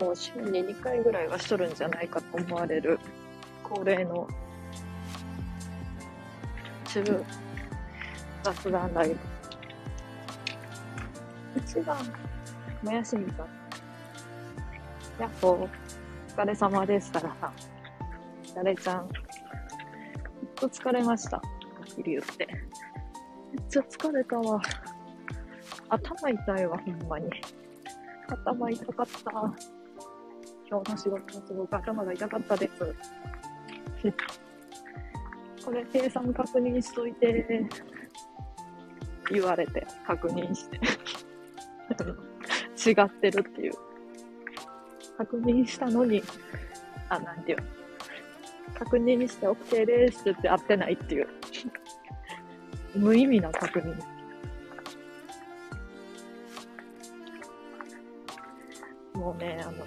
もう週に2回ぐらいはしとるんじゃないかと思われる恒例の中雑談ライブ。一番、もやしみさん。やっほ、お疲れ様ですからさ。誰ちゃん、ほんと疲れました。はっきり言って。めっちゃ疲れたわ。頭痛いわ、ほんまに。頭痛かった。今日の仕事もすごく頭が痛かったです。これ、計算確認しといて、言われて、確認して。違ってるっていう。確認したのに、あ、なんていう。確認して OK ですって言って合ってないっていう。無意味な確認。もうね、あの、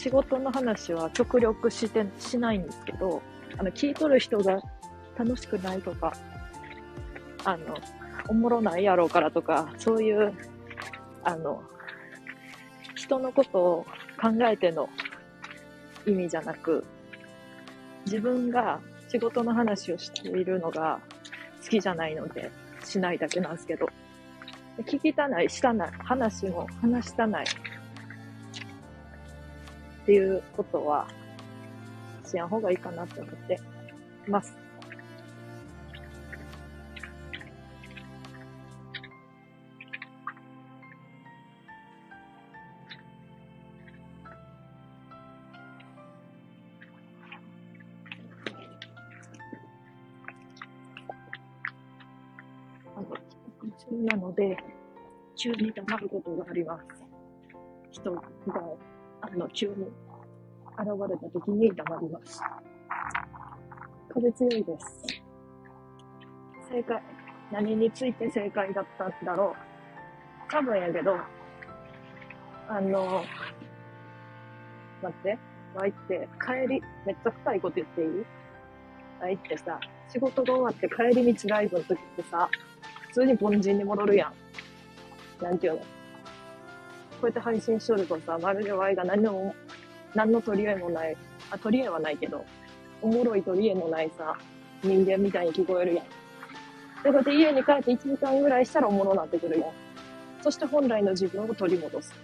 仕事の話は極力して、しないんですけど、あの、聞いとる人が楽しくないとか、あの、おもろないやろうからとか、そういう、あの、人のことを考えての意味じゃなく、自分が仕事の話をしているのが好きじゃないので、しないだけなんですけど、聞きたない、したない、話も話したないっていうことは、しやん方がいいかなって思ってます。なので、急に黙ることがあります。人が、あの、急に現れた時に黙ります。風強いです。正解。何について正解だったんだろう。多分やけど、あの、待って、ワイって帰り、めっちゃ深いこと言っていい？ワイってさ、仕事が終わって帰り道ライブの時ってさ、普通に凡人に戻るやん。なんていうの？こうやって配信しとるとさ、まるでワイが何の、何の取り柄もない、あ、取り柄はないけど、おもろい取り柄もないさ、人間みたいに聞こえるやん。で、こうやって家に帰って1時間ぐらいしたらおもろなってくるやん。そして本来の自分を取り戻す。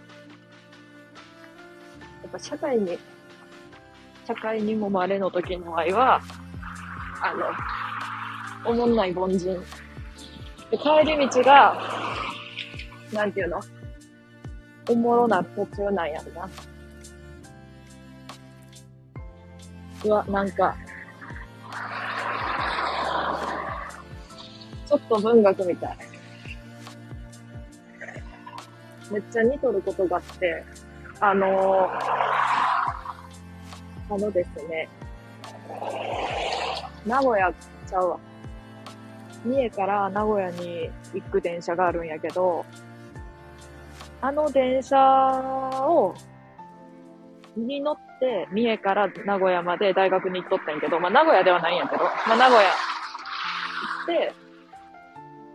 やっぱ社会に、社会にもまれの時の愛は、あの、おもんない凡人で、帰り道が、なんていうの？おもろな途中なんやな。うわ、なんか、ちょっと文学みたい。めっちゃ似とることがあって、あのー、あのですね、名古屋ちゃうわ。三重から名古屋に行く電車があるんやけど、あの電車を、に乗って、三重から名古屋まで大学に行っとったんやけど、まあ名古屋ではないんやけど、まあ名古屋行って、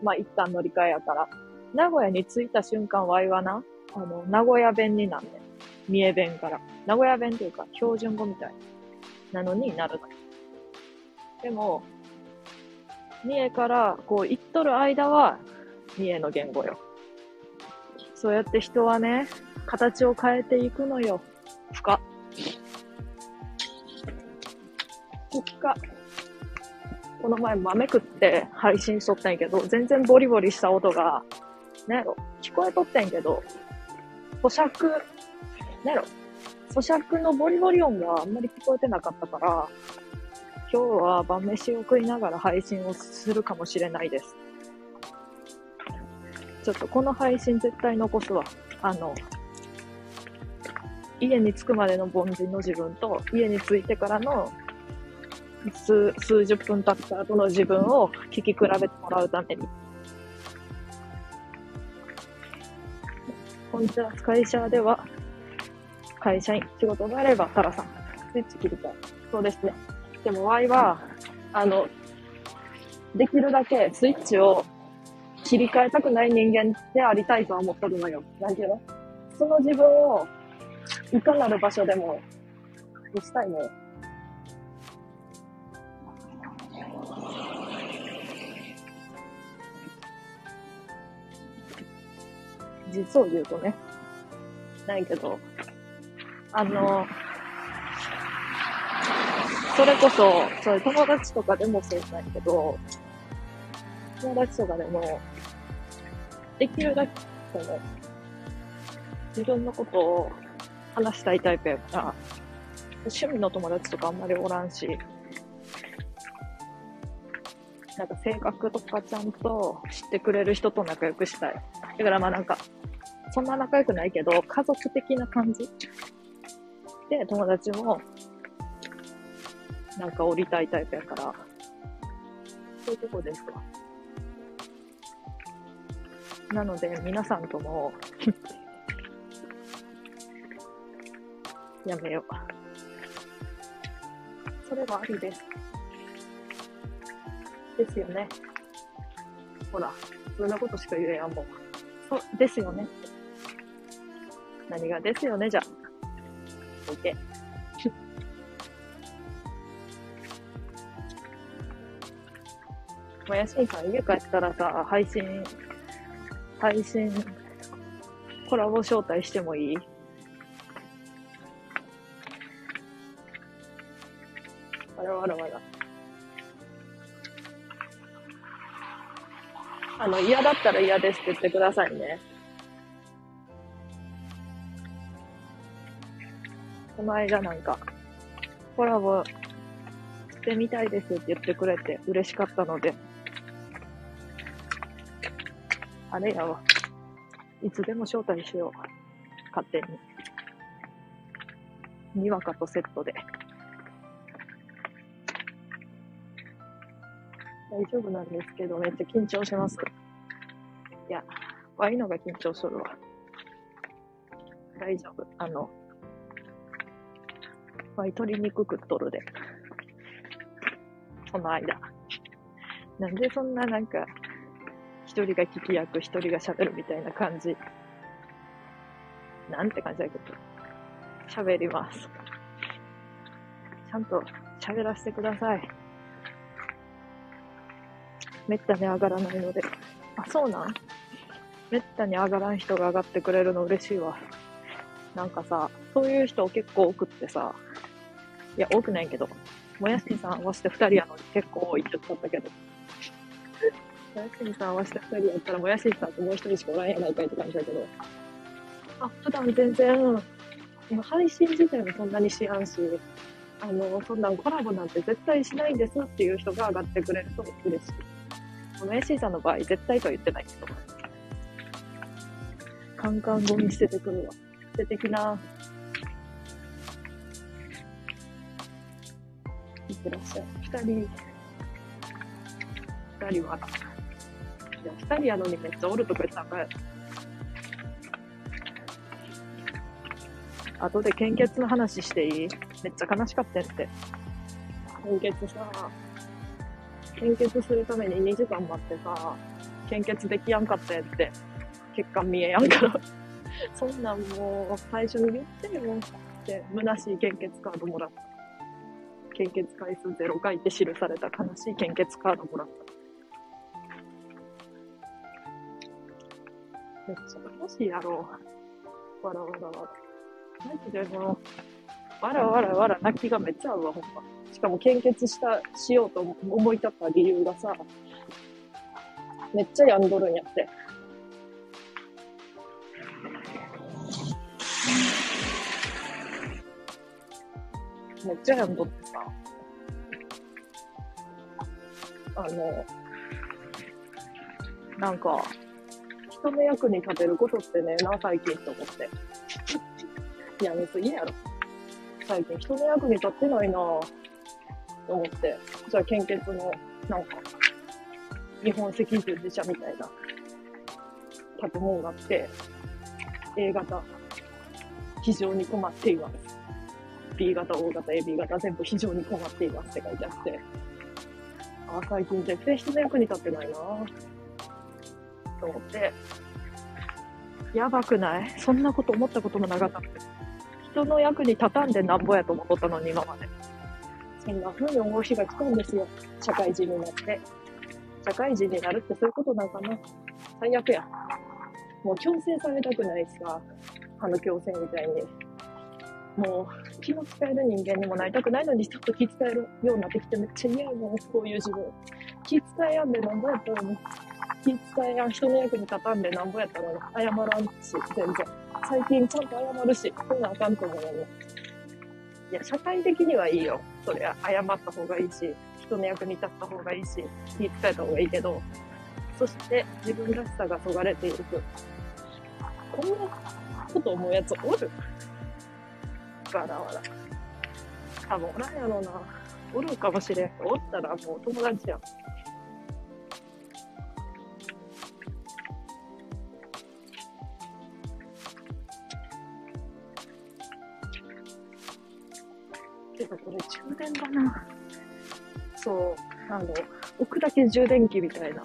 まあ一旦乗り換えやから、名古屋に着いた瞬間、ワイはな、あの、名古屋弁になんね三重弁から。名古屋弁っていうか、標準語みたいなのになるの。でも、三重からこう行っとる間は三重の言語よ。そうやって人はね、形を変えていくのよ。深。深。この前豆食って配信しとったんやけど、全然ボリボリした音が、なんやろ、聞こえとったんやけど、咀嚼、なんやろ、咀嚼のボリボリ音があんまり聞こえてなかったから、今日は晩飯を食いながら配信をするかもしれないです。ちょっとこの配信絶対残すわ。あの、家に着くまでの凡人の自分と、家に着いてからの数数十分経った後の自分を聞き比べてもらうために。こんにちは、会社では、会社員、仕事があれば、タラさん、スイッチ切り替え。そうですね。でも Y は、あの、できるだけスイッチを切り替えたくない人間でありたいとは思ってるのよ。なんていうのその自分をいかなる場所でも、にしたいね。実を言うとね、ないけど、あの、それこそ、そういう友達とかでもそうなんやけど、友達とかでも、できるだけ、その、自分のことを話したいタイプやから、趣味の友達とかあんまりおらんし、なんか性格とかちゃんと知ってくれる人と仲良くしたい。だからまあなんか、そんな仲良くないけど、家族的な感じで、友達も、なんか降りたいタイプやから、そういうとこですか。なので、皆さんとも やめよう。それはありです。ですよね。ほら、そんなことしか言えやんもん。そう、ですよね。何がですよね、じゃあ。OK。もやしんさん、家帰ったらさ、配信、配信、コラボ招待してもいい？あらわらわら。あの、嫌だったら嫌ですって言ってくださいね。この間なんか、コラボしてみたいですって言ってくれて嬉しかったので、あれやわ。いつでも招待しよう。勝手に。にわかとセットで。大丈夫なんですけど、めっちゃ緊張します。いや、ああいうのが緊張するわ。大丈夫。あの、わい鶏肉食っとるで。その間。なんでそんななんか、一人が聞き役、一人が喋るみたいな感じ。なんて感じだけ？ど。喋ります。ちゃんと喋らせてください。めったに上がらないので。あ、そうなん？めったに上がらん人が上がってくれるの嬉しいわ。なんかさ、そういう人結構多くってさ、いや、多くないけど、もやしんさん合わせて2人やのに結構多いって言ったんだけど、もやしんさん合わせて2人やったら、もやしんさんともう1人しかおらんやないかいって感じだけど、あ、普段全然、配信自体もそんなにしやんし、あの、そんなんコラボなんて絶対しないんですっていう人が上がってくれると嬉しい。もやしんさんの場合、絶対とは言ってないけど、カンカンゴミ捨ててくるわ。捨ててきな。いってらっしゃい。二人、二人は、いや、二人やのにめっちゃおるとか言ったら後で献血の話していい？めっちゃ悲しかったんって。献血さ、献血するために2時間待ってさ、献血できやんかったやって、血管見えやんから そんなんもう最初に言ってよって、虚しい献血カードもらった。献血回数0回って記された悲しい献血カードもらった。めっちゃ悲しいやろ。わらわらわら。マジでもう、わらわらわら泣きがめっちゃ合うわ、ほんま。しかも献血した、しようと思い立った理由がさ、めっちゃ病んどるんやって。めっちゃやんどってさ、あの、なんか、人の役に立てることってねな、最近と思って。やめすぎやろ。最近人の役に立ってないなぁ、と思って。じゃあ献血の、なんか、日本赤十字社みたいな建物があって、A 型、非常に困っています。B 型、O 型、AB 型、全部非常に困っていますって書いてあって、ああ、最近絶対人の役に立ってないなと思って、やばくない？そんなこと思ったこともなかった。人の役に立たんでなんぼやと思っとったのに、今まで。そんな風に思う日が来たんですよ。社会人になって。社会人になるってそういうことなんかな。最悪や。もう強制されたくないしさ、あの強制みたいに。もう気の使える人間にもなりたくないのにちょっと気使えるようになってきてめっちゃ嫌やもん、こういう自分。気使えやんでなんぼやったのに。気使えや、人の役に立たんでなんぼやったのに。謝らんし、全然。最近ちゃんと謝るし、そういうのあかんと思うよね。いや、社会的にはいいよ。そりゃ、謝った方がいいし、人の役に立った方がいいし、気使えた方がいいけど、そして自分らしさがそがれていく。こんなこと思うやつおる？わらわら。多分おらんやろうな。おるかもしれん。おったらもう友達やん。これ充電だな。そう、あの、置くだけ充電器みたいな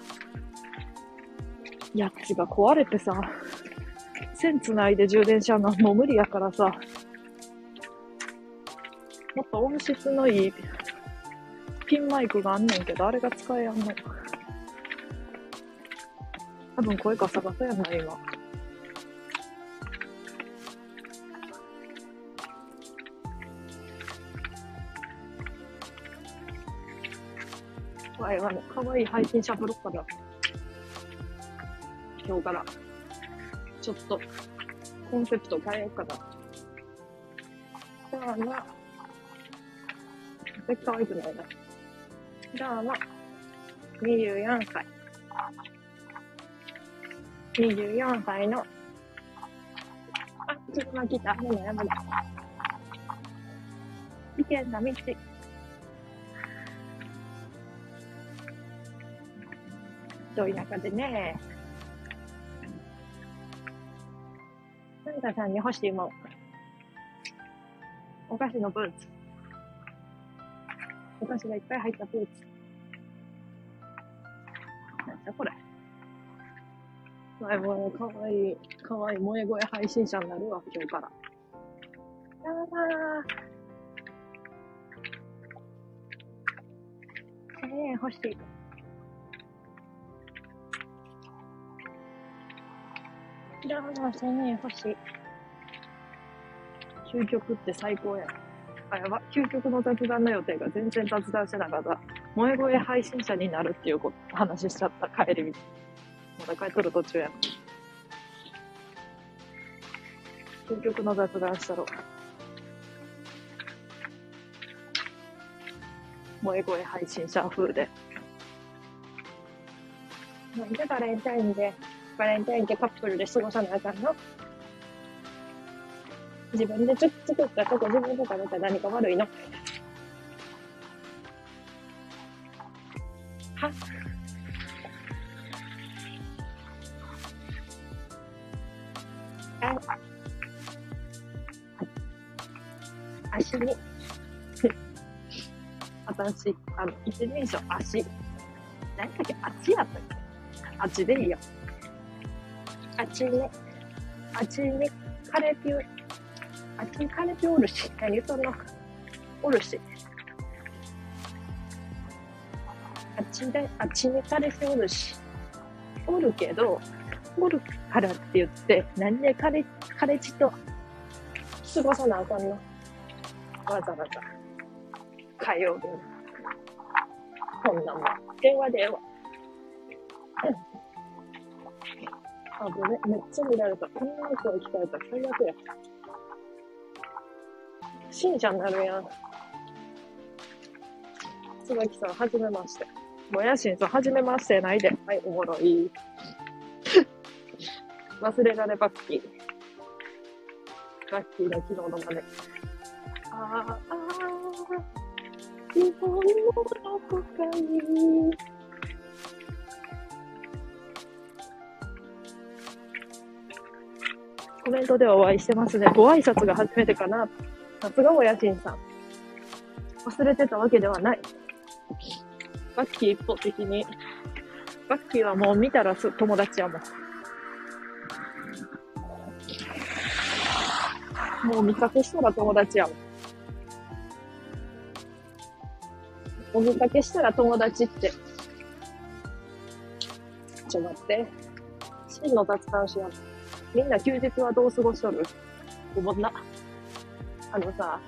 やつが壊れてさ、線繋いで充電しちゃうのもう無理やからさ、もっと音質のいいピンマイクがあんねんけど、あれが使えやんの。多分声ガサガサやな、今。わいわい、かわいい配信者ブロッカーだ。今日から。ちょっと、コンセプト変えようかな。じゃあな、絶対可愛くないな。じゃあな、24歳。24歳の、あ、車来た。もうやばい。危険な道。と田舎でね、何かさんに欲しいもん。お菓子のブーツ。お菓子がいっぱい入ったブーツ。なんだこれ。前もかわいい、かわいい萌え声配信者になるわ、今日から。やだー。1000円欲しい。いらんな、1000円欲しい。究極って最高やん。あ、やば。究極の雑談の予定が全然雑談してなかった。萌え声配信者になるっていうこと話しちゃった。帰り道。まだ帰っとる途中やん。究極の雑談したろ。萌え声配信者風で。なんでバレンタインで、バレンタインってカップルで過ごさなあかんの？自分で作ったとこ自分で食べたら何か悪いの？は？あ足に？私、あの、一人称足。何だっけ？足やったっけ？足でいいよ。足ね。足ね。カレーピュー。あっちに彼氏おるし、何その、おるし。あっちで、あっちに彼氏おるし。おるけど、おるからって言って、なんで彼、彼氏と過ごさなあかんの？わざわざ。火曜日に。こんなもん。電話でええわ。あ、ごめん。めっちゃ見られた。こんな声聞かれたら最悪や。しんちゃんになるやん。椿さん、はじめまして。もやしんさん、はじめましてないで。はい、おもろい。忘れられバッキー。バッキーの昨日の真似。ああ、ああ、日本のどこかに。コメントではお会いしてますね。ご挨拶が初めてかな。さすがおやしんさん。忘れてたわけではない。バッキー一方的に。バッキーはもう見たらす友達やもん。もう見かけしたら友達やもん。お見かけしたら友達って。ちょ、待って。真の雑談しよう。みんな休日はどう過ごしとる？おもんな。あのさ、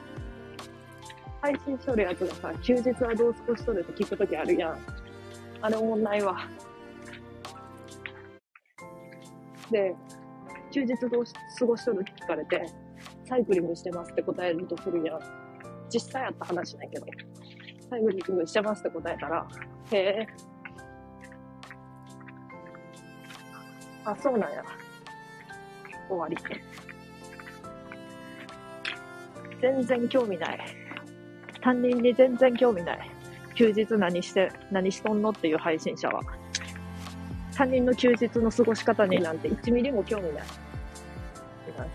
配信しとるやつがさ、休日はどう過ごしとるって聞くときあるやん。あれおもんないわ。で、休日どう過ごしとるって聞かれて、サイクリングしてますって答えるとするやん。実際あった話ないけど。サイクリングしてますって答えたら、へえ。あ、そうなんや。終わり。全然興味ない。担任に全然興味ない。休日何して、何しとんのっていう配信者は。他人の休日の過ごし方になんて1ミリも興味ない。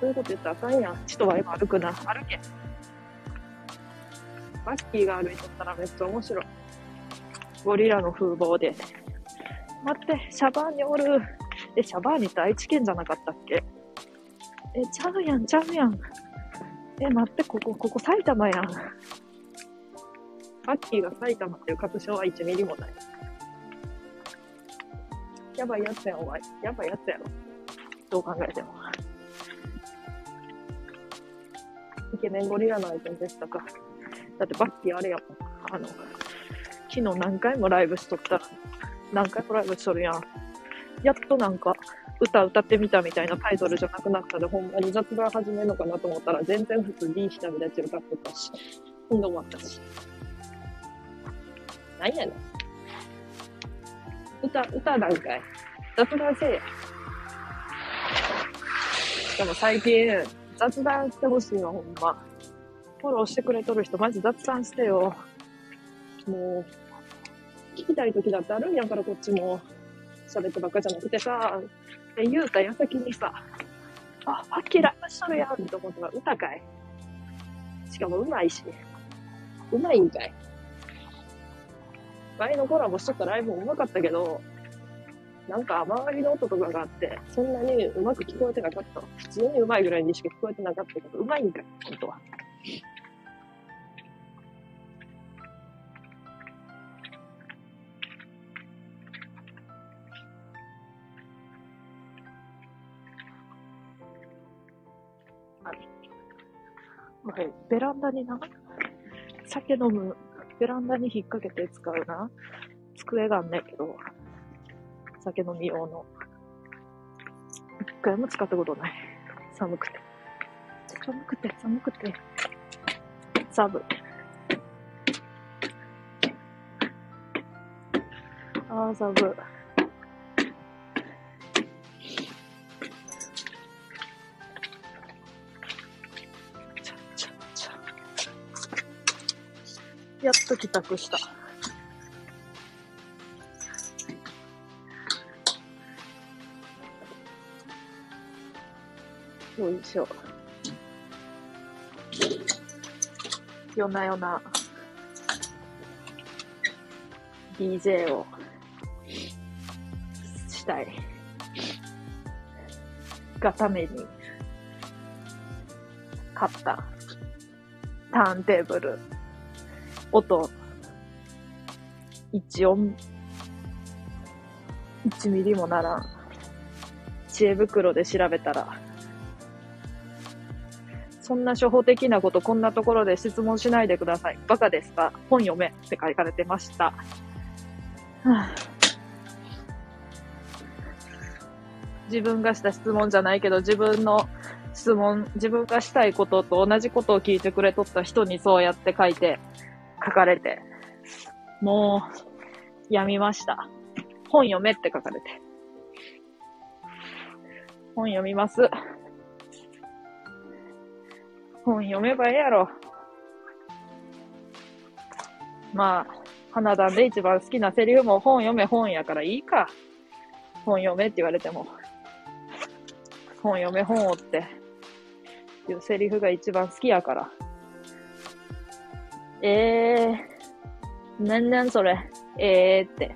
そういうこと言ったらあかんやん。ちとは今歩くな。歩け。バッキーが歩いとったらめっちゃ面白い。ゴリラの風貌で。待って、シャバーニおる。え、シャバーニって愛知県じゃなかったっけ？え、ちゃうやん、ちゃうやん。え、待って、ここ、ここ埼玉やん。バッキーが埼玉っていう確証は1ミリもない。やばいやつやん、お前。やばいやつやろ。どう考えても。イケメンゴリラの相手でしたか。だってバッキーあれやもん。あの、昨日何回もライブしとったら、何回もライブしとるやん。やっとなんか、歌歌ってみたみたいなタイトルじゃなくなったで、ほんまに雑談始めるのかなと思ったら、全然普通にいい人みたいな歌ってたし、ほんで終わったし。何やねん。歌、歌なんかい。雑談せえや。でも最近、雑談してほしいわ、ほんま。フォローしてくれとる人、マジ雑談してよ。もう、聞きたい時だってあるんやから、こっちも。喋ってばっかじゃなくてさ、え、言うた矢先にさ、あ、パッキーライブしとるやんって思ったら歌かい。しかもうまいし。うまいんかい。前のコラボしとったライブもうまかったけど、なんか周りの音とかがあって、そんなにうまく聞こえてなかった。普通にうまいぐらいにしか聞こえてなかったけど、うまいんかい、本当は。はい、ベランダにな、酒飲む、ベランダに引っ掛けて使うな、机があんねんけど、酒飲み用の。一回も使ったことない。寒くて。寒くて、寒くて。寒い。ああ、寒い。やっと帰宅した。よいしょ。夜な夜な。DJ を。したい。がために。買った。ターンテーブル。音。一音。1ミリもならん。知恵袋で調べたら。そんな初歩的なことこんなところで質問しないでください。バカですか？本読めって書かれてました。自分がした質問じゃないけど、自分の質問、自分がしたいことと同じことを聞いてくれとった人にそうやって書いて、書かれて、もう、やみました。本読めって書かれて。本読みます。本読めばええやろ。まあ、花壇で一番好きなセリフも本読め本やからいいか。本読めって言われても。本読め本をっていうセリフが一番好きやから。ええー、なんなんそれ。ええー、って。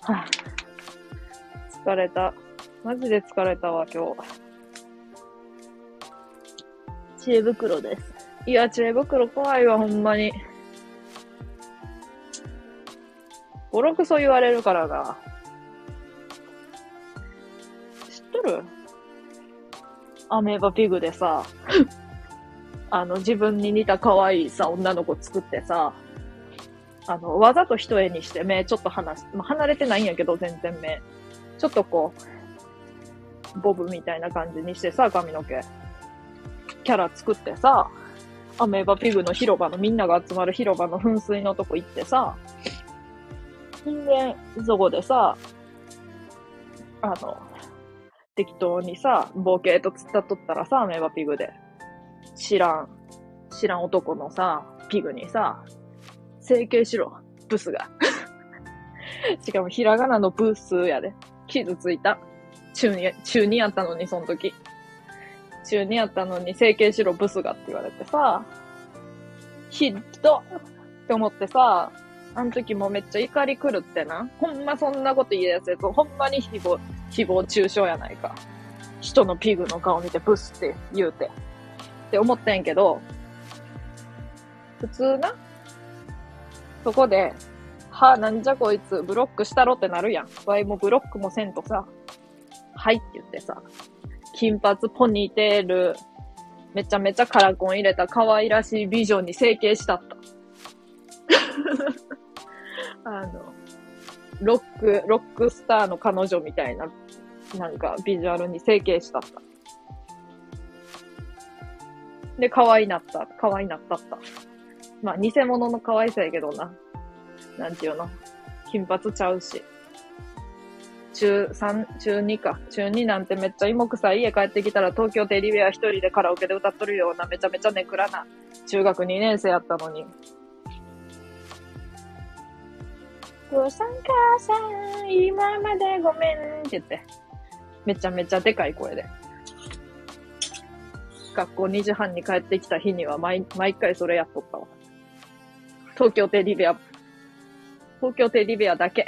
はあ、疲れた。マジで疲れたわ、今日。知恵袋です。いや、知恵袋怖いわ、ほんまに。ボロクソ言われるからな。知っとる？アメーバピグでさ、あの、自分に似た可愛いさ、女の子作ってさ、あの、わざと一重にして目ちょっと離し、まあ、離れてないんやけど、全然目。ちょっとこう、ボブみたいな感じにしてさ、髪の毛。キャラ作ってさ、アメーバピグの広場のみんなが集まる広場の噴水のとこ行ってさ、んで、そこでさ、あの、適当にさ、ボケーと釣ったとったらさ、アメーバピグで。知らん、知らん男のさ、ピグにさ、整形しろ、ブスが。しかもひらがなのブスやで。傷ついた。中に、中にやったのに、その時。中にやったのに整形しろ、ブスがって言われてさ、ひっどって思ってさ、あの時もめっちゃ怒り狂ってな。ほんまそんなこと言うやつやつ、ほんまに誹謗、誹謗中傷やないか。人のピグの顔見てブスって言うて。って思ってんけど、普通な、そこで、はあ、なんじゃこいつ、ブロックしたろってなるやん。わいもブロックもせんとさ、はいって言ってさ、金髪ポニーテール、めちゃめちゃカラコン入れた可愛らしい美女に整形したった。あの、ロック、ロックスターの彼女みたいな、なんかビジュアルに整形したった。で、可愛いなった。可愛いなったった。まあ、偽物の可愛さやけどな。なんていうの？金髪ちゃうし。中3、中2か。中2なんてめっちゃ芋臭い家帰ってきたら東京テレビは一人でカラオケで歌っとるようなめちゃめちゃネクラな中学2年生やったのに。父さん母さん、今までごめんって言って。めちゃめちゃでかい声で。学校2時半に帰ってきた日には毎毎回それやっとったわ。東京テレビア、東京テレビアだけ。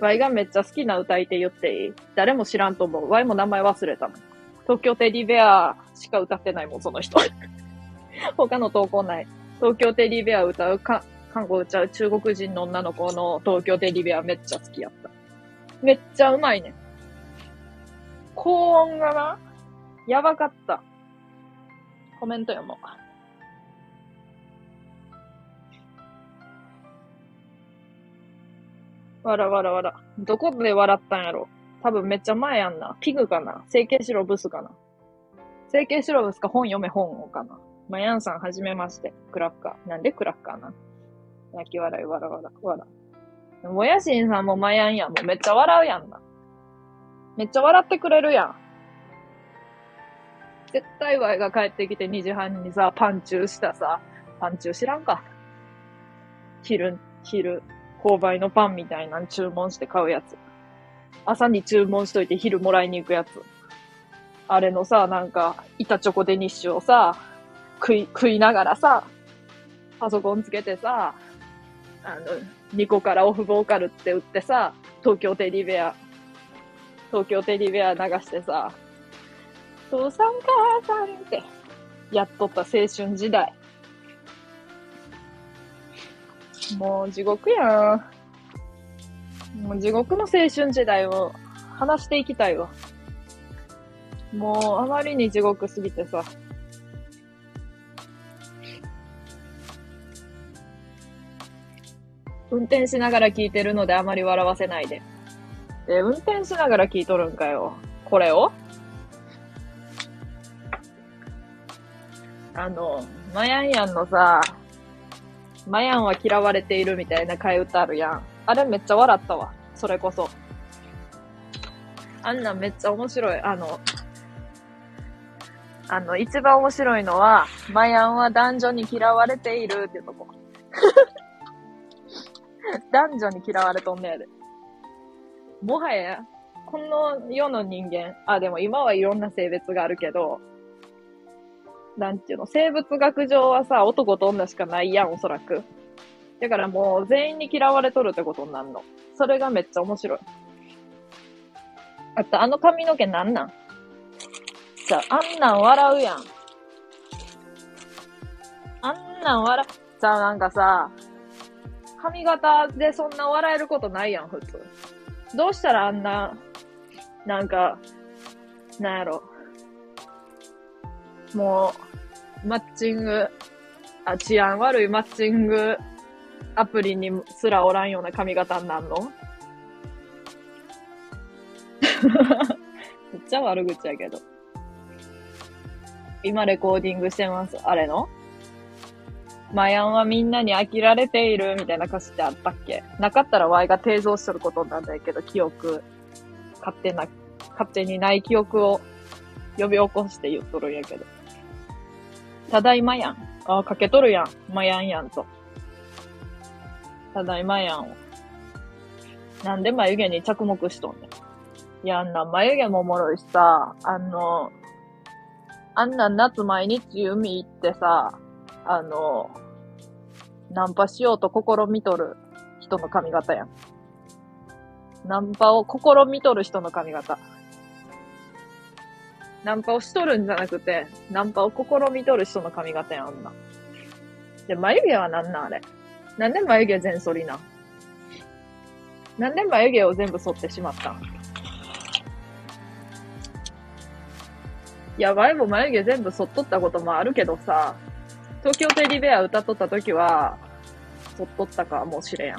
ワイがめっちゃ好きな歌い手言っていい？誰も知らんと思う。ワイも名前忘れたの。東京テレビアしか歌ってないもん、その人。他の投稿ない。東京テレビア歌うか、韓国歌う中国人の女の子の東京テレビアめっちゃ好きやった。めっちゃうまいね。高音がな、やばかった。コメント読もう。わらわらわら。どこで笑ったんやろ多分めっちゃ前やんな。ピグかな整形しろブスかな整形しろブスか本読め本をかなまやんさんはじめまして。クラッカー。なんでクラッカーな泣き笑い、わらわら、わら。もやしんさんもまやんやん。もうめっちゃ笑うやんな。めっちゃ笑ってくれるやん。絶対ワイが帰ってきて2時半にさ、パンチューしたさ、パンチュー知らんか。昼、昼、購買のパンみたいなの注文して買うやつ。朝に注文しといて昼もらいに行くやつ。あれのさ、なんか、板チョコデニッシュをさ、食い、食いながらさ、パソコンつけてさ、あの、ニコからオフボーカルって売ってさ、東京テリベア、東京テリベア流してさ、父さん母さんってやっとった青春時代。もう地獄やん。もう地獄の青春時代を話していきたいわ。もうあまりに地獄すぎてさ。運転しながら聞いてるのであまり笑わせないで。え、運転しながら聞いとるんかよ。これを？あの、マヤンヤンのさ、マヤンは嫌われているみたいな替え歌あるやん。あれめっちゃ笑ったわ。それこそ。あんなめっちゃ面白い。あの、あの、一番面白いのは、マヤンは男女に嫌われているっていうとこ。男女に嫌われとんねやで。もはや、この世の人間、あ、でも今はいろんな性別があるけど、なんていうの、生物学上はさ、男と女しかないやん、おそらく。だからもう全員に嫌われとるってことになるの。それがめっちゃ面白い。あと、あの髪の毛なんなん？ちゃう。あんなん笑うやん。あんなん笑、さあなんかさ、髪型でそんな笑えることないやん、普通。どうしたらあんな、なんか、なんやろ。もう、マッチング、あ、治安悪いマッチングアプリにすらおらんような髪型になんの？めっちゃ悪口やけど。今レコーディングしてます。あれの？マヤンはみんなに飽きられているみたいな歌詞ってあったっけ？なかったら Y が定蔵しとることなんだけど、記憶、勝手な、勝手にない記憶を呼び起こして言っとるんやけど。ただいまやん。ああ、かけとるやん。マヤンやんと。ただいまやんを。なんで眉毛に着目しとんねん。いや、あんな眉毛もおもろいしさ、あの、あんな夏毎日海行ってさ、あの、ナンパしようと試みとる人の髪型やん。ナンパを試みとる人の髪型。ナンパをしとるんじゃなくて、ナンパを試みとる人の髪型やん、あんな。で、眉毛はなんなんあれ？なんで眉毛全剃りななんで眉毛を全部剃ってしまったん？いや、前も眉毛全部剃っとったこともあるけどさ、東京テディベア歌っとった時は、剃っとったかもしれん。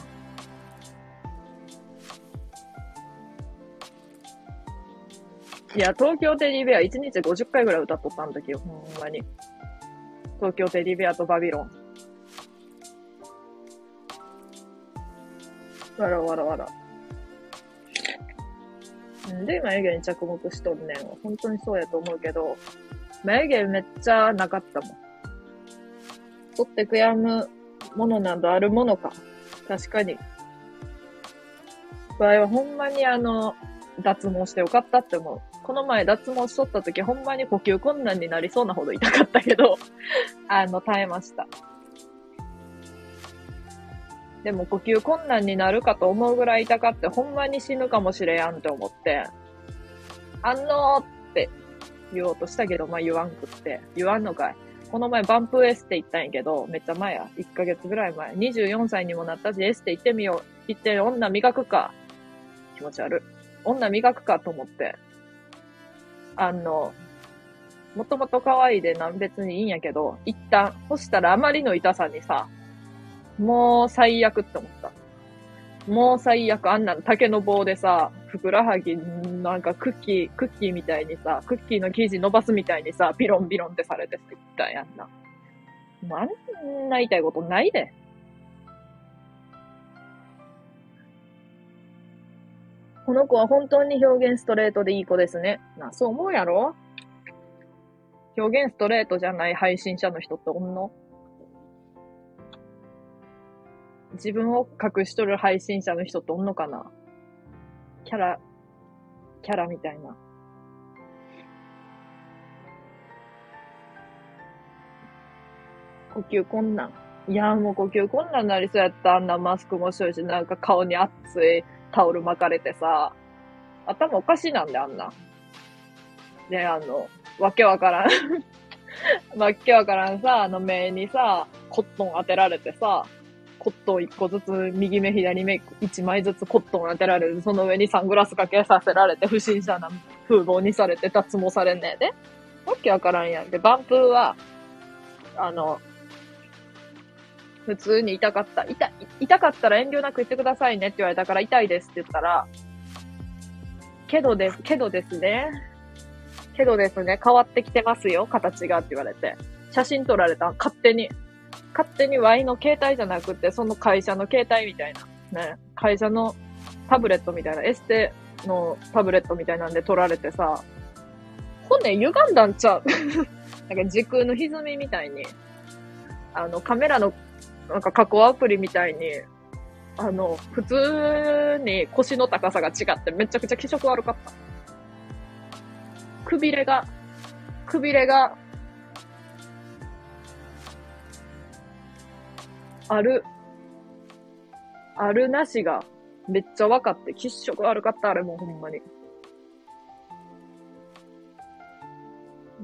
いや、東京テディベア1日50回ぐらい歌っとったんだけど、ほんまに。東京テディベアとバビロン。わらわらわら。んで眉毛に着目しとんねん。本当にそうやと思うけど、眉毛めっちゃなかったもん。取って悔やむものなどあるものか。確かに。場合はほんまにあの、脱毛してよかったって思う。この前脱毛しとった時ほんまに呼吸困難になりそうなほど痛かったけど、あの、耐えました。でも呼吸困難になるかと思うぐらい痛かってほんまに死ぬかもしれやんって思って、あんのーって言おうとしたけど、まあ言わんくって。言わんのかい。この前バンプエステ行ったんやけど、めっちゃ前や。1ヶ月ぐらい前。24歳にもなったし、エステ行ってみよう。行って女磨くか。気持ち悪い。女磨くかと思って。あの、もともと可愛いでな、別にいいんやけど、一旦、そしたらあまりの痛さにさ、もう最悪って思った。もう最悪。あんなの竹の棒でさ、ふくらはぎ、なんかクッキー、クッキーみたいにさ、クッキーの生地伸ばすみたいにさ、ビロンビロンってされてさ、ったやんな。もうあんな言いたいことないで。この子は本当に表現ストレートでいい子ですね。な、そう思うやろ表現ストレートじゃない配信者の人っておんの？自分を隠しとる配信者の人っておんのかな？キャラ、キャラみたいな。呼吸困難。いや、もう呼吸困難になりそうやったあんなマスクもしとるし、なんか顔に熱いタオル巻かれてさ、頭おかしいなんであんな。で、あの、わけわからんわけわからんさ、あの目にさ、コットン当てられてさ、コットン一個ずつ、右目、左目、一枚ずつコットン当てられる。その上にサングラスかけさせられて、不審者な風貌にされて、脱毛されんねえで。わけわからんやん。で、バンプーは、あの、普通に痛かった。痛、痛かったら遠慮なく言ってくださいねって言われたから痛いですって言ったら、けどで、けどですね。けどですね、変わってきてますよ、形がって言われて。写真撮られた勝手に。勝手に Y の携帯じゃなくて、その会社の携帯みたいな。ね。会社のタブレットみたいな、エステのタブレットみたいなんで撮られてさ、骨歪んだんちゃう なんか時空の歪みみたいに、あの、カメラの、なんか加工アプリみたいに、あの、普通に腰の高さが違ってめちゃくちゃ気色悪かった。くびれが、くびれがある、あるなしがめっちゃ分かって、喫色悪かった、あれもほんまに。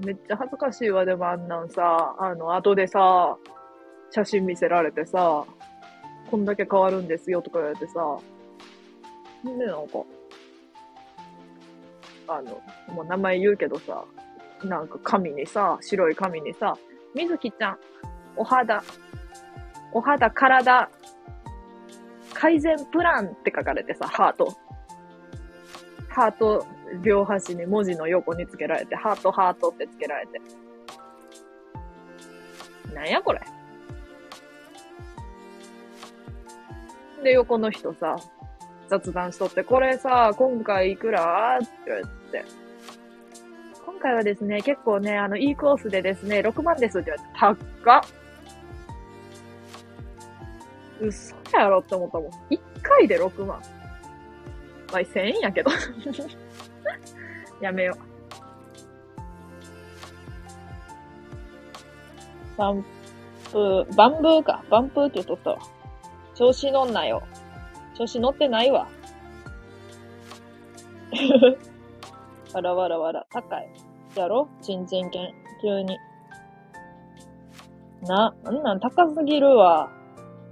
めっちゃ恥ずかしいわ、でもあんなんさ、あの、後でさ、写真見せられてさ、こんだけ変わるんですよとか言われてさ、んでなんか、あの、もう名前言うけどさ、なんか紙にさ、白い紙にさ、みずきちゃん、お肌、お肌、体、改善プランって書かれてさ、ハート。ハート両端に文字の横につけられて、ハートハートってつけられて。なんやこれ。で、横の人さ、雑談しとって、これさ、今回いくらって言われて。今回はですね、結構ね、あの、いいコースでですね、6万ですって言われて、高っ嘘やろって思ったもん。1回で6万。まあ、1000円やけど。やめよう。バンプー、バンブーか。バンプーって言っとったわ。調子乗んなよ。調子乗ってないわ。わらわらわら。高い。やろ？ちんちん犬。急に。なな、んなん？高すぎるわ。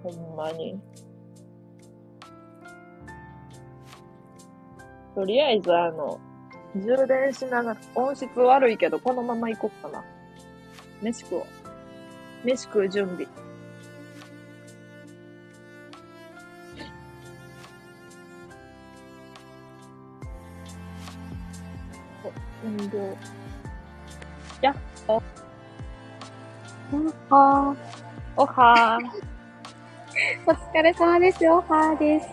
ほんまに。とりあえず、あの、充電しながら、音質悪いけど、このまま行こっかな。飯食おう。飯食う準備。お、運動。やっほ。おはおはー。お疲れ様です。おはです。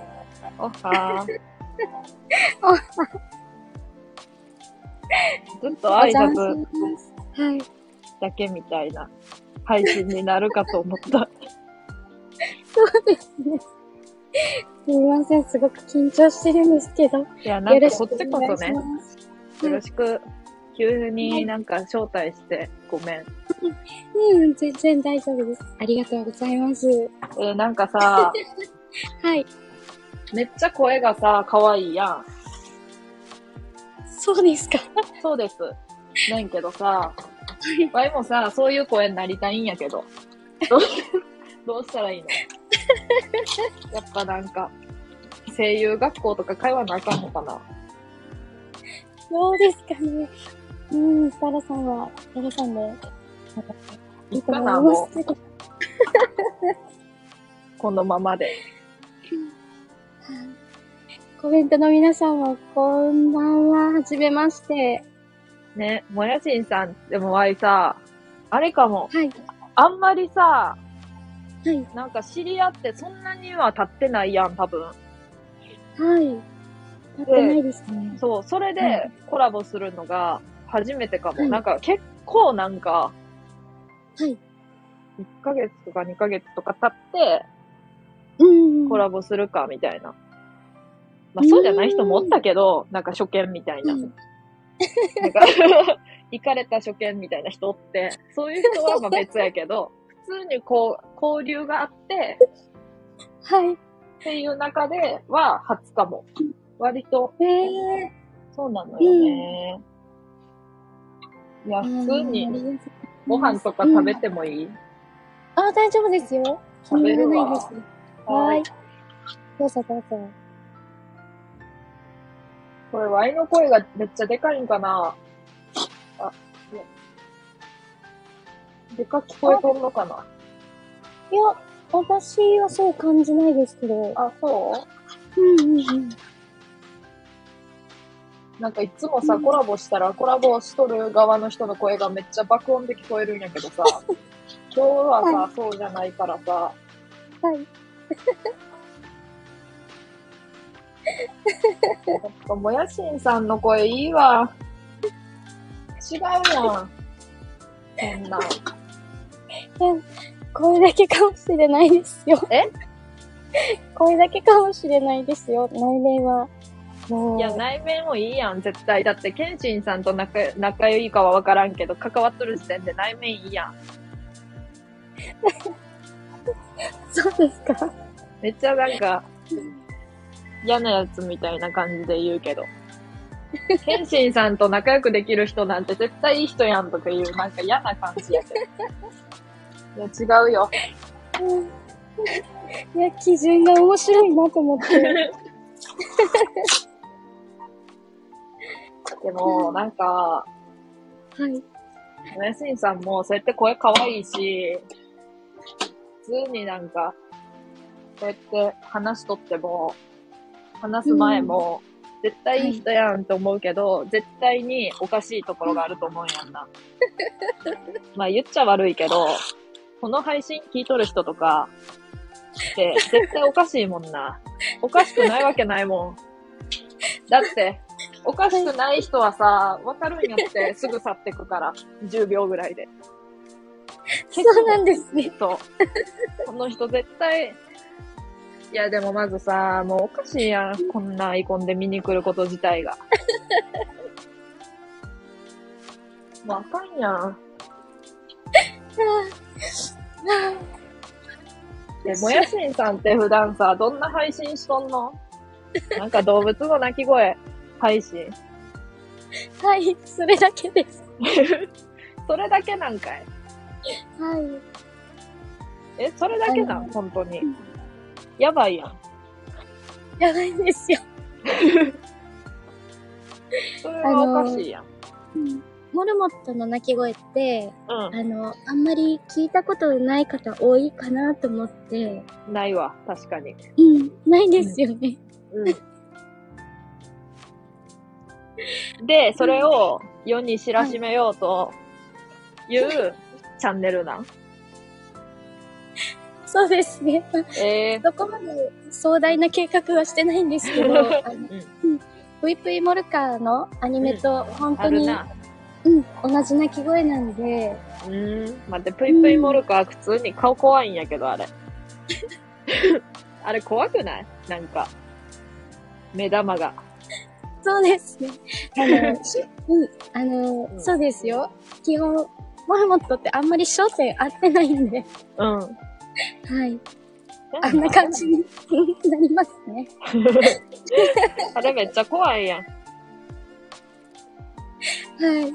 おはー。おはずっと挨拶。だけみたいな配信になるかと思った。そうですね。すみません。すごく緊張してるんですけど。よいや、なんかこっちこそね。よろしく、急になんか招待してごめん。うん、全然大丈夫です。ありがとうございます。えーなんかさ、はい。めっちゃ声がさ、可愛いやん。そうですか。そうです。ねんけどさ、ワイもさ、そういう声になりたいんやけど。どう どうしたらいいの？やっぱなんか、声優学校とか通わなあかんのかな？どうですかね。うん、サラさんは、サラさんで、いいと思いもまこのままで。コメントの皆さんも、こんばんは。はじめまして。ね、もやしんさん、でもわいさ、あれかも、はい。あんまりさ、はい。なんか知り合ってそんなには経ってないやん、多分。はい。やってないですね。そう、それうでコラボするのが初めてかも。はいなんか結構なんか、はい。1ヶ月とか2ヶ月とか経ってうん。コラボするかみたいな。まあそうじゃない人もおったけど、なんか初見みたいな。うんなんか、行かれた初見みたいな人おって、そういう人はまあ別やけど、普通にこう、交流があって、はい。っていう中では初かも。割と、ええそうなのよね。いや、ー。普通にうんご飯とか食べてもいい、あ、大丈夫ですよ。気食べにならないです。はい。どうぞどうぞ。これ、ワイの声がめっちゃでかいんかな？あ、ねでか聞こえとんのかな？いや、私はそう感じないですけど。あ、そうんうんうん。うなんかいつもさ、コラボしたら、コラボしとる側の人の声がめっちゃ爆音で聞こえるんやけどさ、今日はさ、はそうじゃないからさ、はい。やっぱもやしんさんの声いいわ。違うやん。そんな。声だけかもしれないですよ。え？声だけかもしれないですよ。内面は。いや、内面もいいやん、絶対。だって、ケンシンさんと仲、仲良いかはわからんけど、関わっとる時点で内面いいやん。そうですか？めっちゃなんか、嫌なやつみたいな感じで言うけど。謙信さんと仲良くできる人なんて絶対いい人やんとかいう、なんか嫌な感じやけど。いや、違うよ。いや、基準が面白いなと思って。でも、なんか、はい。もやしんさんもそうやって声可愛いし、普通になんか、そうやって話しとっても、話す前も、絶対いい人やんと思うけど、絶対におかしいところがあると思うんやんな。まあ言っちゃ悪いけど、この配信聞いとる人とか、って絶対おかしいもんな。おかしくないわけないもん。だって、おかしくない人はさ、わかるんやって、すぐ去ってくから、10秒ぐらいで。そうなんですね。そう。この人絶対、いやでもまずさ、もうおかしいやん。こんなアイコンで見に来ること自体が。もうあかんやん。で、もやしんさんって普段さ、どんな配信しとんの？なんか動物の鳴き声配信。はい、それだけです。それだけなんかいはい。え、それだけなん？あの本当にうん。やばいやん。やばいんですよ。それはおかしいやん。うんモルモットの鳴き声って、うあの、あんまり聞いたことない方多いかなと思って、ん。ないわ、確かに。うん、ないですよね。うん。で、それを世に知らしめようというチャンネルなん。そうですね。まあえー、どこまで壮大な計画はしてないんですけど、ぷいぷいモルカーのアニメと本当に。うん、同じ鳴き声なんで、うーん。待って、ぷいぷいモルカー普通に顔怖いんやけど、あれ。あれ怖くない？なんか。目玉が。そうですね。あの、し うん、あの、うんそうですよ。基本、モルモットってあんまり焦点合ってないんで、うん。はい。あんな感じになりますね。あれめっちゃ怖いやん。はい。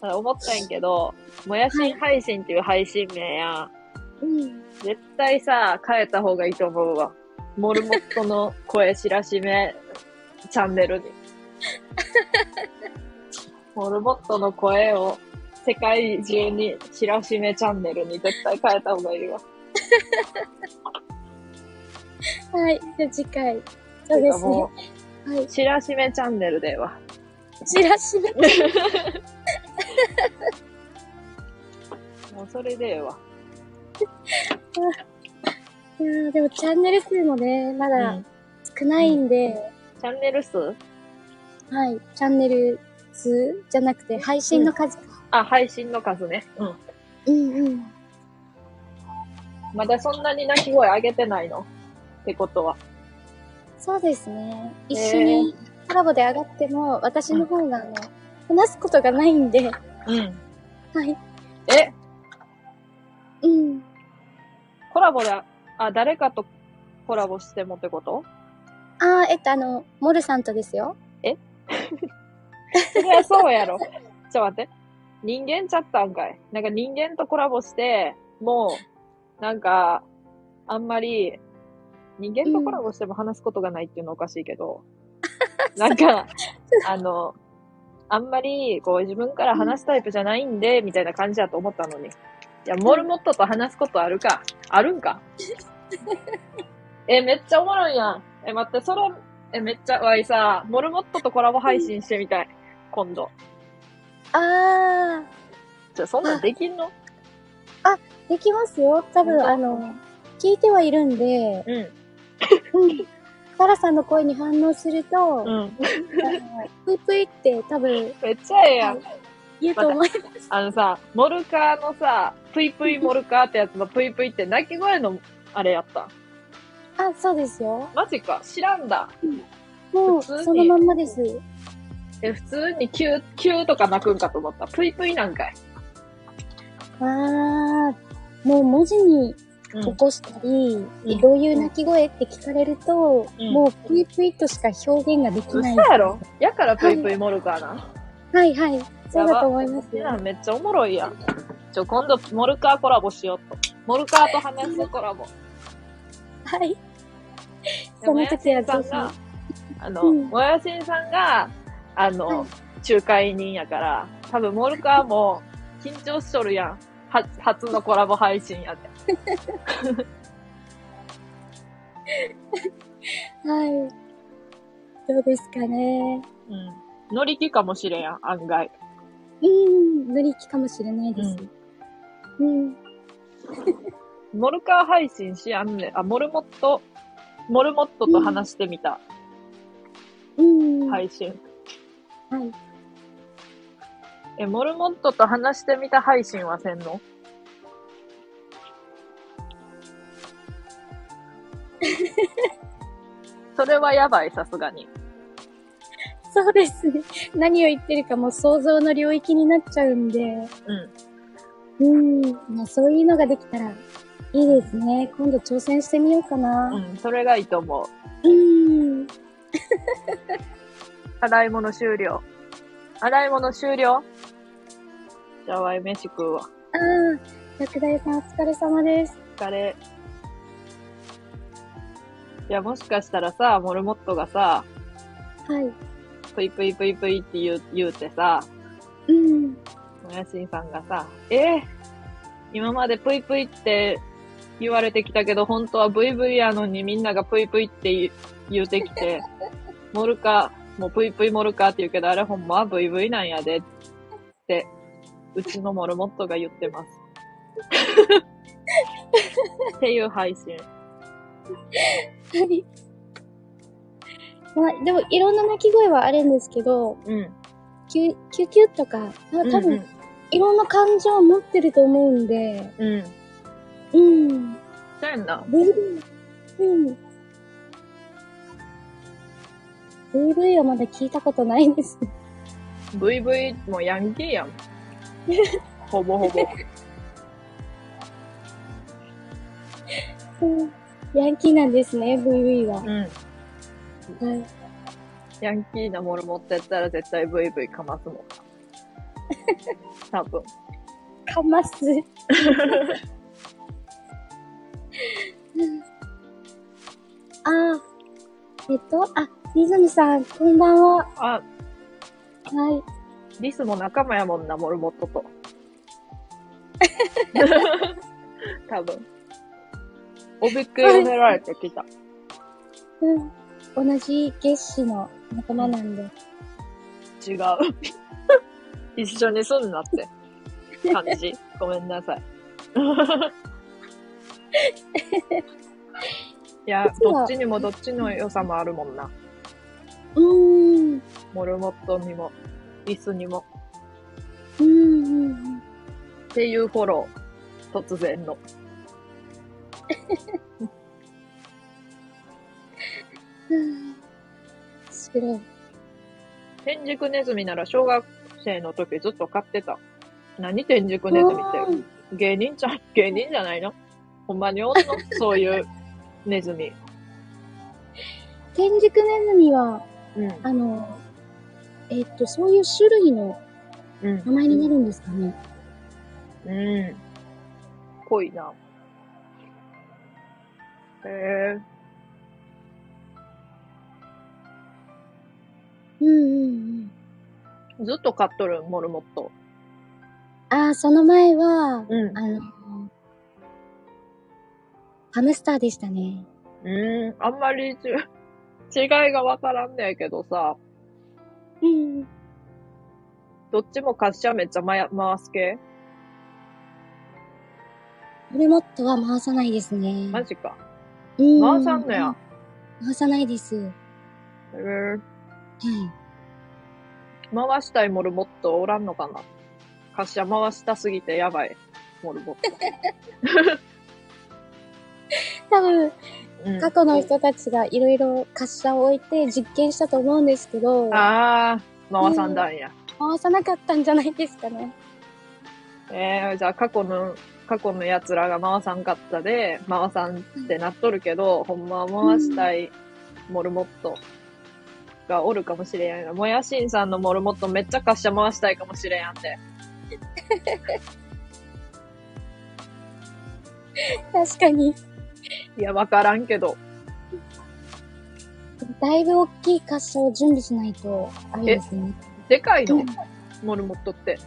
あれ思ったんやけど、もやしん配信っていう配信名やん。うん。絶対さ、変えた方がいいと思うわ。モルモットの声知らしめチャンネルに。モルモットの声を世界中に知らしめチャンネルに絶対変えた方がいいわ。はい。じゃあ次回。そうですね。もはい。う、知らしめチャンネルでは。チラシで。もうそれでええわ。いやーでもチャンネル数もね、まうだん少ないんで、チャンネル数？はい。チャンネル数じゃなくて配信の数か。あ、配信の数ね。うん。うんうん。まだそんなに鳴き声上げてないの？ってことは。そうですね。一緒にコラボで上がっても、私の方があの、話すことがないんで、うん。はい。え、うん。コラボで、あ、誰かとコラボしてもってこと？あー、えっと、あの、モルさんとですよ。そりゃそうやろ。ちょ待って。人間ちゃったんかい。なんか人間とコラボして、もう、なんか、あんまり、人間とコラボしても話すことがないっていうのはおかしいけど、なんか、あの、あんまり、こう、自分から話すタイプじゃないんで、みたいな感じだと思ったのに。いや、モルモットと話すことあるか？あるんか？え、めっちゃおもろいやん。え、待って、それ、え、めっちゃ、わいさ、モルモットとコラボ配信してみたい。今度。あじゃ、そんなんできんの？ー、できますよ。多分、うんあの、聞いてはいるんで、うん。うん。サラさんの声に反応すると、うん。ぷいぷいって多分めっちゃええやん。言うと思います。あのさ、モルカーのさ、ぷいぷいモルカーってやつのぷいぷいって鳴き声のあれやった？あ、そうですよ。マジか。知らんだ。もう、普通にそのまんまです。え、普通にキュー、キューとか鳴くんかと思った。ぷいぷいなんかい。あー、もう文字にうん起こしたり、うんどういう鳴き声って聞かれると、うんもうぷいぷいとしか表現ができ嘘ない。やろ？やからぷいぷいモルカーな。はいはい。そうだと思いますよ。めっちゃおもろいやん。ちょ、今度、モルカーコラボしようと。モルカーと話すコラボ。はい。でその時はぜ、あの、うんもやしんさんが、あの、はい仲介人やから、多分モルカーも緊張しとるやん。は、初のコラボ配信やで。はい。どうですかね。うん。乗り気かもしれんやん、案外。うん、乗り気かもしれないです。うん。モルカー配信しやんねん。あ、モルモット、モルモットと話してみたうん。配信。はい。え、モルモットと話してみた配信はせんの？それはやばい、さすがに。そうですね。何を言ってるかもう想像の領域になっちゃうんで。うん。うん。まあそういうのができたらいいですね。今度挑戦してみようかな。うん、それがいいと思う。うん。洗い物終了。洗い物終了？じゃあ、わい飯食うわ。ああ、薬大さんお疲れ様です。疲れ。いや、もしかしたらさ、モルモットがさ、はい。ぷいぷいぷいぷいって言う言うてさ、うん。もやしんさんがさ、えー今までぷいぷいって言われてきたけど、本当はブイブイやのにみんながぷいぷいって言うてきて、モルカ、もうぷいぷいモルカって言うけど、あれほんまはブイブイなんやで、って、うちのモルモットが言ってます。っていう配信。はい。まあ、でも、いろんな鳴き声はあるんですけど、うん。キュキュキュとか、まあ多分、うんいろんな感情を持ってると思うんで、うん。うん。そうやんな。うん。VV はまだ聞いたことないん。です。ブイブイもヤンキーやん。ほぼほぼ。そうヤンキーなん。ですね、VV は。うん。はい。ヤンキーなもの持ってったら絶対ブイブイかますもん。多分。かます。あー、えっと、あ、リズムさん、こんばんは。あ、はい。リスも仲間やもんな、モルモットと。多分。おびっくりさせられてきた。うん。同じ月子の仲間なんで。違う。一緒にすんなって感じ。ごめんなさい。いや、どっちにもどっちの良さもあるもんな。うーん。モルモットにも、リスにも。うんうんうん。っていうフォロー。突然の。うん白い。天竺ネズミなら小学生の時ずっと飼ってた。何天竺ネズミって？芸人じゃん、芸人じゃないの？ほんまにおんの？そういうネズミ。天竺ネズミは、うん。あの、えっと、そういう種類のうん名。前になるんですかね。うん。ぽいな。へえうんうんうん。ずっと飼っとる、モルモット。ああ、その前は、うん。あの、ハムスターでしたね。うん。あんまりち違いがわからんねんけどさ、うん。どっちも滑車めっちゃ回回す系モルモットは回さないですね。マジか。うん回さんのや。回さないです。はへえい。回したいモルモットおらんのかな？滑車回したすぎてやばい。モルモッ 多分、ト。うん過去の人たちがいろいろ滑車を置いて実験したと思うんですけど、あー、回さんだんや。回さなかったんじゃないですかね。えー、じゃあ過去の、過去の奴らが回さんかったで、回さんってなっとるけど、ほんまは回したいモルモットがおるかもしれんやん。もやしんさんのモルモットめっちゃ滑車回したいかもしれんやんて。確かに。いや、わからんけど。だいぶ大きい滑車を準備しないと、あれですね。でかいの？うんモルモットって。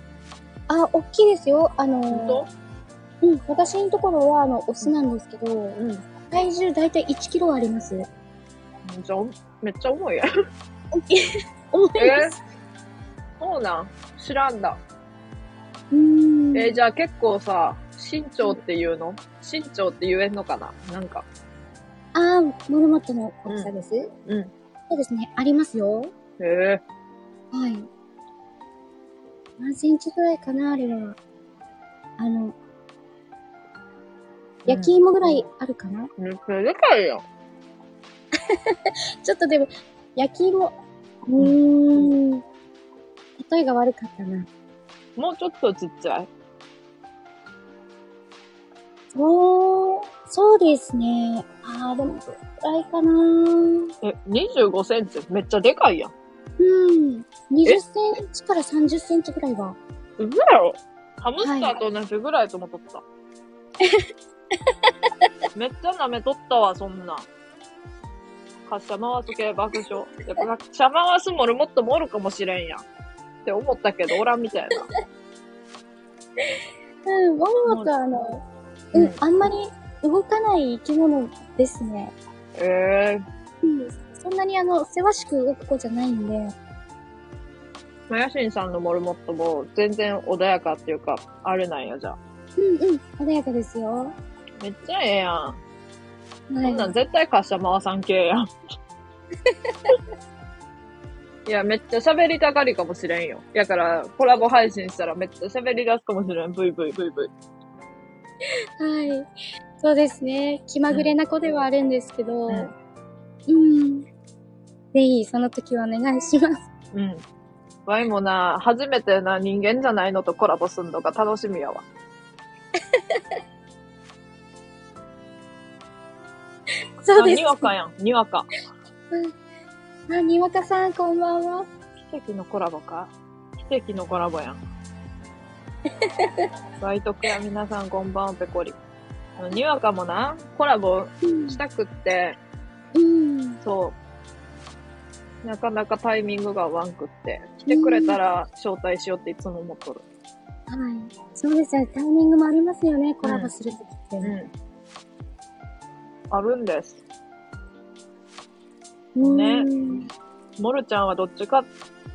あ、大きいですよ。あのと、うん、私のところは、あの、オスなんですけど、うん。体重だいたい1キロあります。じゃあ、めっちゃ重いやん。重いえです。そうなん？知らんだ。うーん。えーじゃあ結構さ、身長っていうの？身長って言えんのかな？なんか。あー、モルモットの大きさです、うん。そうですね。ありますよ。へえ。はい。何センチぐらいかな？あれは。あの、焼き芋ぐらいあるかな、めっちゃでかいよ。ちょっとでも、焼き芋、うーん。例えが悪かったな。もうちょっとちっちゃい？そう、そうですね。あー、でも、どれくらいかなえ、25センチ？めっちゃでかいやん。うん。20センチから30センチぐらいは。うそやろ？ハムスターと同じぐらいと思っとった。めっちゃ舐めとったわ、そんな。滑車回す系爆笑。やっぱ滑車回すモルモットもおるかもしれんやん。って思ったけど、おらんみたいな。うん、モルモットはあの、うん、うんあんまり動かない生き物ですね。ええうん。そんなにあの、せわしく動く子じゃないんで。ー。まやしんさんのモルモットも全然穏やかっていうか、あれなんや、じゃあ。うんうん、穏やかですよ。めっちゃええやん。はい。そんなん絶対滑車回さん系やん。いや、めっちゃ喋りたがりかもしれんよ。やから、コラボ配信したらめっちゃ喋り出すかもしれん。ブイブイブイブイ。はい。そうですね。気まぐれな子ではあるんですけど、ううんん。ぜひ、その時はお願いします。うん。ワイもな、初めてな人間じゃないのとコラボすんのが楽しみやわ。あ、そうです。にわかやん。にわか。あ、にわかさん、こんばんは。奇跡のコラボか奇跡のコラボやん。バイトクや皆さんこんばんは、ペコリ。あのにわかもな、コラボうんしたくって、うん。そう。なかなかタイミングが合わんくって。来てくれたら招待しようっていつも思っとる。はい。そうですよね。タイミングもありますよね。コラボするときって。うん。あるんです。うんねモルちゃんはどっちか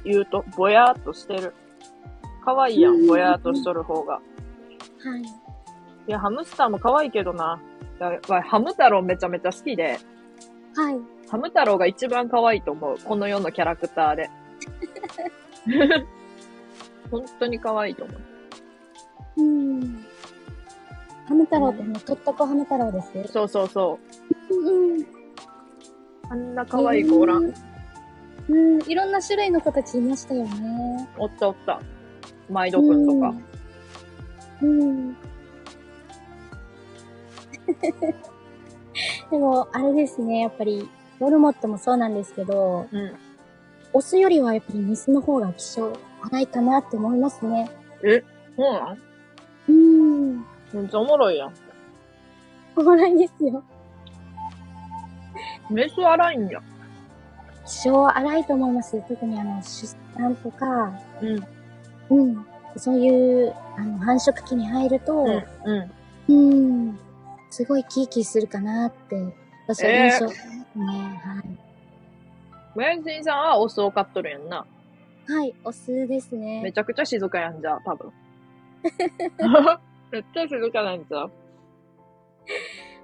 言うと、ぼやーっとしてる。可愛いやうんん、ぼやーっとしとる方が。はい。いや、ハムスターも可愛いけどな。ハム太郎めちゃめちゃ好きで、はい。ハム太郎が一番可愛いと思う。この世のキャラクターで。本当に可愛いと思う。うん。ハム太郎ってね、とったこハム太郎です。そうそうそう。うんうん。あんな可愛い子おらん。うん、いろんな種類の子たちいましたよね。おったおった。マイドくんとか。うん。うん。でも、あれですね、やっぱり、モルモットもそうなんですけど、うん。オスよりはやっぱりメスの方が希少、荒いかなって思いますね。そうなんうん。めっちゃおもろいやん。おもろいですよ。メス荒いんや。希少荒いと思います。特にあの、出産とか、うん。うん。そういう、あの、繁殖期に入ると、うん。うん。うん。すごいキーキーするかなって、私は印象ですね。はい。さんはオスを飼っとるやんな。はい、オスですめね。ちゃくちゃ静かやんじゃあ、多分。めっちゃ静かなんじゃう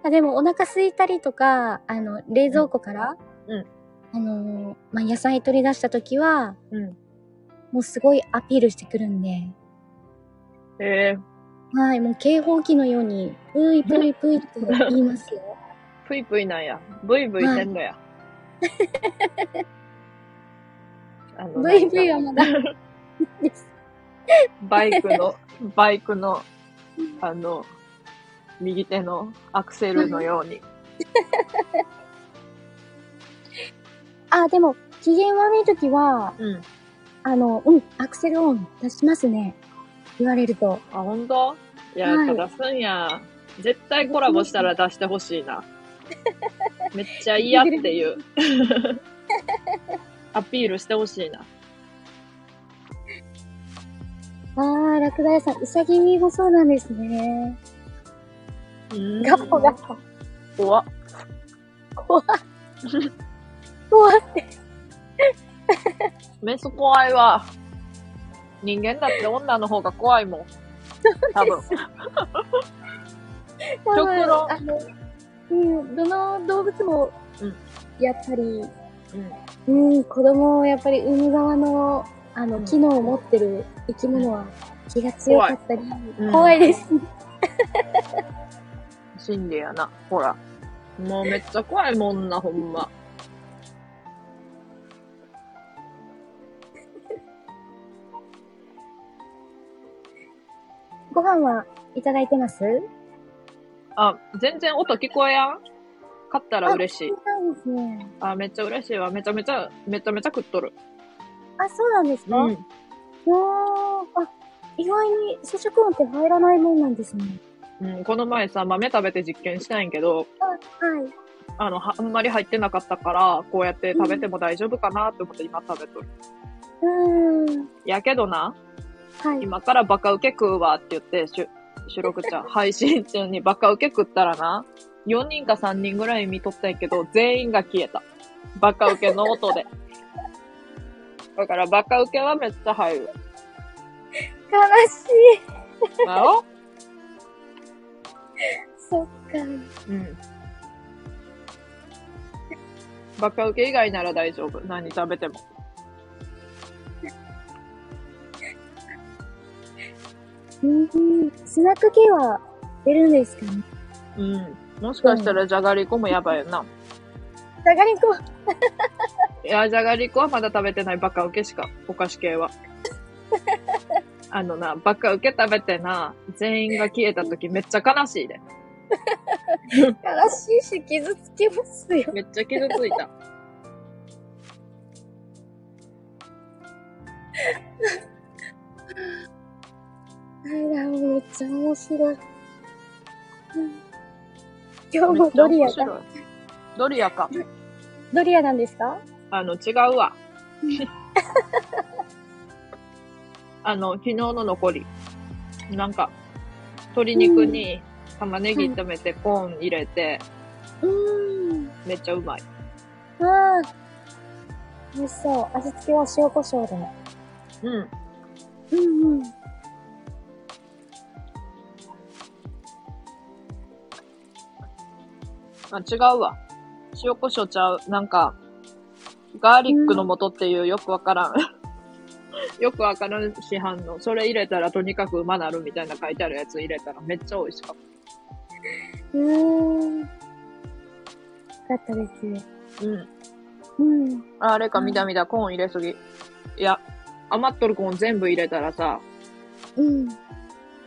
あでも、お腹空いたりとか、あの、冷蔵庫から、うんあのーまあ、野菜取り出したときは、うん。もうすごいアピールしてくるんで、ええはい、もう警報器のように、ぷいぷいぷいって言いますよ。ぷいぷいなんや。ブイブイせんのや。あのブイブイはまだ。バイクの、バイクの、あの、右手のアクセルのように。あ、でも、機嫌悪い時は、うん。あの、うん、アクセルオン出しますね。言われると。あ、本当？いや、はい出すんや。絶対コラボしたら出してほしいな。めっちゃ嫌っていう。アピールしてほしいな。あー、ラクダ屋さん、うさぎもそうなんですね。うんガッポガッポ。怖っ。怖っ。怖って。メス怖いわ。人間だって女の方が怖いもん。多分。多分極論あの、うん、どの動物も、うんやっぱり、うん。うん、子供をやっぱり産む側の、あの、うん機能を持ってる生き物は気が強かったり、うん怖いですね。心理やな。ほら。もうめっちゃ怖いもんな、ほんま。ご飯はいただいてます？あ、全然音聞こえやん買ったら嬉しい。ですね。あ、めっちゃ嬉しいわ。めちゃめちゃ、めちゃめちゃ食っとる。あ、そうなんですか、うん。あ、意外に咀嚼音って入らないもんなんですね。うん、この前さ、豆食べて実験したんやけど、あ、はい。あの、はあんまり入ってなかったから、こうやって食べても大丈夫かなって思って今食べとる。うーん。やけどな、はい。今からバカウケ食うわって言って、しゅ収録ちゃん、配信中にバカウケ食ったらな、4人か3人ぐらい見とったんやけど、全員が消えた。バカウケの音で。だからバカウケはめっちゃ入る。悲しい。だろ そっか。うん。バカウケ以外なら大丈夫。何食べても。うん。スナック系は出るんですかねうん。もしかしたらじゃがりこもやばいよな。じゃがりこ。いや、じゃがりこはまだ食べてないバカウケしか、お菓子系は。あのな、バカウケ食べてな、全員が消えた時めっちゃ悲しいで。悲しいし傷つきますよ。めっちゃ傷ついた。あら、めっちゃ面白い。うん今日もドリアが。めっちゃ面白いドリアか。ドリアなんですか？あの、違うわ。あの、昨日の残り。なんか、鶏肉に玉ねぎ炒めてコーン入れて、うーん。めっちゃうまい。ああ。美味しそう。味付けは塩コショウで。うん。うんうん。あ、違うわ。塩コショウちゃう。なんか、ガーリックの素っていうよくわからん。よくわからん市販の。それ入れたらとにかくうまなるみたいな書いてあるやつ入れたらめっちゃ美味しかっうーん。よかったです。た。うん。うん。ああれか、みだみだ、コーン入れすぎ。いや、余っとるコーン全部入れたらさ、うん。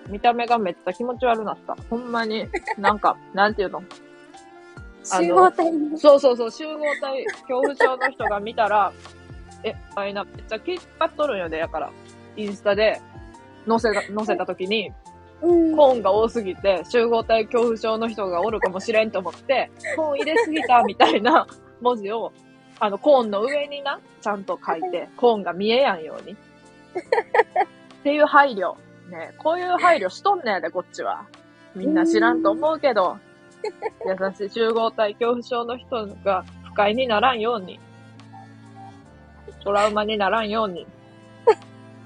見た目がめっちゃ気持ち悪なった。ほんまに、なんか、なんていうの？集合体の。そうそうそう、集合体恐怖症の人が見たら、え、あれな、めっちゃ気張っとるんよで、やから。インスタで載せた、載せた時に、うん。コーンが多すぎて、集合体恐怖症の人がおるかもしれんと思って、コーン入れすぎたみたいな 文字を、あの、コーンの上にな、ちゃんと書いて、コーンが見えやんように。っていう配慮。ねこういう配慮しとんねやで、こっちは。みんな知らんと思うけど、優しい集合体恐怖症の人が不快にならんように、トラウマにならんように、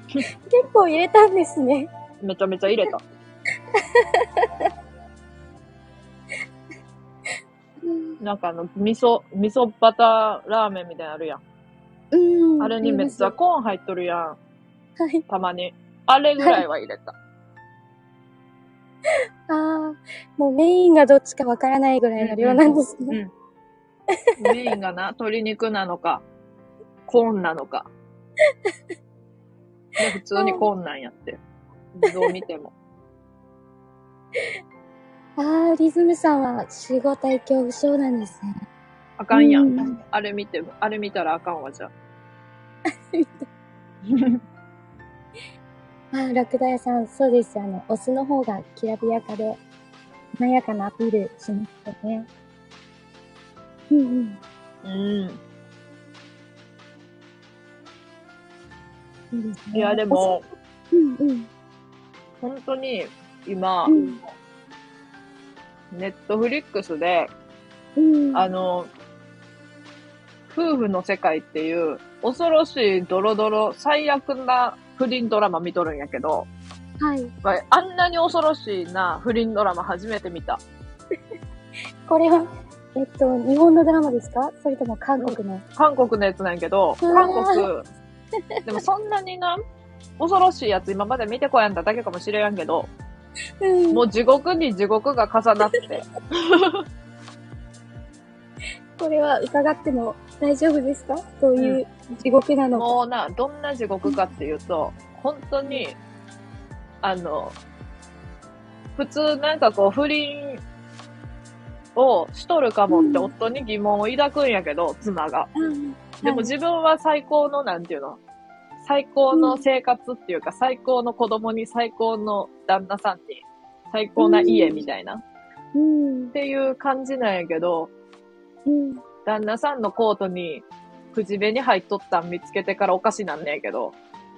結構入れたんですね。めちゃめちゃ入れた。うん。なんかあの、味噌、味噌バターラーメンみたいなのあるやん。うん。あれにめっちゃはコーン入っとるやん。い。たまに。あれぐらいは入れた。ああ。もうメインがどっちかわからないぐらいの量なんですね。うん。メインがな、鶏肉なのか、コーンなのか。で普通にコーンなんやって。どう見ても。あー、リズムさんは集合体恐怖症なんですね。あかんやん。うんあれ見ても、あれ見たらあかんわ、じゃあ。あー、ラクダ屋さん、そうです。あの、オスの方がきらびやかで、華やかなアピールしますよね。うんうん。うん。そうですね。いや、でも、うんうん。本当に、今う、ん。ネットフリックスで、うん。あの、夫婦の世界っていう、恐ろしいドロドロ、最悪な不倫ドラマ見とるんやけど、はい。まああんなに恐ろしいな不倫ドラマ初めて見た。これは、えっと、日本のドラマですか？それとも韓国の？韓国のやつなんやけど、韓ー国、でもそんなにな、恐ろしいやつ今まで見てこやんだだけかもしれんけど、うんもう地獄に地獄が重なって、これは伺っても大丈夫ですか？そういう地獄なのか。もうな、どんな地獄かっていうと、本当に、あの、普通なんかこう不倫をしとるかもってうん夫に疑問を抱くんやけど、妻が。うんでも自分は最高の、なんていうの？最高の生活っていうか、最高の子供に最高の旦那さんに、最高な家みたいな、っうん。ていう感じなんやけど、うん。旦那さんのコートに、口紅入っとったん見つけてからおかしなんねんけど、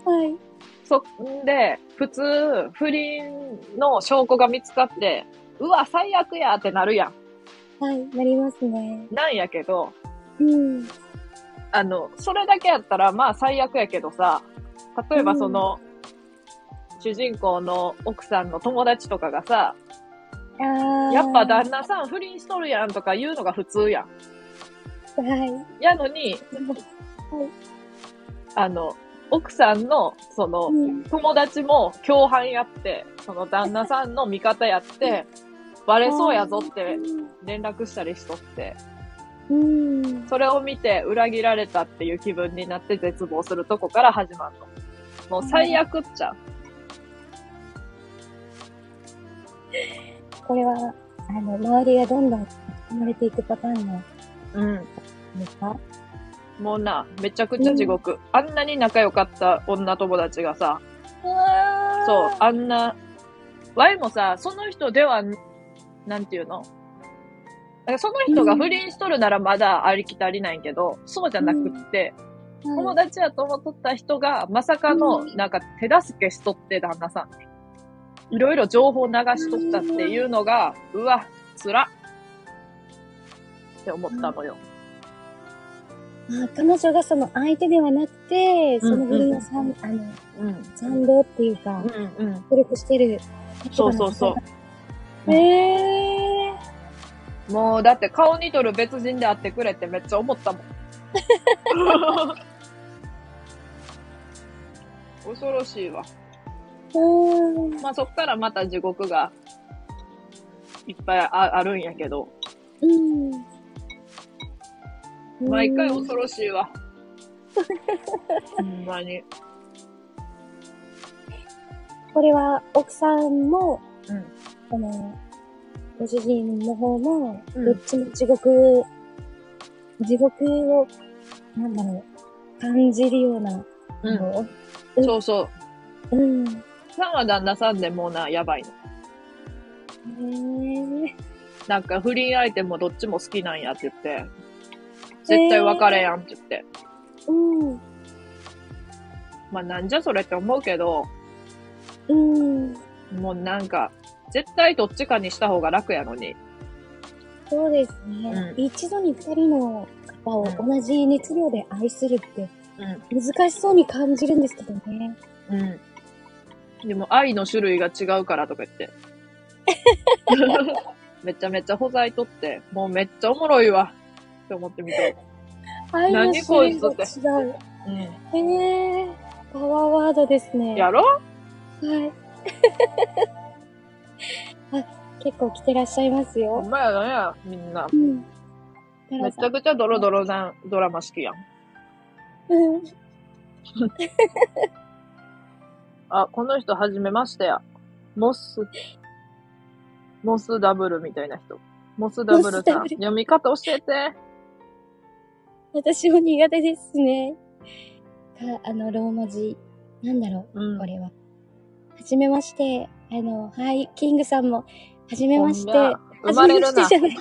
はい。そんで、普通、不倫の証拠が見つかって、うわ、最悪やってなるやはい。なりますね。ん。なんやけど、うん。あの、それだけやったら、まあ最悪やけどさ、例えばその、主人公の奥さんの友達とかがさ、やっぱ旦那さん不倫しとるやんとか言うのが普通やん。はい。やのに、あの、奥さんの、その、うん。友達も共犯やって、その旦那さんの味方やって、バレそうやぞって連絡したりしとって、うん。それを見て裏切られたっていう気分になって絶望するとこから始まるの。もう最悪っちゃう。これは、あの、周りがどんどん生まれていくパターンのうん。もうな、めちゃくちゃ地獄。あんなに仲良かった女友達がさ、そう、あんな、ワイもさ、その人では、なんていうの？その人が不倫しとるならまだありきたりないけど、そうじゃなくって、友は達やと思っとった人が、まさかの、なんか手助けしとって、旦那さんに。いろいろ情報流しとったっていうのが、うわ、つらって思ったのよ。いあ彼女がその相手ではなくて、その不倫をさん、あの、うん。賛同っていうかう、んうん。努力してる。そうそうそう。う。えー。もう、だって顔にとる別人で会ってくれってめっちゃ思ったもん。恐ろしいわ。うーん。まあそっからまた地獄がいっぱいああるんやけど、うん。毎回うん恐ろしいわ。ほんまに。これは、奥さんも、うん。この、ご主人の方も、うんどっちも地獄、地獄を、なんだろう、感じるようなうん。のそうそう。うん。へさんは旦那さんでもうな、やばいの。ーなんか不倫相手もどっちも好きなんやって言って、絶対別れやんって言って。うん。まあなんじゃそれって思うけど、うん。もうなんか、絶対どっちかにした方が楽やのに。そうですね。うん一度に二人の方を同じ熱量で愛するってうん。難しそうに感じるんですけどね。うん。でも愛の種類が違うからとか言って。めちゃめちゃほざいとって、もうめっちゃおもろいわ。って思ってみて。愛の何種類がこいつ違う。うへえ、パワーワードですね。ん。やろ？はい。あ、結構来てらっしゃいますほよ。んまやなんや、みんな。うん。タめラさん。ちゃくちゃドロドロなドラマ好きやん。うん。あ、この人はじめましてや。モス。モスダブルみたいな人。モスダブルさん。モスダブル読み方教えて。私も苦手ですね。か、あの、ローマ字。なんだろうんう、こ。れは。はじめまして。あの、はい、キングさんも、はじめまして。は。じめましてじゃない。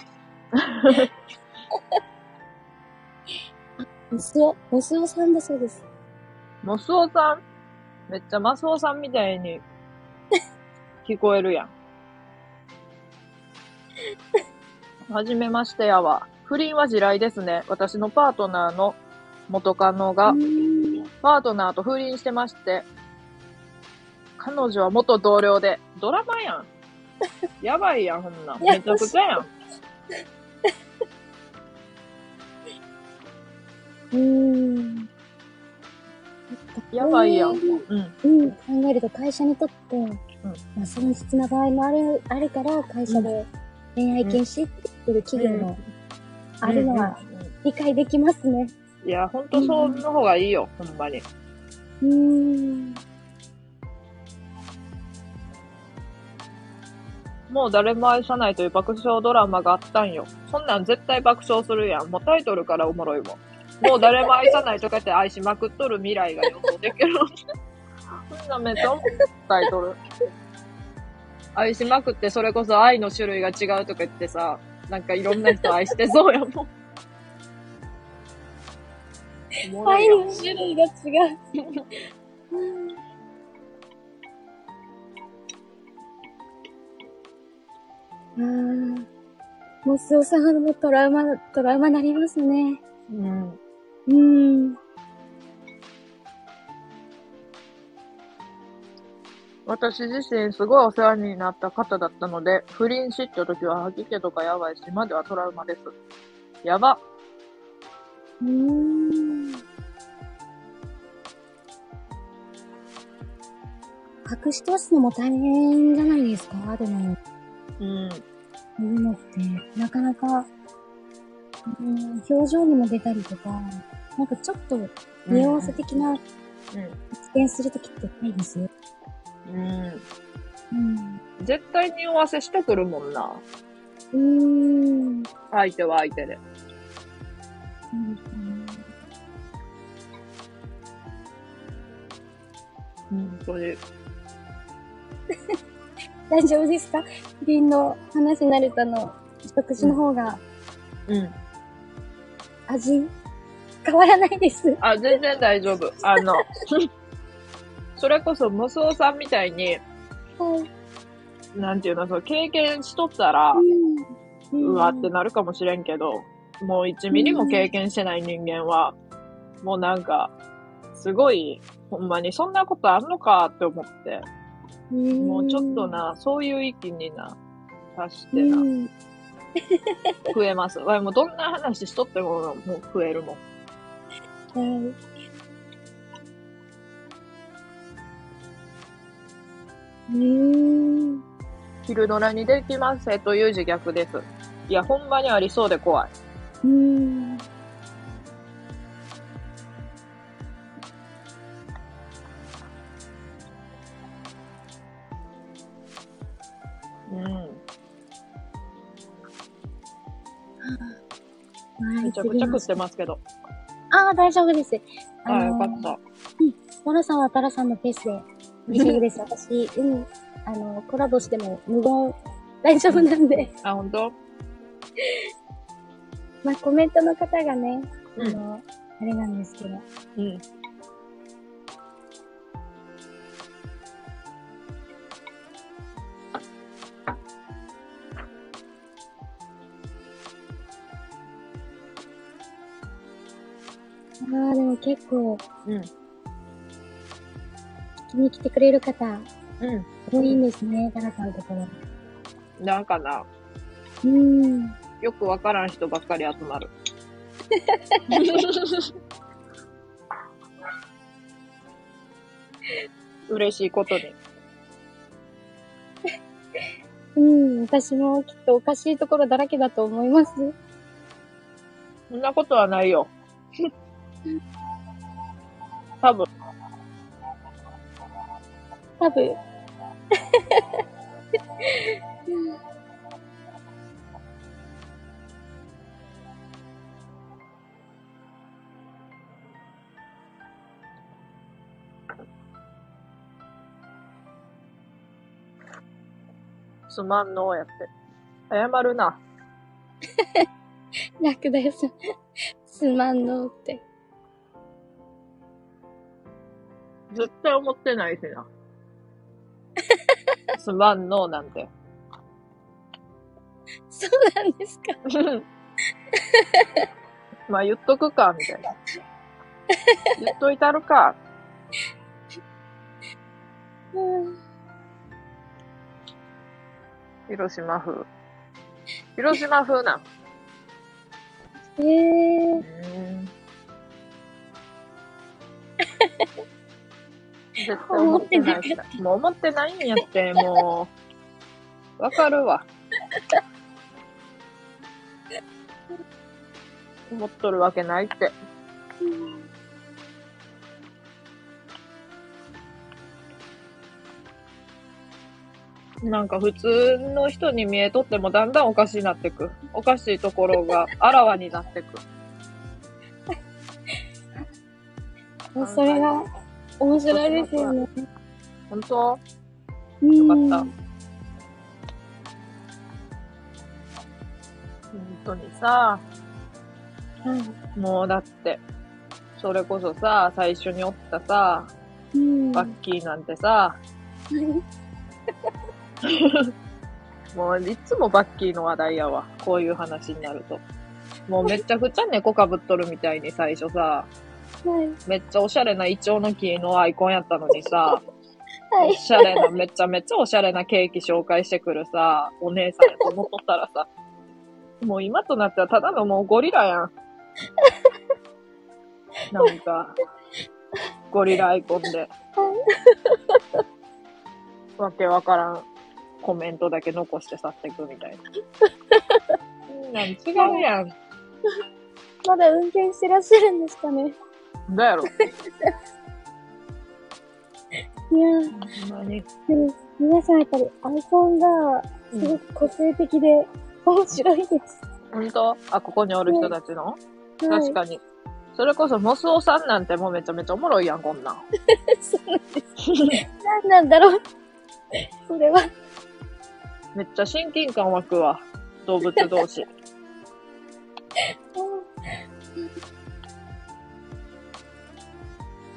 あ、モスオ、モスオさんだそうです。モスオさん？めっちゃマスオさんみたいに 聞こえるやん。はじめましてやわ。不倫は地雷ですね。私のパートナーの元カノがパートナーと不倫してまして、彼女は元同僚で、ドラマやん。やばいやん、ほんなん。めちゃくちゃやん。うーん。やばいやん。こうん。うん、考えると会社にとって、まあ、損失な場合もある、あるから、会社で恋愛禁止って言ってる企業もあるのは理解できますね。いや、ほんとその方がいいよ、ほんまに。うーん。もう誰も愛さないという爆笑ドラマがあったんよ。そんなん絶対爆笑するやん。もうタイトルからおもろいもん。もう誰も愛さないとかって愛しまくっとる未来が予想できる。そんなめっちゃタイトル。愛しまくってそれこそ愛の種類が違うとか言ってさ、なんかいろんな人愛してそうやもん。おもろいやん愛の種類が違う。あーモスオさんもトラウマ、トラウマなりますね。うん。うーん。私自身すごいお世話になった方だったので、不倫しって時は吐き気とかやばいし、今ではトラウマです。やば。うーん。隠し通すのも大変じゃないですか？でも、うん。こういうのって、なかなか、うん、表情にも出たりとか、なんかちょっと、匂わせ的なうん。発言するときってないですよ。うん。うん。絶対匂わせしてくるもんな。うーん。相手は相手で。そうん。それ、大丈夫ですか？不倫の話になるとあの、一口の方がうん。味、変わらないです。あ、全然大丈夫。あの、それこそ無双さんみたいに、はい。なんていうの、そう、経験しとったら、うん。うわってなるかもしれんけど、もう1ミリも経験してない人間は、もうなんか、すごい、ほんまにそんなことあんのかって思って、もうちょっとな、そういう域にな、達してな、うん。増えます。わいもうどんな話しとっても、もう増えるもん。はい。うーん。昼ドラにできますせという自虐です。いや、ほんまにありそうで怖い。うーん。うん。はいめちゃくちゃ食ってますけど。ああ、大丈夫です。ああ、よかった。タラさんはタラさんのペースで大丈夫です。私、うん。あの、コラボしても無言大丈夫なんで。あ、ほんとまあ、コメントの方がね、うんあの、あれなんですけど。うん。ああ、でも結構、うん。聞きに来てくれる方、うん。多いんですね、タラさんのところ。なんかな、うーん。よくわからん人ばっかり集まる。嬉しいことに。うん、私もきっとおかしいところだらけだと思います。そんなことはないよ。多分。多分。すまんのやって。謝るな。楽クダすさ、まんのって。絶対思ってないしな。すまんのなんて。そうなんですか。まあ言っとくか、みたいな。言っといたるか。うん広島風。広島風なん。えー、うん絶対思ってないし。もう思ってないんやって、もう。わかるわ。思っとるわけないって。なんか普通の人に見えとってもだんだんおかしになってく。おかしいところがあらわになってく。もうそれが面白いですよね。本当うんよかった本当にさ、はいもうだって、それこそさ、最初におったさ、うんバッキーなんてさ、もういつもバッキーの話題やわ。こういう話になると。もうめっちゃくちゃ猫かぶっとるみたいに最初さ、はい。めっちゃおしゃれなイチョウの木のアイコンやったのにさ、お はい。しゃれな、めちゃめちゃおしゃれなケーキ紹介してくるさ、お姉さんやと思っとったらさ、もう今となってはただのもうゴリラやん。なんか、ゴリラアイコンで。わけわからんコメントだけ残して去っていくみたいな。なん違うやん。まだ運転してらっしゃるんですかね。だやろ。いやまに。でも皆さんやっぱりアイコンがすごく個性的で面白いです。ほんとあ、ここにおる人たちの、はい確かに。それこそ、モスオさんなんてもうめちゃめちゃおもろいやん、こんなん。何なんだろう。それは。めっちゃ親近感湧くわ。動物同士。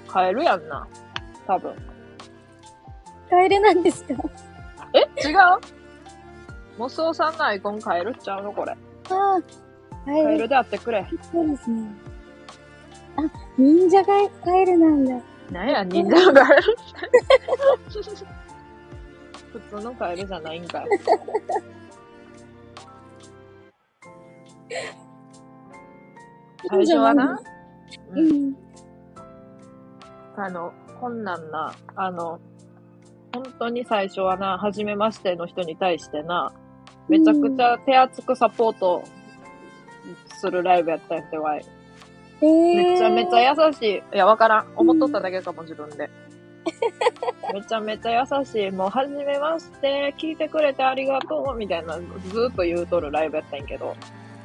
カエルやんな。多分。カエルなんですかえ？違う？モスオさんのアイコンカエルちゃうのこれ。ああ、カエル。カエルであってくれ。そうですね。あ、忍者がカエルなんだ。なんや、忍者のカエル普通のカエルじゃないんかい。最初はな、ううんん。あの、こんなんな、あの、本当に最初はな、初めましての人に対してな、めちゃくちゃ手厚くサポートするライブやったんやって、わい。えー、めちゃめちゃ優しい。いや、わからん。思っとっただけかも、自分で。めちゃめちゃ優しい。もう、はじめまして、聞いてくれてありがとう、みたいな、ずーっと言うとるライブやったんやけど、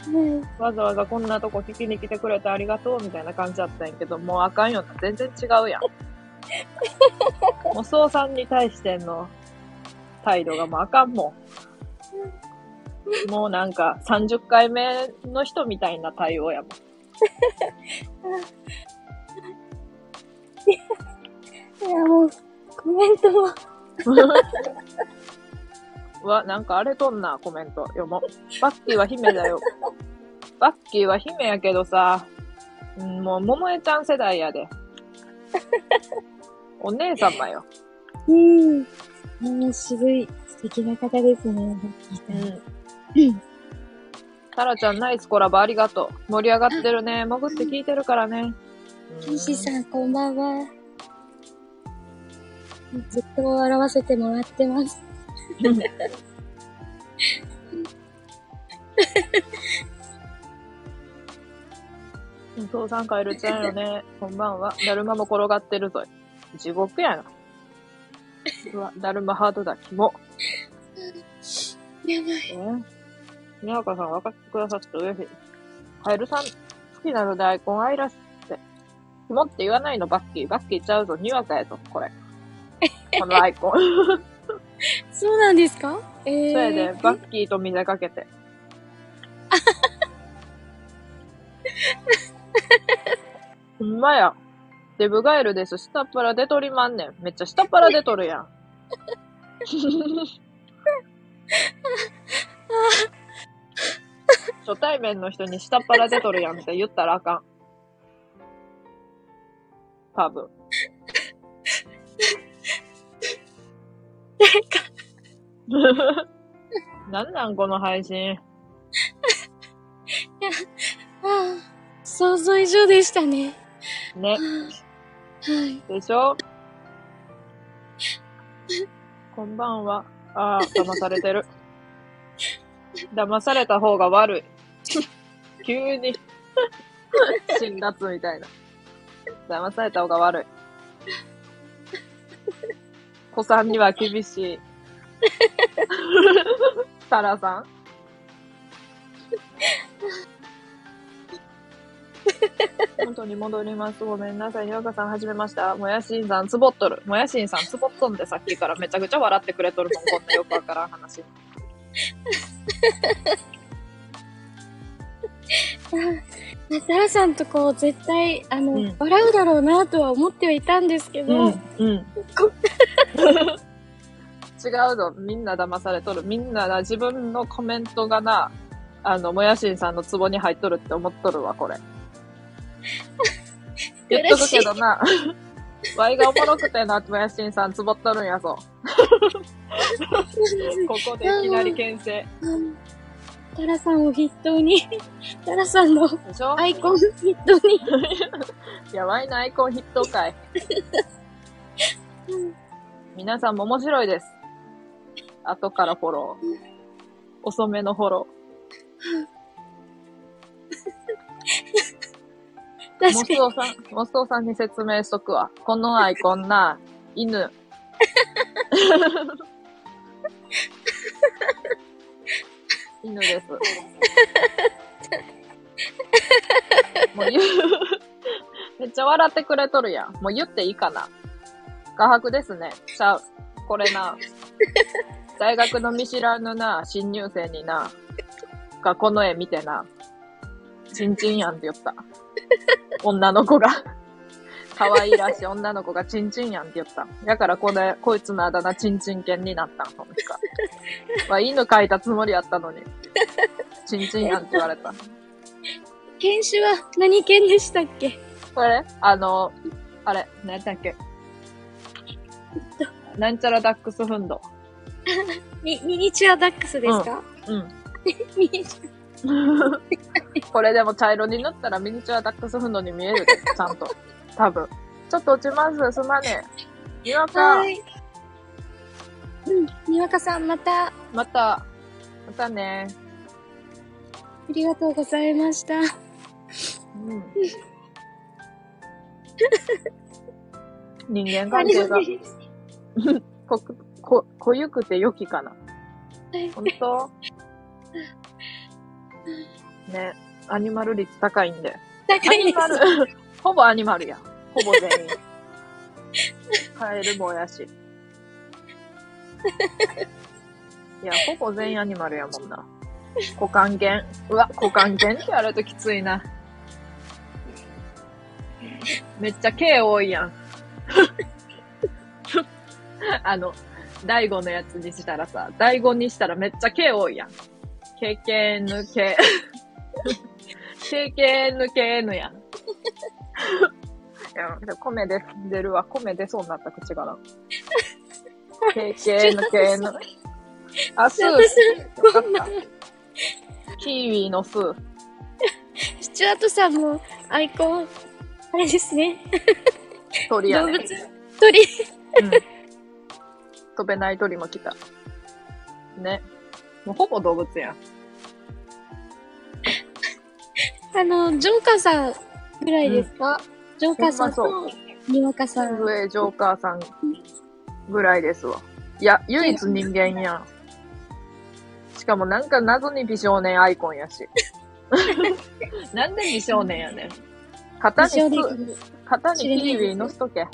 はい。わざわざこんなとこ聞きに来てくれてありがとう、みたいな感じだったんやけど、もうあかんよな。全然違うやん。もう、そうさんに対しての態度がもうあかんもん。もうなんか、30回目の人みたいな対応やもん。いや、もう、コメントも、うわ、なんかあれとんな、コメント。読もう。バッキーは姫だよ。バッキーは姫やけどさ、うん、もう、桃江ちゃん世代やで。お姉様よ。うん。あの、渋い、素敵な方ですね、バッキーさん。うん。タラちゃんナイスコラボありがとう。盛り上がってるね。潜って聞いてるからね。キシさん、こんばんは。ずっと笑わせてもらってます。お父さん。カエルちゃん。よね。こん。ばん。は。だるまも転がってるぞい。地獄やな。うわ、だるまハートだ、キモ。やばい。え宮岡さん。分かってくださって嬉しい。カエルさん、好きなのでアイコンアイラスって。キモって言わないの、バッキー。バッキーちゃうぞ、にわかやぞ、これ。このアイコン。そうなんですか？ええそれで、バッキーと見せかけて。ほんまや。デブガエルです。下っ腹出とりまんねん。めっちゃ下っ腹出とるやん。初対面の人に下っ腹出とるやんって言ったらあかん。多分。なんなんこの配信。ああ、想像以上でしたね。ね。はい。でしょ？こんばんは。ああ、騙されてる。騙された方が悪い。急に。辛辣みたいな。騙された方が悪い。子さんには厳しい。タラさん？元に戻ります。ごめんなさい。にわかさん、はじめました。もやしんさん、つぼっとる。もやしんさん、つぼっとんでさっきからめちゃくちゃ笑ってくれとるもん。こんなよくわからん話。タラさんとこう、絶対、あの、うん笑うだろうなとは思ってはいたんですけど、うん。うん。違うぞ。みんな騙されとる。みんなな、自分のコメントがな、あの、もやしんさんのツボに入っとるって思っとるわ、これ。言っとくけどな。ワイがおもろくてな、もやしんさんツボっとるんやぞ。ここでいきなり牽制。うんタラさんを筆頭に、タラさんのアイコン筆頭に、いや、ワイのアイコン筆頭会。皆さんも面白いです。後からフォロー。遅めのフォロー。モスオさん、モスオさんに説明しとくわ。このアイコンな、犬。犬です。もう言う、めっちゃ笑ってくれとるやん。もう言っていいかな。画伯ですね。ちゃう。これな、大学の見知らぬな、新入生にな、がこの絵見てな、チンチンやんって言った。女の子が。可愛いらしい女の子がチンチンやんって言った。だからこれ、こいつのあだ名チンチン犬になったん、その日か。まあ、犬描いたつもりやったのに。チンチンやんって言われた。犬種は何犬でしたっけ？これ？あの、あれ、何だっけ？なんちゃらダックスフンド。ミミニチュアダックスですか、うん。ミニチュ これでも茶色に塗ったらミニチュアダックスフンドに見えるで、ちゃんと。多分。ちょっと落ちます。すまねえ。にわア。かは、い。うん。にわかさん、また、あまた、またね。りがとうございました。うん。人間関係が こ、こ、濃ゆくて良きかな。本当？ね、アニマル率高いんで。高アいです。ニマル、ほぼアニマルやん。ほぼ全員。カエルもやし。いや、ほぼ全員アニマルやもんな。股間犬。うわ、股間犬ってやるときついな。めっちゃ K 多いやん。あの、大悟のやつにしたらさ、大悟にしたらめっちゃ K 多いやん。KKN、K。KKN、やん。いや、でも米で出るわ。米出そうになった口から。KKN、あ、スー。よかった。キーウィのスー。スチュアートさんもアイコン、あれですね。鳥やね。動物、鳥。うん。飛べない鳥も来た。ね。もうほぼ動物やん。あの、ジョーカーさんぐらいですか、ジョーカーさんと、にわかさん。上ジョーカーさんぐらいですわ。いや、唯一人間やん。しかもなんか謎に美少年アイコンやし。なんで美少年やねん。肩に肩にキーウィ乗しとけ。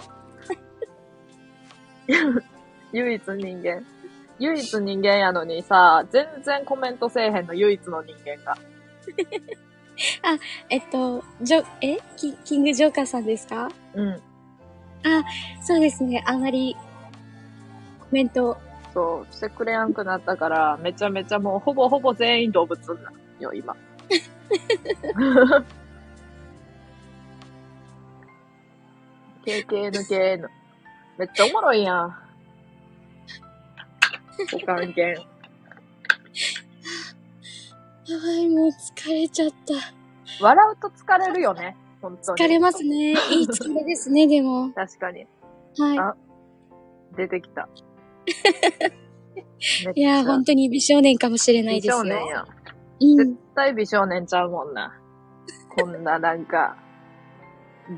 唯一人間。唯一人間やのにさ、全然コメントせえへんの唯一の人間が。えっと、ジョ、え？キキングジョーカーさんですか？うん。そうですね。あまり、コメント、そう、してくれやんくなったから、めちゃめちゃもうほぼほぼ全員動物なよ、今。KKNKN。めっちゃおもろいやん。おかんけん。やばい、もう疲れちゃった。笑うと疲れるよね。本当に。疲れますね。いい疲れですね、でも。確かに。はあ出てきた。い。いやー、本当に美少年かもしれない美ですよ。少年や。絶対美少年ちゃうもんな。こんななんか、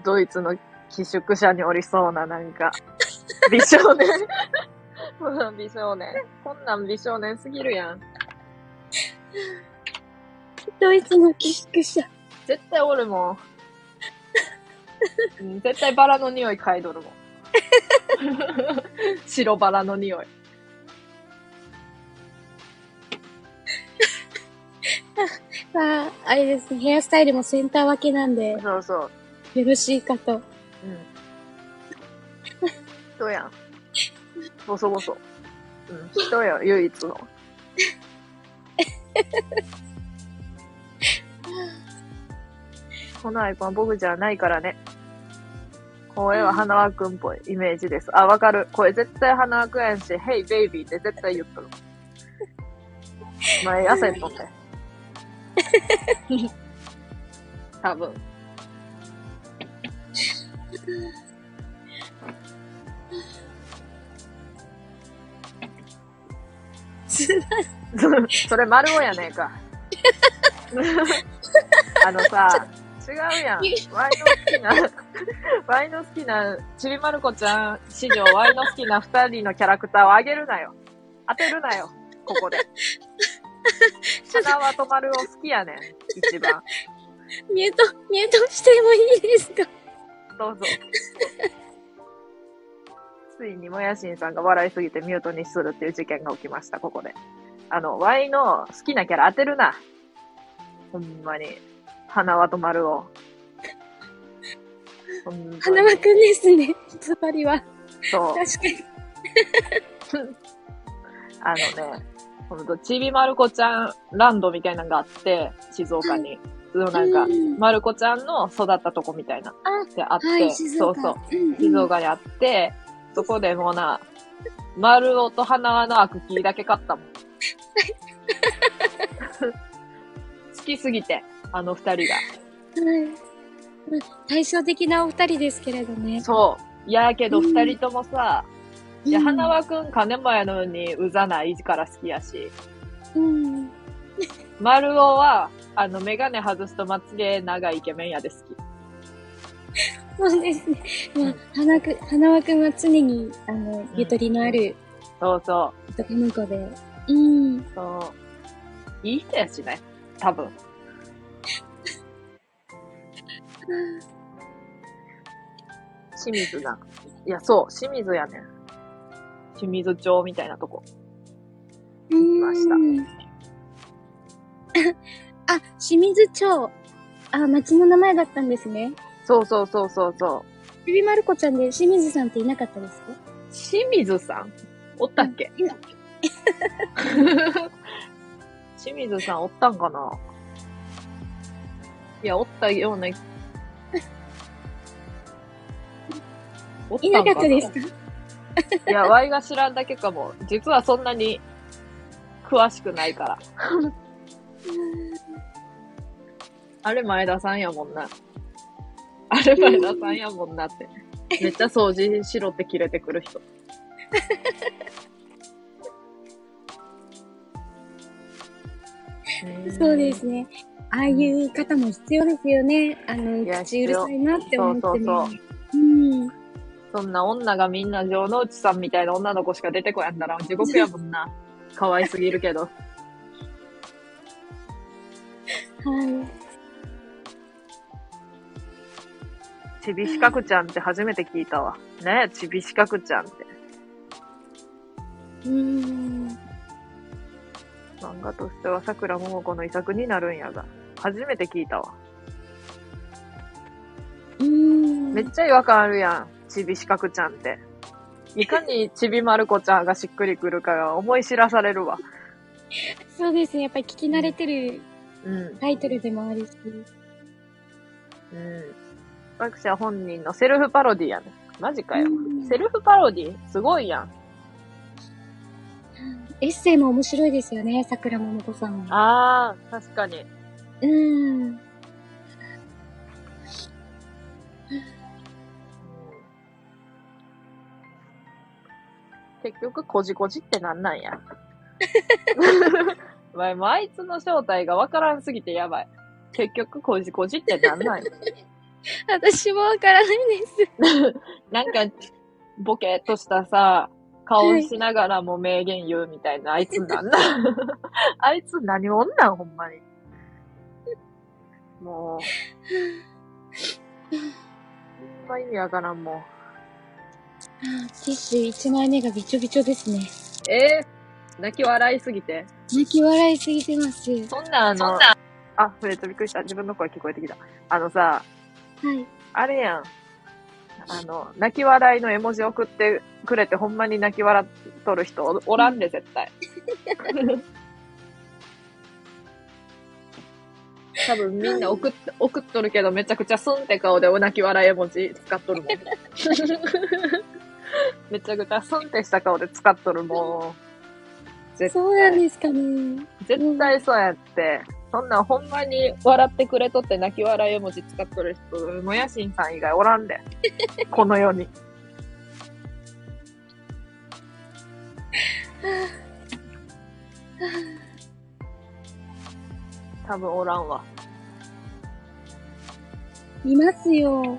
ドイツの寄宿舎におりそうななんか、美少年。うん美少年。こんなん美少年すぎるやん。ドイツの寄宿舎。絶対おるもん。うん絶対バラの匂い嗅いどるもん。白バラの匂い。まあ、あれですね、ヘアスタイルもセンター分けなんで、よそうそう。ろしいかと。うん。人やん。ボソボソ。うん、人や、唯一の。このアイコン僕じゃないからね。声は花輪くんっぽいイメージです。あ、わかる。声絶対花輪くんやんし、Hey baby って絶対言っとる。前汗とって。多分。それ丸尾やねえか。あのさ、違うやん。ワイの好きな、ワイの好きな、ちびまる子ちゃん史上ワイの好きな二人のキャラクターをあげるなよ。当てるなよ。ここで。花はとまるを好きやねん。一番。ミュート、ミュートしてもいいですか？どうぞ。ついにもやしんさんが笑いすぎてミュートにするっていう事件が起きました、ここで。あの、ワイの好きなキャラ当てるな。ほんまに。花輪と丸を。花輪くんですね。つまりは。そう。確かに。あのね、ほんと、ちびまる子ちゃんランドみたいなのがあって、静岡に。そのなんか、うんまる子ちゃんの育ったとこみたいな。あ、であって、はい。そうそう。うんうん静岡にあって、そこでもうな、丸尾と花輪のアクキーだけ買ったもん。好きすぎて、あの二人が。はい。まあ対照的なお二人ですけれどね。そう。いやけどうん二人ともさ、いや、うん花輪くん金もやのにうざないから好きやし、うん。丸尾は、あの、メガネ外すとまつげ長いイケメンやで好き。そうですね。まあ、花く、花輪くんは常に、あの、ゆとりのあるそうそ男の子で。うん。う。そう。いい人やしね。多分。清水な。いや、そう、清水やねん。清水町みたいなとこ。うん。ましたあ、清水町。あ、町の名前だったんですね。そうそうそうそうそう。ちびまる子ちゃんで清水さんっていなかったですか？清水さん？おったっけ？いな 清水さんおったんかな？いや、おったような。いなかったですかいや、ワイが知らんだけかも。実はそんなに詳しくないから。あれ前田さんやもんな。あれ前田さんやもんなって。めっちゃ掃除しろって切れてくる人。そうですね。ああいう方も必要ですよね。あの、口うるさいなって思ってね。そうそううん。そんな女がみんな城之内さんみたいな女の子しか出てこやんだら地獄やもんな。可愛すぎるけど。はい。ちびしかくちゃんって初めて聞いたわ。ねえ、ちびしかくちゃんって。うーん。漫画としては桜桃子の遺作になるんやが。初めて聞いたわ。うーん。めっちゃ違和感あるやん。ちび四角ちゃんって。いかにちびまる子ちゃんがしっくりくるかが思い知らされるわ。そうですね。やっぱり聞き慣れてるうん。タイトルでもあるし。うん。作者本人のセルフパロディやね。マジかよ。うんセルフパロディ？すごいやん。エッセイも面白いですよね、桜桃子さんは。あー、確かに。うーん。結局、こじこじってなんなんや。前もうあいつの正体がわからんすぎてやばい。結局、こじこじってなんなんや。私もわからないです。なんか、ボケっとしたさ、顔しながらも名言言うみたいな、あいつなんなん？あいつ何者なん、ほんまに。もう、ほんま意味わからん、もティッシュ1枚目がびちょびちょですね。う。えー、泣き笑いすぎて？泣き笑いすぎてます。そんなあの、あ、フレートびっくりした。自分の声聞こえてきた。あのさ、はい。あれやん。あの、泣き笑いの絵文字送ってくれて、ほんまに泣き笑っとる人お おらんで、絶対。多分みんな送っ送っとるけど、めちゃくちゃスンって顔でお泣き笑い絵文字使っとるもん。めちゃくちゃスンってした顔で使っとるもん。絶そうなんですかね。絶対そうやって。そんなんほんまに笑ってくれとって泣き笑い絵文字使っとる人、もやしんさん以外おらんで。この世に。多分おらんわ。いますよ。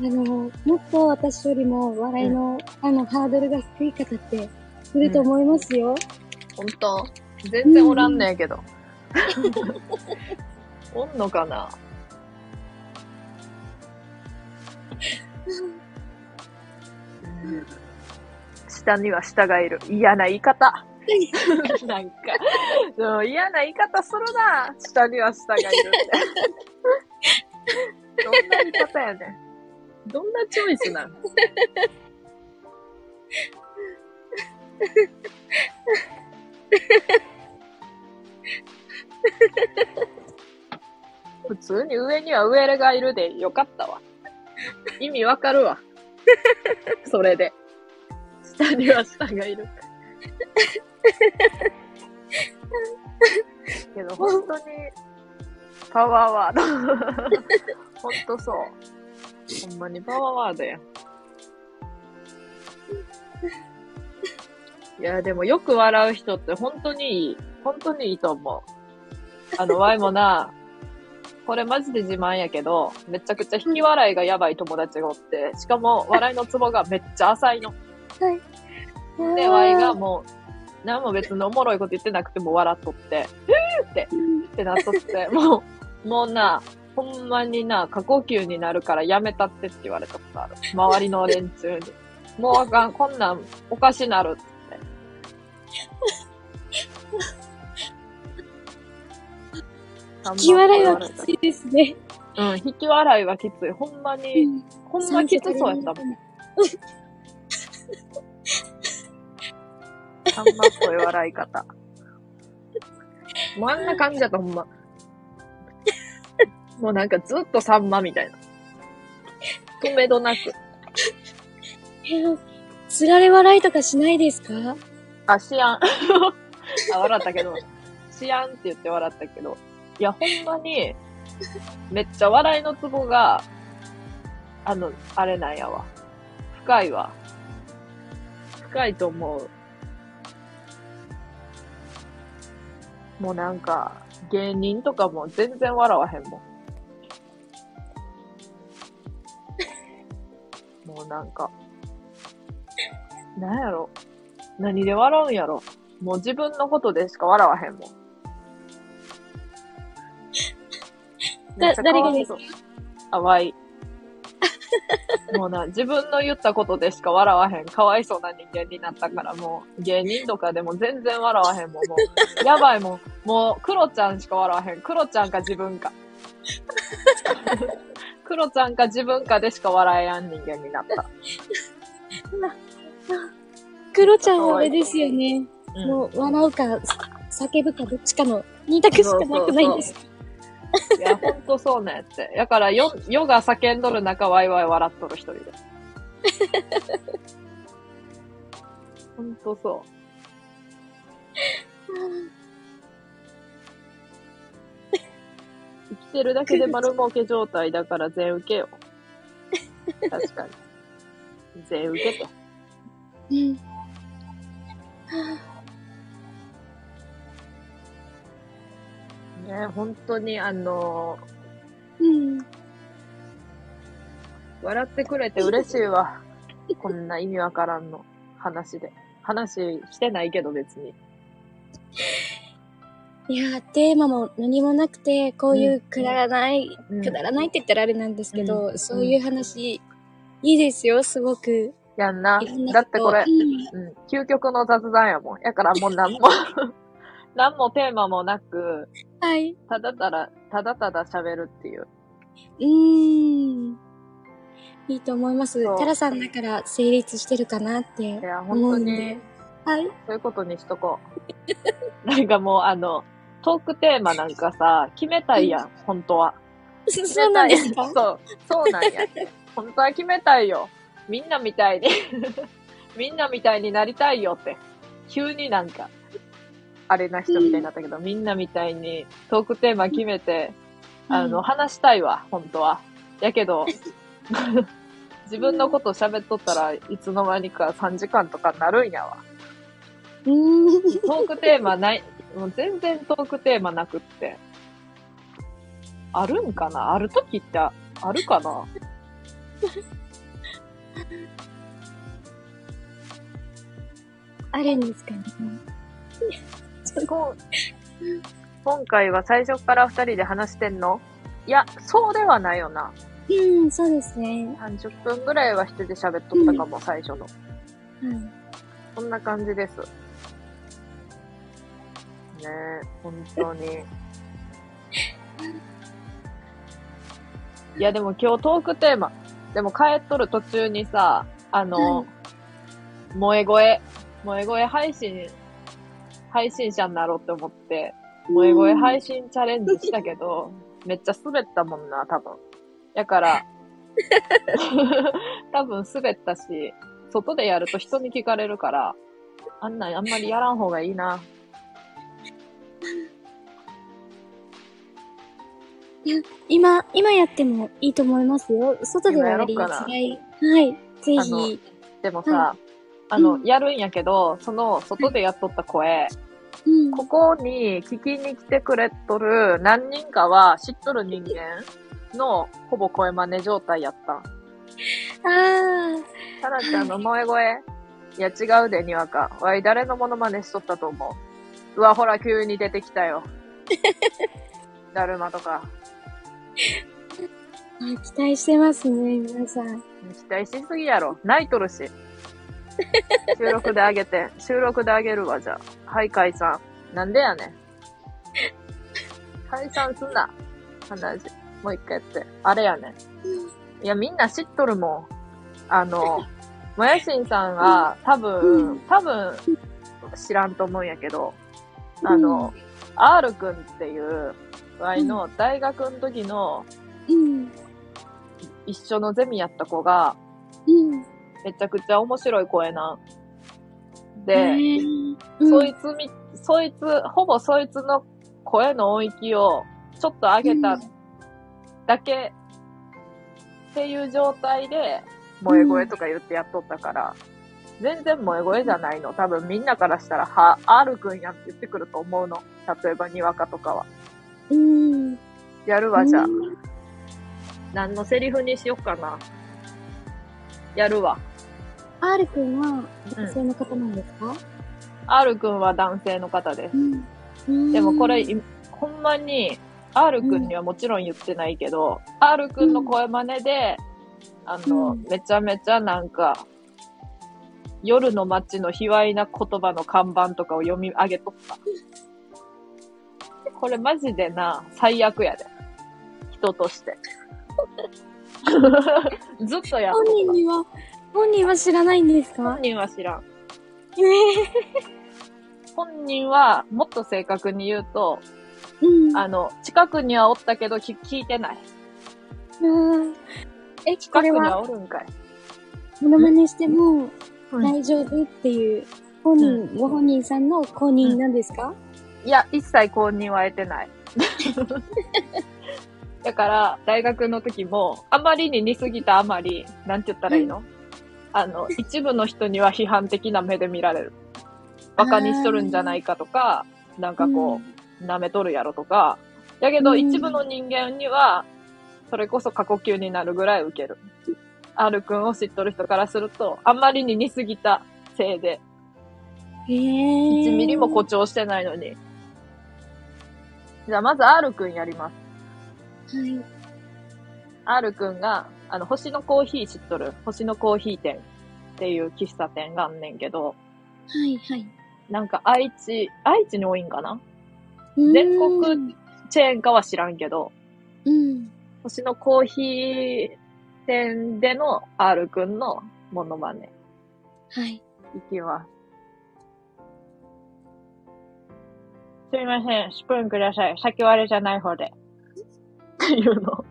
あの、もっと私よりも笑いの、あの、ハードルが低い方っていると思いますよ。ほんと全然おらんねんけど。おんのかな？下には下がいる。嫌な言い方。なんか、でも嫌な言い方するな。下には下がいるって。どんな言い方やねん。どんなチョイスなん？普通に上には上がいるでよかったわ。意味わかるわ。それで。下には下がいる。けど本当に、パワーワード。本当そう。ほんまにパワーワードや。いや、でもよく笑う人って本当にいい。本当にいいと思う。あの、ワイもな、これマジで自慢やけど、めちゃくちゃ引き笑いがやばい友達がおって、しかも笑いのツボがめっちゃ浅いの。で、ワイがもう、何も別におもろいこと言ってなくても笑っとって、ふーって、ってなっとって、もう、もうな、ほんまにな、過呼吸になるからやめたってって言われたことある。周りの連中に。もうあかん、こんなんおかしなるって。引き笑いはきついですね。うん、引き笑いはきつい。ほんまに、ほんまきつそうやったもん。さんまっぽい笑い方。もうあんな感じだった、ほんま。もうなんかずっとさんまみたいな。止めどなく。えつられ笑いとかしないですか？あ、しやん。あ、笑ったけど、しやんって言って笑ったけど。いや、ほんまに、めっちゃ笑いのツボが、あの、あれなんやわ。深いわ。深いと思う。もうなんか、芸人とかも全然笑わへんもん。もうなんか、なんやろ。何で笑うんやろ。もう自分のことでしか笑わへんもん。だ誰がですあ、わい。もうな、自分の言ったことでしか笑わへん、かわいそうな人間になったから、もう、芸人とかでも全然笑わへんもん、もう、やばいもん、もう、クロちゃんしか笑わへん。クロちゃんか自分か。クロちゃんか自分かでしか笑えやん人間になった。クロちゃんはあれですよね。うんもう、笑うか、叫ぶか、どっちかの二択しかなくないんですかいや、ほんとそうなんやって。だから、よ、ヨが叫んどる中、ワイワイ笑っとる一人で。ほんとそう。生きてるだけで丸儲け状態だから全受けよ。確かに。全受けて。うん。ね、本当にあのうん。笑ってくれて嬉しいわ。こんな意味わからんの話で。話してないけど別に。いやー、テーマも何もなくて、こういうくだらない、うんくだらないって言ったらあれなんですけど、うんそういう話、いいですよ、すごく。やんな。んなだってこれう、んうん、究極の雑談やもん。やからもう何も、何もテーマもなく、はい。ただただ、ただただ喋るっていう。うーん。いいと思います。タラさんだから成立してるかなっていや、思本当にうんで。、はい。そういうことにしとこう。なんかもうあの、トークテーマなんかさ、決めたいやん、本当は。そそうなんですか？そう、そうなんや。本当は決めたいよ。みんなみたいに、みんなみたいになりたいよって。急になんか、あれな人みたいになったけど、みんなみたいにトークテーマ決めて、あの、うん話したいわ、本当は。やけど、自分のこと喋っとったらいつの間にか3時間とかなるんやわ。トークテーマない、もう全然トークテーマなくって。あるんかな？あるときってああるかな？あるんですかね。こう今回は最初から二人で話してんの？いや、そうではないよな。うん、そうですね。30分ぐらいは一人で喋っとったかも、最初の。はい。そんな感じです。ね、本当に。いや、でも今日トークテーマ、でも帰っとる途中にさ、あの、萌え声、萌え声配信、配信者になろうって思って、萌え声配信チャレンジしたけど、めっちゃ滑ったもんな、多分。やから、多分滑ったし、外でやると人に聞かれるから、あんなんあんまりやらん方がいいな。今、今やってもいいと思いますよ。外ではやりづらい。はい。ぜひ。でもさ、あの、うんやるんやけど、その、外でやっとった声、うん。ここに聞きに来てくれとる何人かは知っとる人間のほぼ声真似状態やったん。ああ。タラちゃんの萌え声いや違うで、にわか。わい、誰のモノマネしとったと思う。うわ、ほら、急に出てきたよ。だるまとか。あ期待してますね、皆さん。期待しすぎやろ。泣いとるし。収録であげて。収録であげるわ、じゃあ。はい、解散。なんでやねん。解散すんな。話。もう一回やって。あれやねん。いや、みんな知っとるもん。あの、もやしんさんが、多分、多分、知らんと思うんやけど、あの、R くんっていう、わいの大学の時のうん。一緒のゼミやった子が、うん。めちゃくちゃ面白い声なん。へで、ーうんそいつみ、そいつ、ほぼそいつの声の音域をちょっと上げただけっていう状態で、萌え声とか言ってやっとったから、全然萌え声じゃないの。多分みんなからしたら、は、R くんやんって言ってくると思うの。例えばにわかとかは。うん。やるわ、じゃあう。ん何のセリフにしよっかな。やるわ。R くんは女性の方なんですか？R くんは男性の方です。うん。でもこれ、ほんまに、R くんにはもちろん言ってないけど、R くんの声真似で、あの、うんめちゃめちゃなんか、夜の街の卑猥な言葉の看板とかを読み上げとった。これマジでな、最悪やで。人として。ずっとやっと本人。には、本人は知らないんですか？本人は知らん。え本人は、もっと正確に言うと、うん。あの、近くにはおったけど聞聞いてない。うんえ、近くにはは、おるんかい。モノマネしてもうん大丈夫？っていう、本人、うご本人さんの公認なんですか、いや、一切公認は得てない。だから、大学の時も、あまりに似すぎたあまり、なんて言ったらいいの、あの、一部の人には批判的な目で見られる。バカにしとるんじゃないかとか、なんかこう、舐めとるやろとか。だけど、うん。一部の人間には、それこそ過呼吸になるぐらい受ける。R 君を知っとる人からすると、あまりに似すぎたせいで、へー。1ミリも誇張してないのに。じゃあ、まず R 君やります。はい。R 君が、あの、星のコーヒー知っとる星のコーヒー店っていう喫茶店があんねんけど、はい、はい。なんか愛知、愛知に多いんかな？全国チェーンかは知らんけど、うん。星のコーヒー店での R 君のモノマネ。はい。いきます。すみません、スプーンください。先割れじゃない方で。っていうの。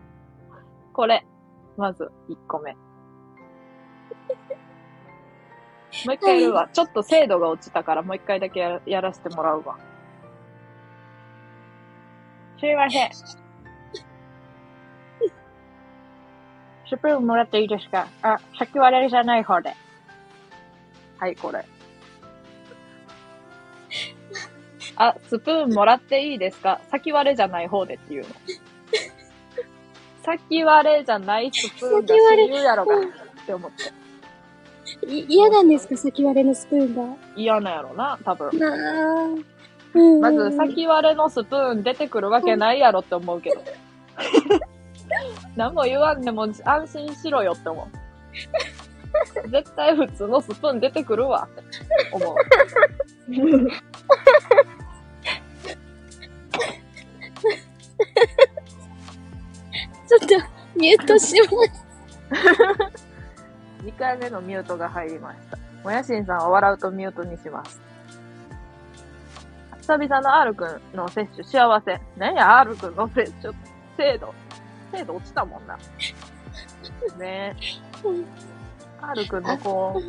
これ。まず、1個目。もう一回やるわ。ちょっと精度が落ちたから、もう一回だけやらやらせてもらうわ。すみません。スプーンもらっていいですか？あ、先割れじゃない方で。はい、これ。あ、スプーンもらっていいですか？先割れじゃない方でっていうの。先割れじゃないスプーンが先割れ言うやろがって思って。い嫌なんですか？先割れのスプーンが。嫌なんやろな、多分。まず、先割れのスプーン出てくるわけないやろって思うけど。何も言わんでも安心しろよって思う。絶対普通のスプーン出てくるわって思う。ちょっと、ミュートします。2回目のミュートが入りました。もやしんさんは笑うとミュートにします。久々の R くんの接種幸せ。何や R くんの接種精度。精度落ちたもんな。ねえ。R くんの子。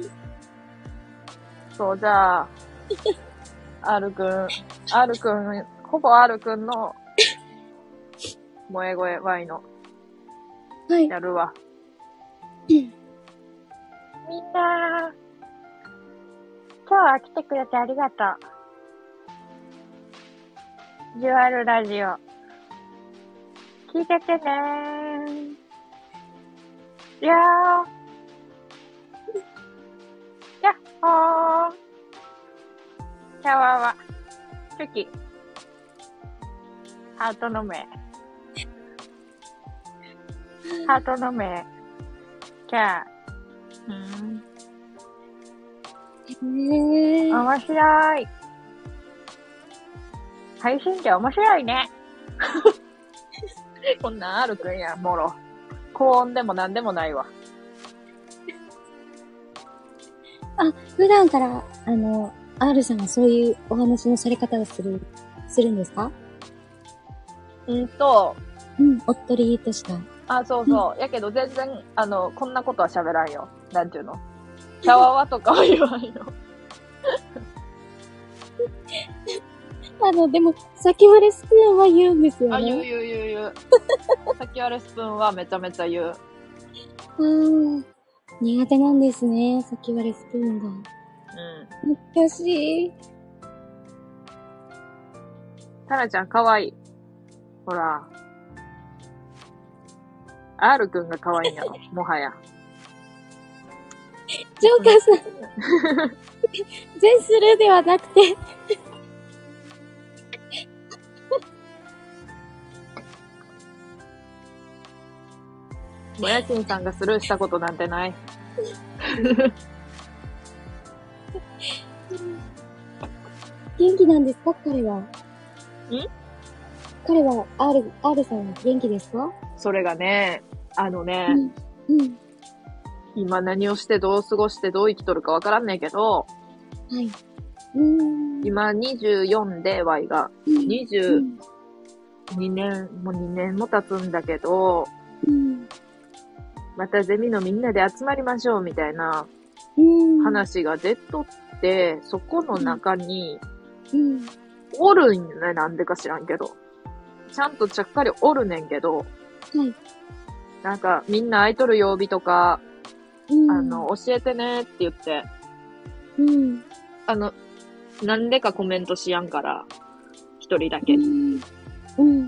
そう、じゃあ、R くん、R くん、ほぼ R くんの、萌え声 Y の、はい。やるわ。うんみんな、今日は来てくれてありがとう。ジュアルラジオ。聞いててねー。いやー。やっほー。シャワーは、チョキ。ハートの目。ハートの目。キャー。うん。へえ。面白い。配信って面白いね。こんなんあるくんや、もろ。高音でもなんでもないわ。普段から、あの、R さんはそういうお話のされ方をする、するんですか？うんと、うん、おっとりとした。あ、そうそう。やけど全然、あの、こんなことは喋らんよ。なんていうの？キャワワとかは言わんよ。あの、でも、先割れスプーンは言うんですよあ、言うね。言う言う言う。先割れスプーンはめちゃめちゃ言う。うん。苦手なんですね、先割れスプーンが。うん。難しい。タラちゃんかわいい。ほら。R くんがかわいいんやろ、もはや。ジョーカーさん。全スルーではなくて。もやちんさんがスルーしたことなんてない。元気なんですか？彼は。ん？彼は、R、R さんは元気ですか？それがね、あのね、うん。うん。今何をしてどう過ごしてどう生きとるかわからんねんけど、はい。うーん。今24で Y がうん、22年、もう2年も経つんだけど、うん。またゼミのみんなで集まりましょうみたいなうん。話が出とって、そこの中にうん。おるんよね、なんでか知らんけど。ちゃんとちゃっかりおるねんけど、はい。なんかみんな空いとる曜日とか、うん。あの、、教えてねって言って、うん。あの、なんでかコメントしやんから、一人だけう、ん。うん。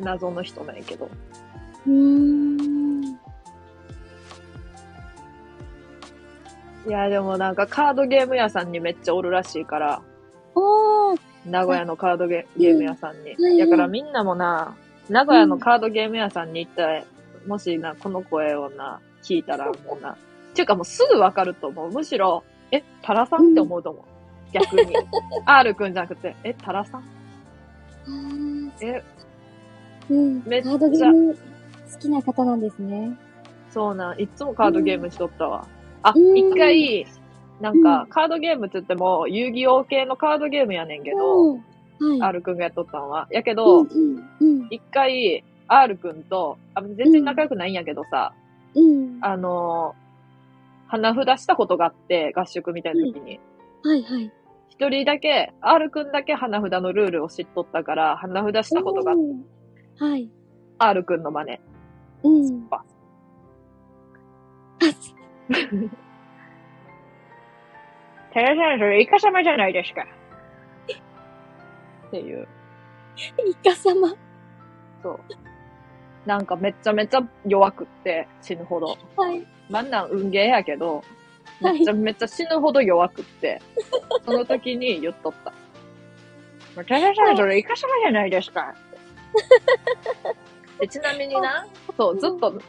謎の人なんやけど。うーん。いや、でもなんかカードゲーム屋さんにめっちゃおるらしいから、おー。名古屋のカードゲゲーム屋さんに。うんだからみんなもな、名古屋のカードゲーム屋さんに行ったら、もしな、この声をな、聞いたらもうな、っていうかもうすぐわかると思う。むしろ、え、タラさんって思うと思う。逆に。R くんじゃなくて、え、タラさんあーえ、うん。めっちゃカードゲーム好きな方なんですね。そうなん、いっつもカードゲームしとったわ。あ、うん一回、なんか、うんカードゲームって言っても、遊戯王系のカードゲームやねんけど。R くんがやっとったんは。やけうど、一回、R くんと、あ全然仲良くないんやけどさ、うん。あのー花札したことがあって、合宿みたいな時に。はいはい。一人だけ、R くんだけ花札のルールを知っとったから、花札したことがあって。R くんの真似。うん。あテレセンス、イカ様じゃないですか。っていう。イカ様。そう。なんかめっちゃめちゃ弱くって、死ぬほど。はい。まんなん運ゲーやけど、はいめっちゃめっちゃ死ぬほど弱くって、その時に言っとった。もうテレセンス、イカ様じゃないですか。でちなみにな、そう、ずっと、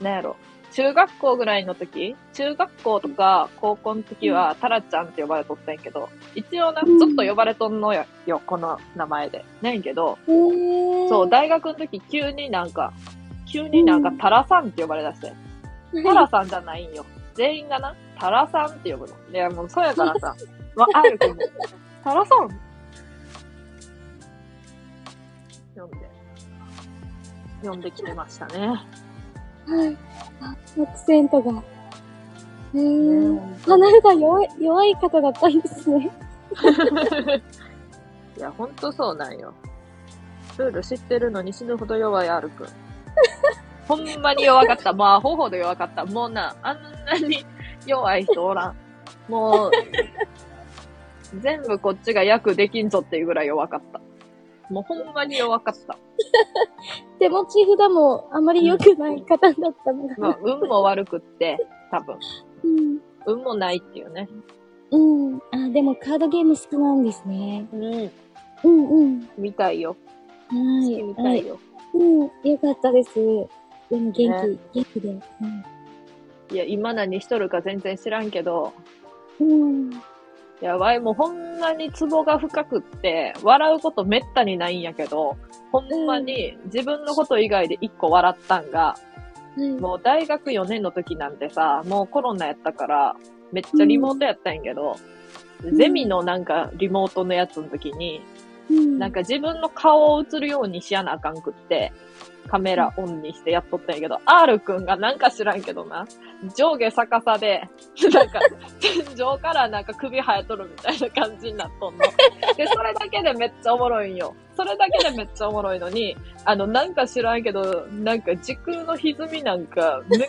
なんやろ、中学校ぐらいの時、中学校とか高校の時は、タラちゃんって呼ばれとったんやけど、一応な、ずうんっと呼ばれとんのよ、よこの名前で。ねんけど、そう、大学の時急になんか、急になんかうん。タラさんって呼ばれ出して、タラさんじゃないんよ。全員がな、タラさんって呼ぶの。いや、もうそうやからさ、まあ、るくんも、タラさん？読んで、読んできてましたね。はい。あアクセントが。へねー。鼻が弱い、弱い方だったんですね。いや、ほんとそうなんよ。ルール知ってるのに死ぬほど弱い R くん。ほんまに弱かった。まあ、ほほど弱かった。もうな、あんなに弱い人おらん。もう、全部こっちが役できんぞっていうぐらい弱かった。もうほんまに弱かった。手持ち札もあまり良くない方だったのが。まあ、運も悪くって、多分。うん。運もないっていうね。うん。あ、でもカードゲーム好きなんですね。うん。うんうん。みたいよ。はい。好きみたいよ。うん。よかったです。でも元気、ね元気で。いや、今何しとるか全然知らんけど、うん。うん。やばい、もうほんまにツボが深くって、笑うことめったにないんやけど、ほんまに自分のこと以外で一個笑ったんが、はい。もう大学4年の時なんてさ、もうコロナやったから、めっちゃリモートやったんやけど、んゼミのなんかリモートのやつの時に、うん。なんか自分の顔を映るようにしやなあかんくって、カメラオンにしてやっとったんやけど、R くんがなんか知らんけどな、上下逆さで、なんか 天井からなんか首生えとるみたいな感じになっとんの。で、それだけでめっちゃおもろいんよ。それだけでめっちゃおもろいのに、あの、なんか知らんけど、なんか時空の歪みなんか、なんか、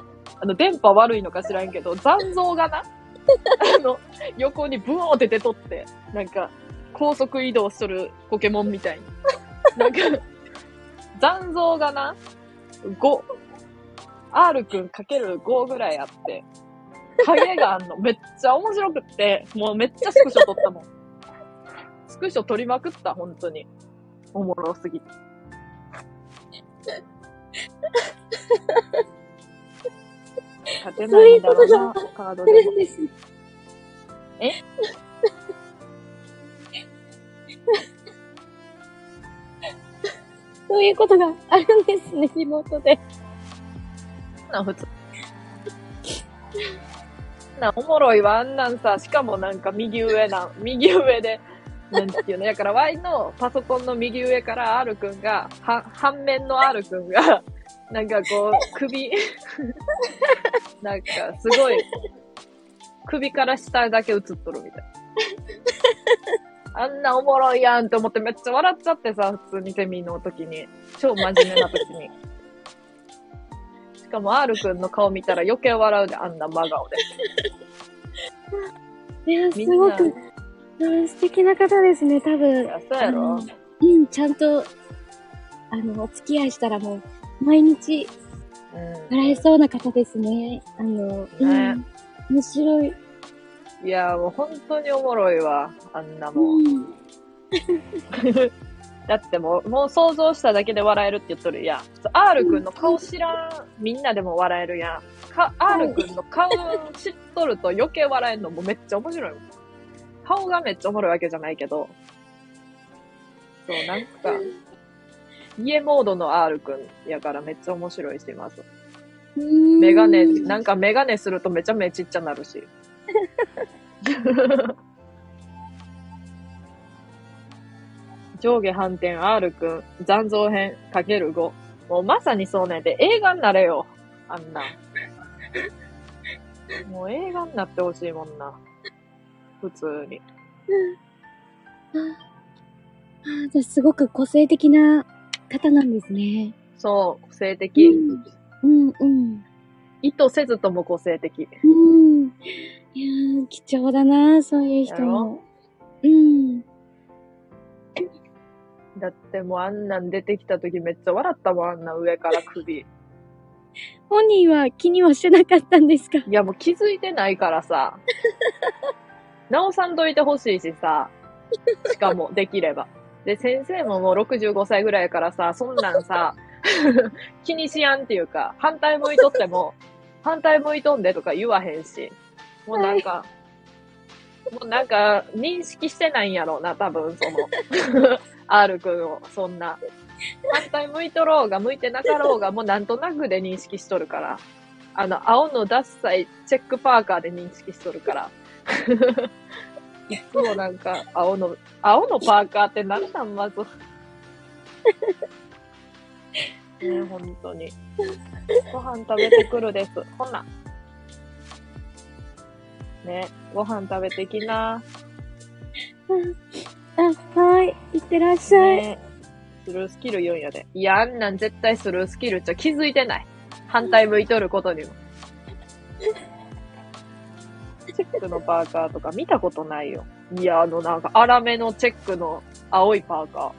あの、電波悪いのか知らんけど、残像がな、あの、横にブオーって出とって、なんか、高速移動するポケモンみたいに。なんか、残像がな、5、R くんかける5ぐらいあって、影があんの。めっちゃ面白くって、もうめっちゃスクショ撮ったもん。スクショ撮りまくった、本当に。おもろすぎて。勝てないんだろうな、カードで。え？そういうことがあるんですね、リモートで。な普通。なおもろいわ、あんなんさ、しかもなんか右上な、右上で、なんていうの、だから Y のパソコンの右上から R くんが、は、反面の R くんが、なんかこう、首、なんかすごい、首から下だけ映っとるみたいな。あんなおもろいやんって思ってめっちゃ笑っちゃってさ、普通にセミの時に。超真面目な時に。しかも R くんの顔見たら余計笑うで、あんな真顔で。いや、すみんなごく、うん素敵な方ですね、多い分。や、そうやろうん、ちゃんと、あの、お付き合いしたらもう、毎日う笑えそうな方ですね。あの、うん。面白い。ん。いや、もう本当におもろいわ、あんなもん。うん。だってもう、もう想像しただけで笑えるって言っとるやん。R くんの顔知らん、みんなでも笑えるやん。か、R くんの顔知っとると余計笑えんのもめっちゃ面白いもん。顔がめっちゃおもろいわけじゃないけど。そう、なんか、家モードの R くんやからめっちゃ面白いします。メガネ、なんかメガネするとめちゃめちっちゃなるし。上下反転 R くん、残像編かける5。もうまさにそうねんで、映画になれよ。あんな。もう映画になってほしいもんな。普通に。あじゃあすごく個性的な方なんですね。そう、個性的。うん、うん。意図せずとも個性的。うん。いやー、貴重だな、そういう人も。うん。だってもうあんなん出てきた時めっちゃ笑ったもん、あんな上から首。い 本人は気にはしてなかったんですか？やもう気づいてないからさ。直さんといてほしいしさ。しかも、できれば。で、先生ももう65歳ぐらいやからさ、そんなんさ、気にしやんっていうか、反対向いとっても、反対向いとんでとか言わへんし。もうなんか、もうなんか、認識してないんやろうな、多分、その、R 君を、そんな。反対向いとろうが、向いてなかろうが、もうなんとなくで認識しとるから。あの、青のダッサいチェックパーカーで認識しとるから。い つもなんか、青の、青のパーカーって何なん、まず。ね本当に。ご飯食べてくるです。ほな。ね、ご飯食べてきな。あ、はい。いってらっしゃい。ねスルースキル言うんやで。いや、あんなん絶対スルースキルじゃ気づいてない。反対向いとることにも。チェックのパーカーとか見たことないよ。いや、あのなんか粗めのチェックの青いパーカ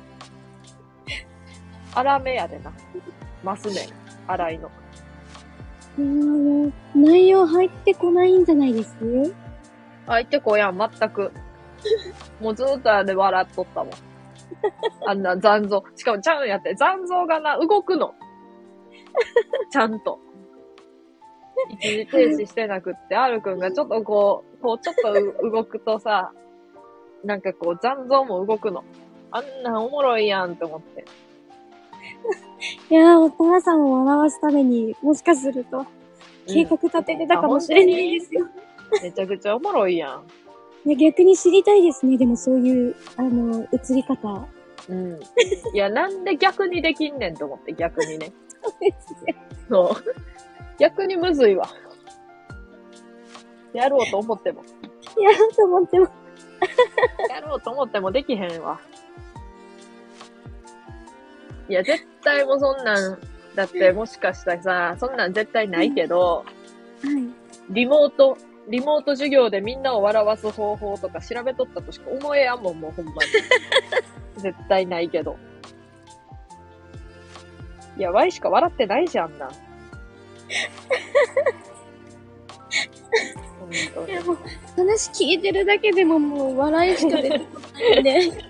ー。粗めやでな。ますね。粗いの、内容入ってこないんじゃないです？あ、いてこやん、全く。もうずっとあれ笑っとったもん。あんな残像。しかもちゃうんやって、残像がな、動くの。ちゃんと。一時停止してなくって、R くんがちょっとこう、こうちょっとう動くとさ、なんかこう残像も動くの。あんなおもろいやんって思って。いやー、お母さんを笑わすために、もしかすると、計画立ててたかもしれないですよ。めちゃくちゃおもろいやん。いや、逆に知りたいですね。でもそういう、あの、映り方。うん。いや、なんで逆にできんねんと思って、逆にね。そうですね。そう。逆にむずいわ。やろうと思っても。やろうと思っても。やろうと思ってもできへんわ。いや、絶対もうそんなん、だってもしかしたらさ、そんなん絶対ないけど、はい。リモート、リモート授業でみんなを笑わす方法とか調べとったとしか思えやんもん、もうほんまに。絶対ないけど。いや、Y しか笑ってないじゃんな。本当にいや、もう、話聞いてるだけでももう笑いしか出てこないんで。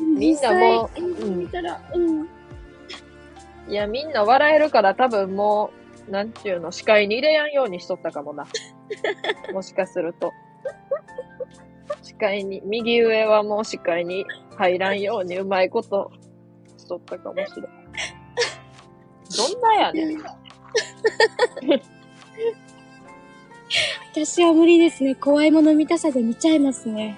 みんなもう実際見たら、うん。いや、みんな笑えるから多分もう、なんていうの、視界に入れやんようにしとったかもな。もしかすると。視界に、右上はもう視界に入らんようにうまいことしとったかもしれん。どんなやねん。私は無理ですね。怖いもの見たさで見ちゃいますね。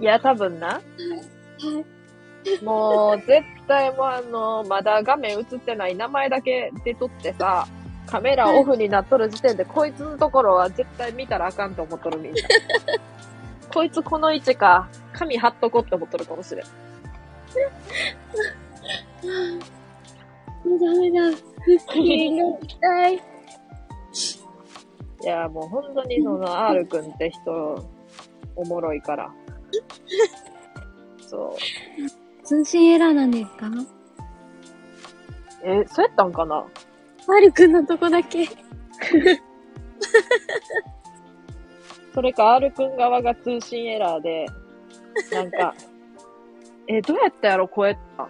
いや、多分な。はい。もう、絶対もうあの、まだ画面映ってない名前だけ出とってさ、カメラオフになっとる時点で、こいつのところは絶対見たらあかんと思っとるみんな。こいつこの位置か、紙貼っとこって思っとるかもしれん。もうダメだ。腹筋が痛い。いや、もう本当にその R 君って人、おもろいから。そう。通信エラーなんですか？え、そうやったんかな？マルくんのとこだけ。それか R 君側が通信エラーで、なんか、え、どうやったやろ声あ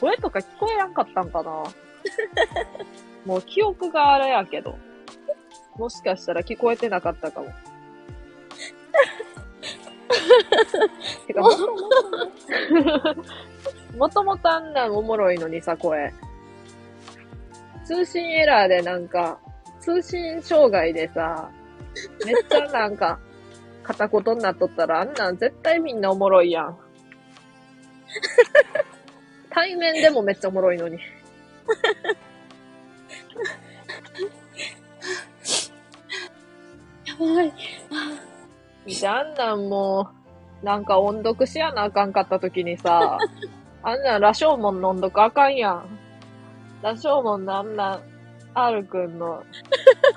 声とか聞こえやんかったんかな？もう記憶があれやけど。もしかしたら聞こえてなかったかも。てか、もともと、もともとあんなんおもろいのにさ、声。通信エラーでなんか、通信障害でさ、めっちゃなんか、片言になっとったら、あんなん絶対みんなおもろいやん。対面でもめっちゃおもろいのに。やばい。じゃあんなんもう、なんか音読しやなあかんかった時にさ、あんなん羅生門の音読あかんやん。羅生門のあんな、R くんの、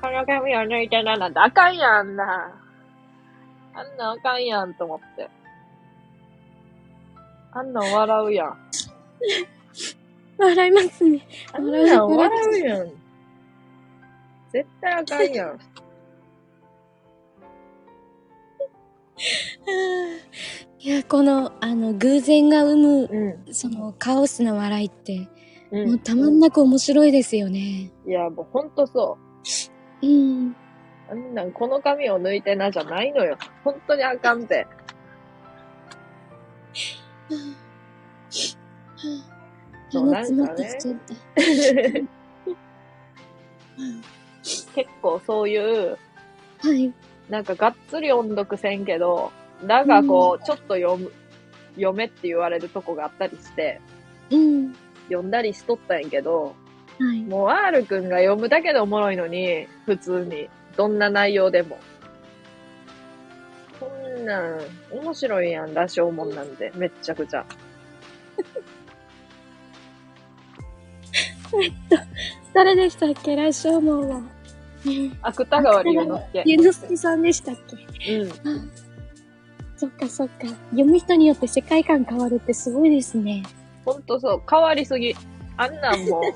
この髪を抜いてななんてあかんやんな。あんなんあかんやんと思って。あんなん笑うやん。笑いますね。あんなん笑うやん。絶対あかんやん。いや、この、あの、偶然が生む、うん。その、カオスな笑いって、う。もうんたまんなく面白いですよね。いや、もうほんとそう。うん。あんなん、この髪を抜いてなじゃないのよ。本当にあかんて。そう鼻詰まってきちゃった。結構そういう、はい。なんかがっつり音読せんけど、だがこう、ちょっと読む、読めって言われるとこがあったりして、うん。読んだりしとったんやけど、はい。もう R くんが読むだけでおもろいのに、普通に。どんな内容でも。こんなん、面白いやん、羅生門なんて。めっちゃくちゃ。誰でしたっけラッショーモンは。芥川龍之介。ゆのすけさんでしたっけ？うん。あそっかそっか。読む人によって世界観変わるってすごいですね。ほんとそう、変わりすぎ。あんなんもう、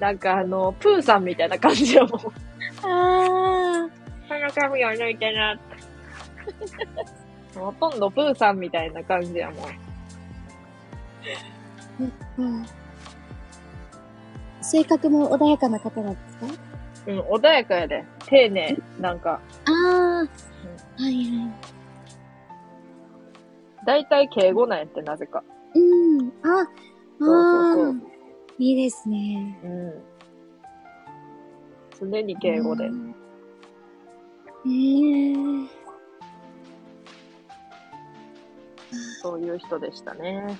なんかあの、プーさんみたいな感じやもん。こあの髪を抜いてな。ほとんどプーさんみたいな感じやもん。ー。うん。性格も穏やかな方なんですか？うん、穏やかやで。丁寧。なんか、ああ。はいはい。だいたい敬語なんやって、なぜか。うん。あ、あそうそうそうあ。いいですね。うん。常に敬語でう。ん。ええそういう人でしたね。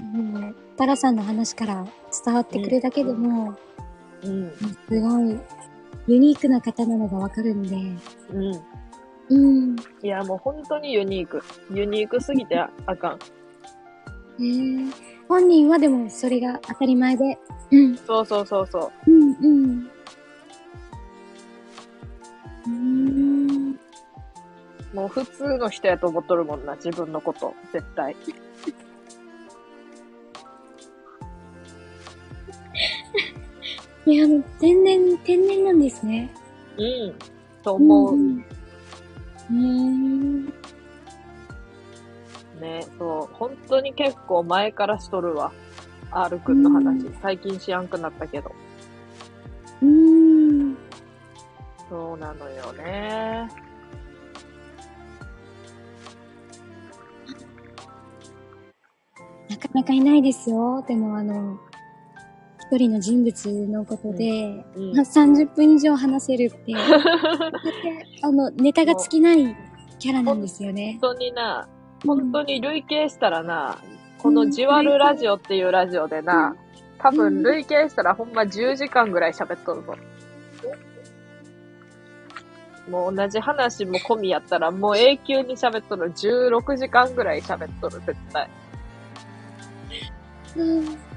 もう、タラさんの話から伝わってくるだけでも、うん。すごい、ユニークな方なのがわかるんで、うん。うん。いや、もう本当にユニーク。ユニークすぎてああかん。えー、本人はでもそれが当たり前で、うん、そうそうそうそう。うん、うん。うーん。もう普通の人やと思っとるもんな、自分のこと。絶対。いや、天然、天然なんですね。うん。と思う。ん。うーん。本当に結構前からしとるわ。R くんの話。う最近しやんくなったけど。うーん。そうなのよね。なかなかいないですよ。でもあの、一人の人物のことで、うんまあ30分以上話せるって、あの、ネタが尽きないキャラなんですよね。本当にな、本当に累計したらな、このじわるラジオっていうラジオでな、多分累計したらほんま10時間ぐらい喋っとるぞ。もう同じ話も込みやったらもう永久に喋っとる。16時間ぐらい喋っとる、絶対。うん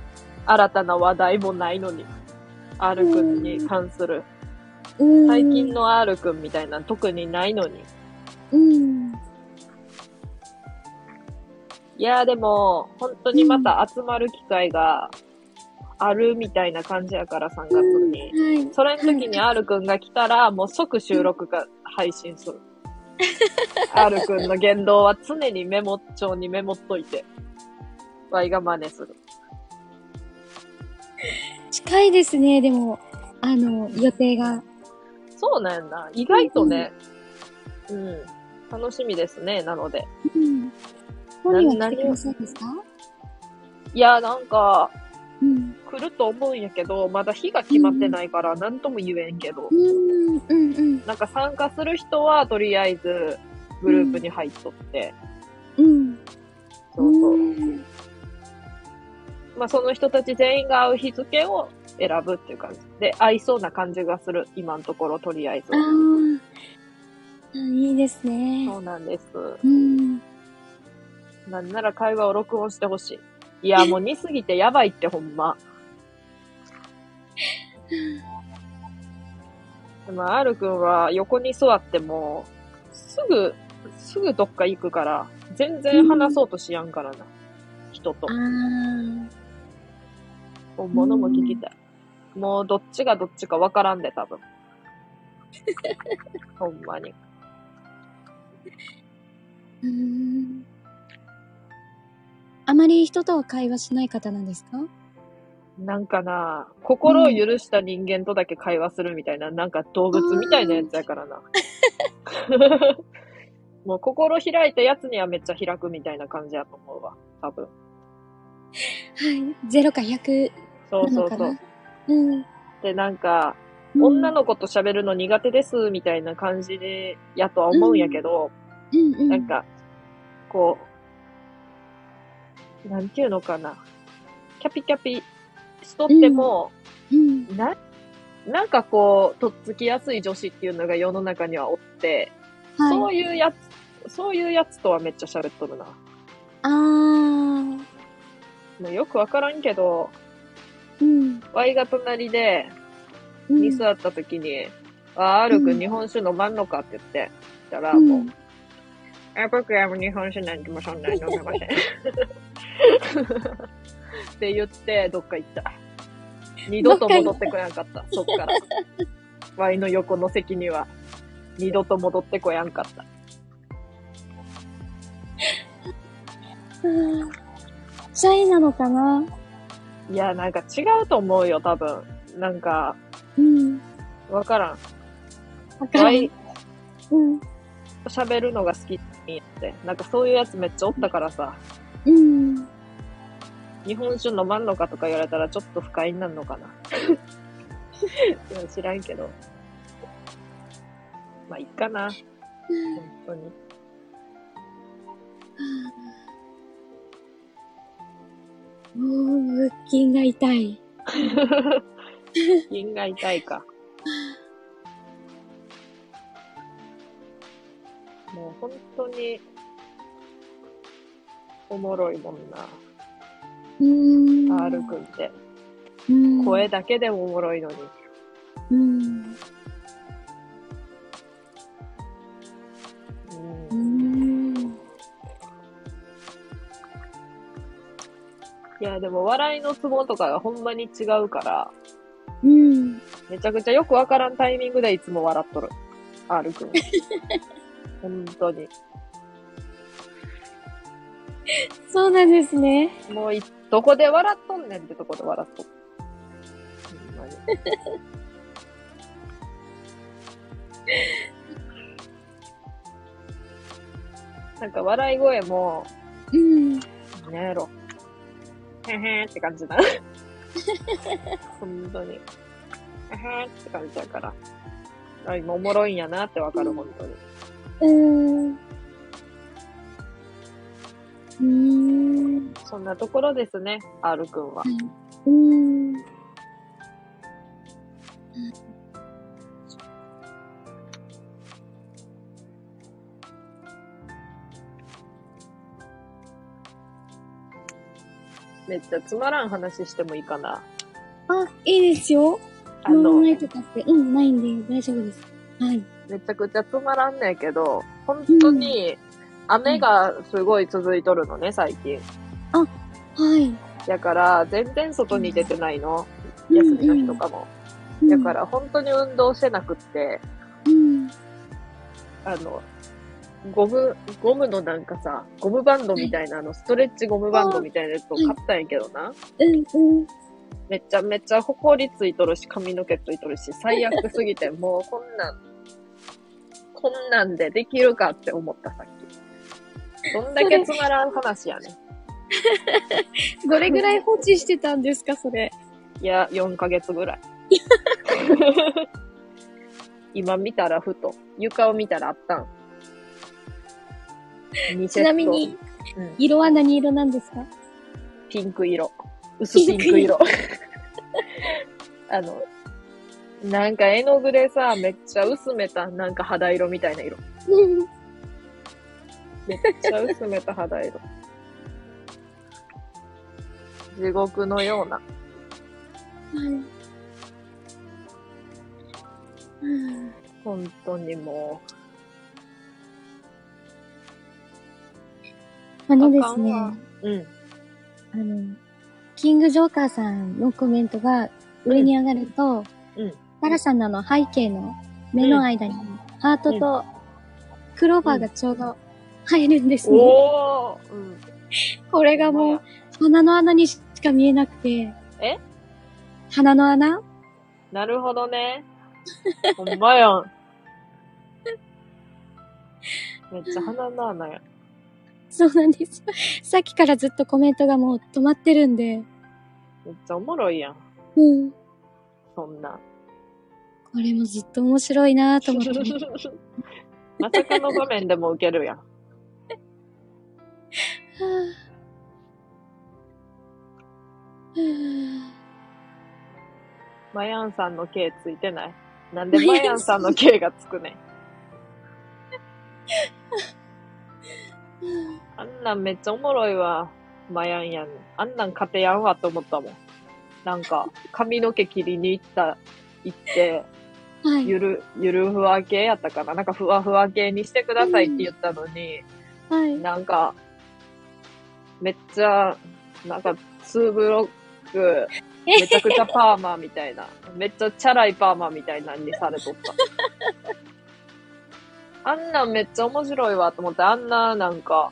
新たな話題もないのに。R くんに関する。うん最近の R くんみたいなの特にないのに。うん。いやーでも、本当にまた集まる機会があるみたいな感じやから、3月に。はい。それの時に R くんが来たら、もう即収録が配信する。R くんの言動は常にメモ帳にメモっといて、ワイが真似する。近いですね、でも、あの、予定が。そうなんやな。意外とね、うん、楽しみですね、なので。うん。本人は来てくださいですか？いや、なんか、うん。来ると思うんやけど、まだ日が決まってないから、なんとも言えんけど。うん、うん、うん。なんか参加する人は、とりあえず、グループに入っとって、うん。そうそう。んまあ、その人たち全員が会う日付を選ぶっていう感じ。で、合いそうな感じがする。今のところ、とりあえずあ。ーあ。いいですね。そうなんです。うん。なんなら会話を録音してほしい。いや、もう似すぎてやばいって、ほんま。でも、R くんは横に座っても、すぐ、すぐどっか行くから、全然話そうとしやんからな。人とあ。あ。本物も聞きたい。もうどっちがどっちかわからんで、多分。ほんまに。うん。あまり人とは会話しない方なんですか？なんかな、心を許した人間とだけ会話するみたいな、なんか動物みたいなやつやからな。もう心開いたやつにはめっちゃ開くみたいな感じやと思うわ。多分。はい。0か100そうなのかな？そうそう。うん。で、なんか、うん女の子と喋るの苦手ですみたいな感じで、やとは思うんやけど、うんうん。なんか、こう、なんていうのかな。キャピキャピしとっても、うん。な、なんかこう、とっつきやすい女子っていうのが世の中にはおって、そはい。ういうやつ、そういうやつとはめっちゃ喋っとるな。あー。もうよくわからんけど、うん。Y が隣で、うんに座った時に、あ、R くん日本酒飲まんのかって言って、たらうんもう、あ、僕はもう日本酒なんてもそんなに飲めません。って言って、どっか行った。二度と戻ってこやんかった、そっから。Y の横の席には、二度と戻ってこやんかった。うんシャイなのかな？いや、なんか違うと思うよ、多分。なんか、うん。わからん。わかるうん。喋るのが好きって。なんかそういうやつめっちゃおったからさ、うん。日本酒飲まんのかとか言われたらちょっと不快になるのかな。いや知らんけど。まあ、いっかな。本当に。もう、腹筋が痛い。銀が痛いか。もう本当に、おもろいもんな。うーん。R くんって。うん。声だけでもおもろいのに。うん。うんいや、でも笑いのツボとかがほんまに違うから、うん。めちゃくちゃよくわからんタイミングでいつも笑っとる。R くん。本当に。そうなんですね。もうい、どこで笑っとんねんってとこで笑っとる。ほんまに。なんか笑い声も、うん。なんやろ。へへーって感じだ。本当に。へへーって感じだから。あ今おもろいんやなってわかる、本当に。うーん。うーん。そんなところですね、R くんは。うーん。めっちゃつまらん話してもいいかな。あ、いいですよ。あの、ないとかって、うん、ないんで大丈夫です。はい。めちゃくちゃつまらんねんけど、本当に雨がすごい続いとるのね、最近。はい。だから、全然外に出てないの。休みの日とかも。うんだから、本当に運動してなくって、うん。あの、ゴム、ゴムのなんかさ、ゴムバンドみたいな、あの、ストレッチゴムバンドみたいなやつを買ったんやけどな。うん、うん。めちゃめちゃ埃ついとるし、髪の毛ついとるし、最悪すぎて、もうこんなん、こんなんでできるかって思った、さっき。どんだけつまらん話やねん。どれぐらい放置してたんですか、それ？いや、4ヶ月ぐらい。今見たらふと、床を見たらあったん。2セットちなみに、うん、色は何色なんですか？ピンク色。薄ピンク色。あの、なんか絵の具でさ、めっちゃ薄めた、なんか肌色みたいな色。うん。めっちゃ薄めた肌色。地獄のような。うん本当にもあう。のですね、うん。あの、キングジョーカーさんのコメントが上に上がると、うんタラさんのあの背景の目の間に、ハートとクローバーがちょうど入るんですね。おー、うん。これがもう、鼻の穴にしか見えなくて。え？鼻の穴？なるほどね。ほんまやん。めっちゃ鼻の穴や。そうなんです。さっきからずっとコメントがもう止まってるんで。めっちゃおもろいやん。うん。そんな。これもずっと面白いなと思って。まさかの場面でも受けるやん。はぁはマヤンさんの K ついてない？なんでマヤンさんの K がつくねん。ぁあんなんめっちゃおもろいわ。マヤンやん。あんなん勝てやんわって思ったもん。なんか、髪の毛切りに行った、行って、はい。ゆる、ゆるふわ系やったかななんかふわふわ系にしてくださいって言ったのに、はい。なんか、めっちゃ、なんか、ツーブロック、めちゃくちゃパーマみたいな。めっちゃチャラいパーマみたいなんにされとった。あんなんめっちゃ面白いわと思って、あんななんか、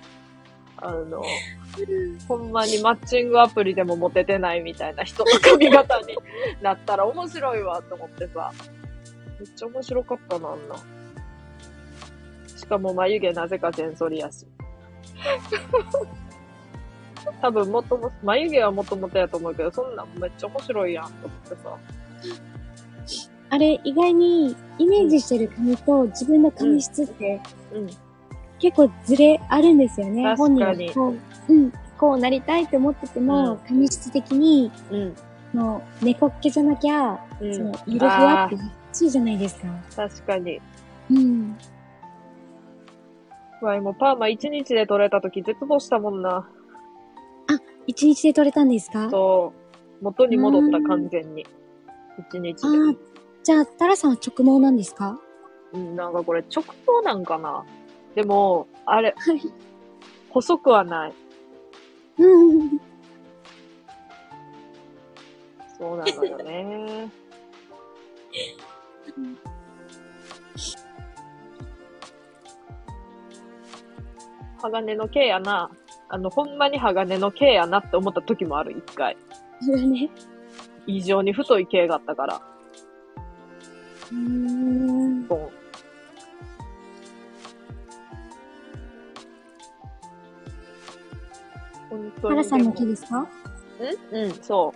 あの、ほんまにマッチングアプリでもモテてないみたいな人の髪型になったら面白いわと思ってさ。めっちゃ面白かったな、あんな。しかも眉毛なぜか全剃りやし。多分もとも、眉毛はもともとやと思うけど、そんなんめっちゃ面白いやんと思ってさ。あれ、意外にイメージしてる髪と自分の髪質ってうん。結構ズレあるんですよね。確本人かにがこう、うん、こうなりたいって思ってても、うん髪質的に、うん。の猫っけじゃなきゃ、うん。その、ゆるふわってそうじゃないですか。確かに。うん。わいもパーマ1日で取れた時絶望したもんな。一日で取れたんですか？そう。元に戻った完全に。1日ああ、じゃあ、タラさんは直毛なんですか？で。うん、なんかこれ直毛なんかなでも、あれ、はい。細くはない。うん。そうなのよね。鋼の毛やな。あの、ほんまに鋼の毛やなって思った時もある、一回。それね。異常に太い毛があったから。うーん。ボン。本当に。原さんの毛ですか？んうん、そ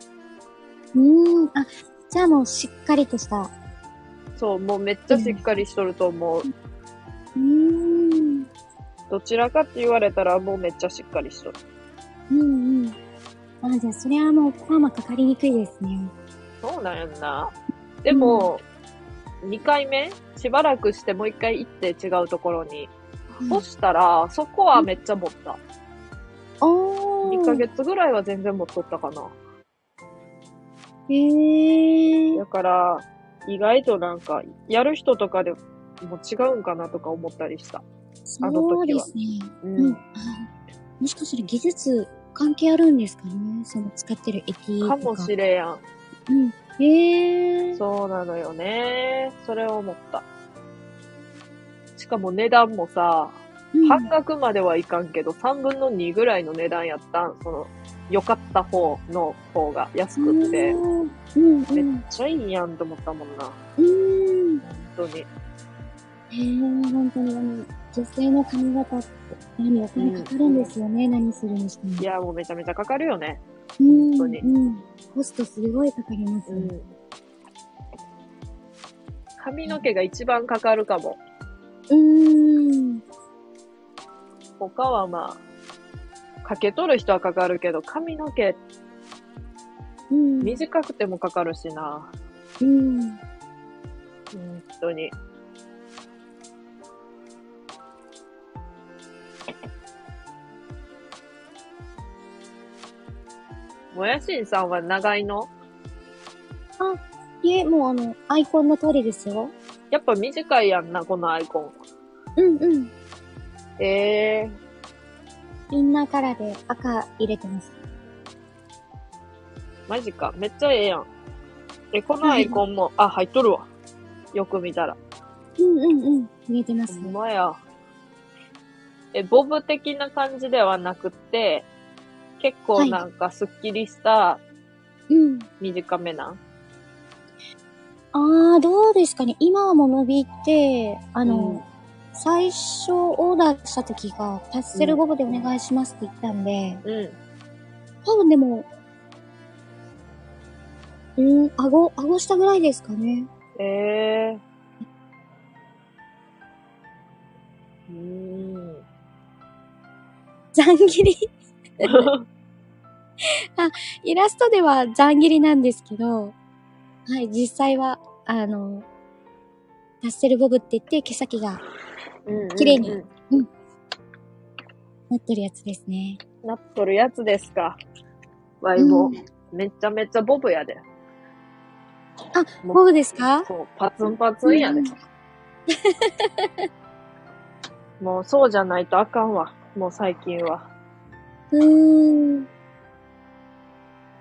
うーん。あ、じゃあもうしっかりとした。う。そう、もうめっちゃしっかりしとると思う。うーん。どちらかって言われたらもうめっちゃしっかりしとる。うんうん。あ、じゃあそれはもうパーマかかりにくいですね。そうなんやんな。でも、2回目？しばらくしてもう1回行って違うところに。そしたら、そこはめっちゃ持った。おー。2ヶ月ぐらいは全然持っとったかな。へー。だから、意外となんか、やる人とかでも違うんかなとか思ったりした。あの時はそうですね。ううん。あもしかしたら技術関係あるんですかねその使ってる液とか。かもしれやん。うん。へー。そうなのよね。それを思った。しかも値段もさ、うん半額まではいかんけど、3分の2ぐらいの値段やったん。その、良かった方の方が安くって。うんうんうめっん。ちゃいいやんと思ったもんな。うん。本当に。へー、本当にあの、女性の髪型って何お金かかるんですよね、何するにしても。いや、もうめちゃめちゃかかるよね。うん、本当にうん。コストすごいかかりますよ。うん。髪の毛が一番かかるかも。うーん。他はまあ、かけ取る人はかかるけど、髪の毛うん。短くてもかかるしな。うん。本当に。もやしんさんは長いの？いえ、もうあの、アイコンの通りですよ。やっぱ短いやんな、このアイコン。うんうん。ええインナーカラーで赤入れてます。マジか。めっちゃええやん。え、このアイコンも、あ、入っとるわ。よく見たら。うんうんうん。入れてます。ほんまや。え、ボブ的な感じではなくて、結構なんかスッキリしたうん。短めなん、あー、どうですかね。今はもう伸びて、あの、うん最初オーダーした時が、パッセルボブでお願いしますって言ったんで、うん。多分でも、うん、顎、顎下ぐらいですかね。ええうーん。ざん切り イラストではざん切りなんですけど、はい、実際は、あの、パッセルボブって言って毛先が綺麗にうんなってるやつですね。なっとるやつですか。わいも、うんめちゃめちゃボブやで。あ、もボブですか？そう、パツンパツンやで。もうそうじゃないとあかんわ。もう最近は。うーん。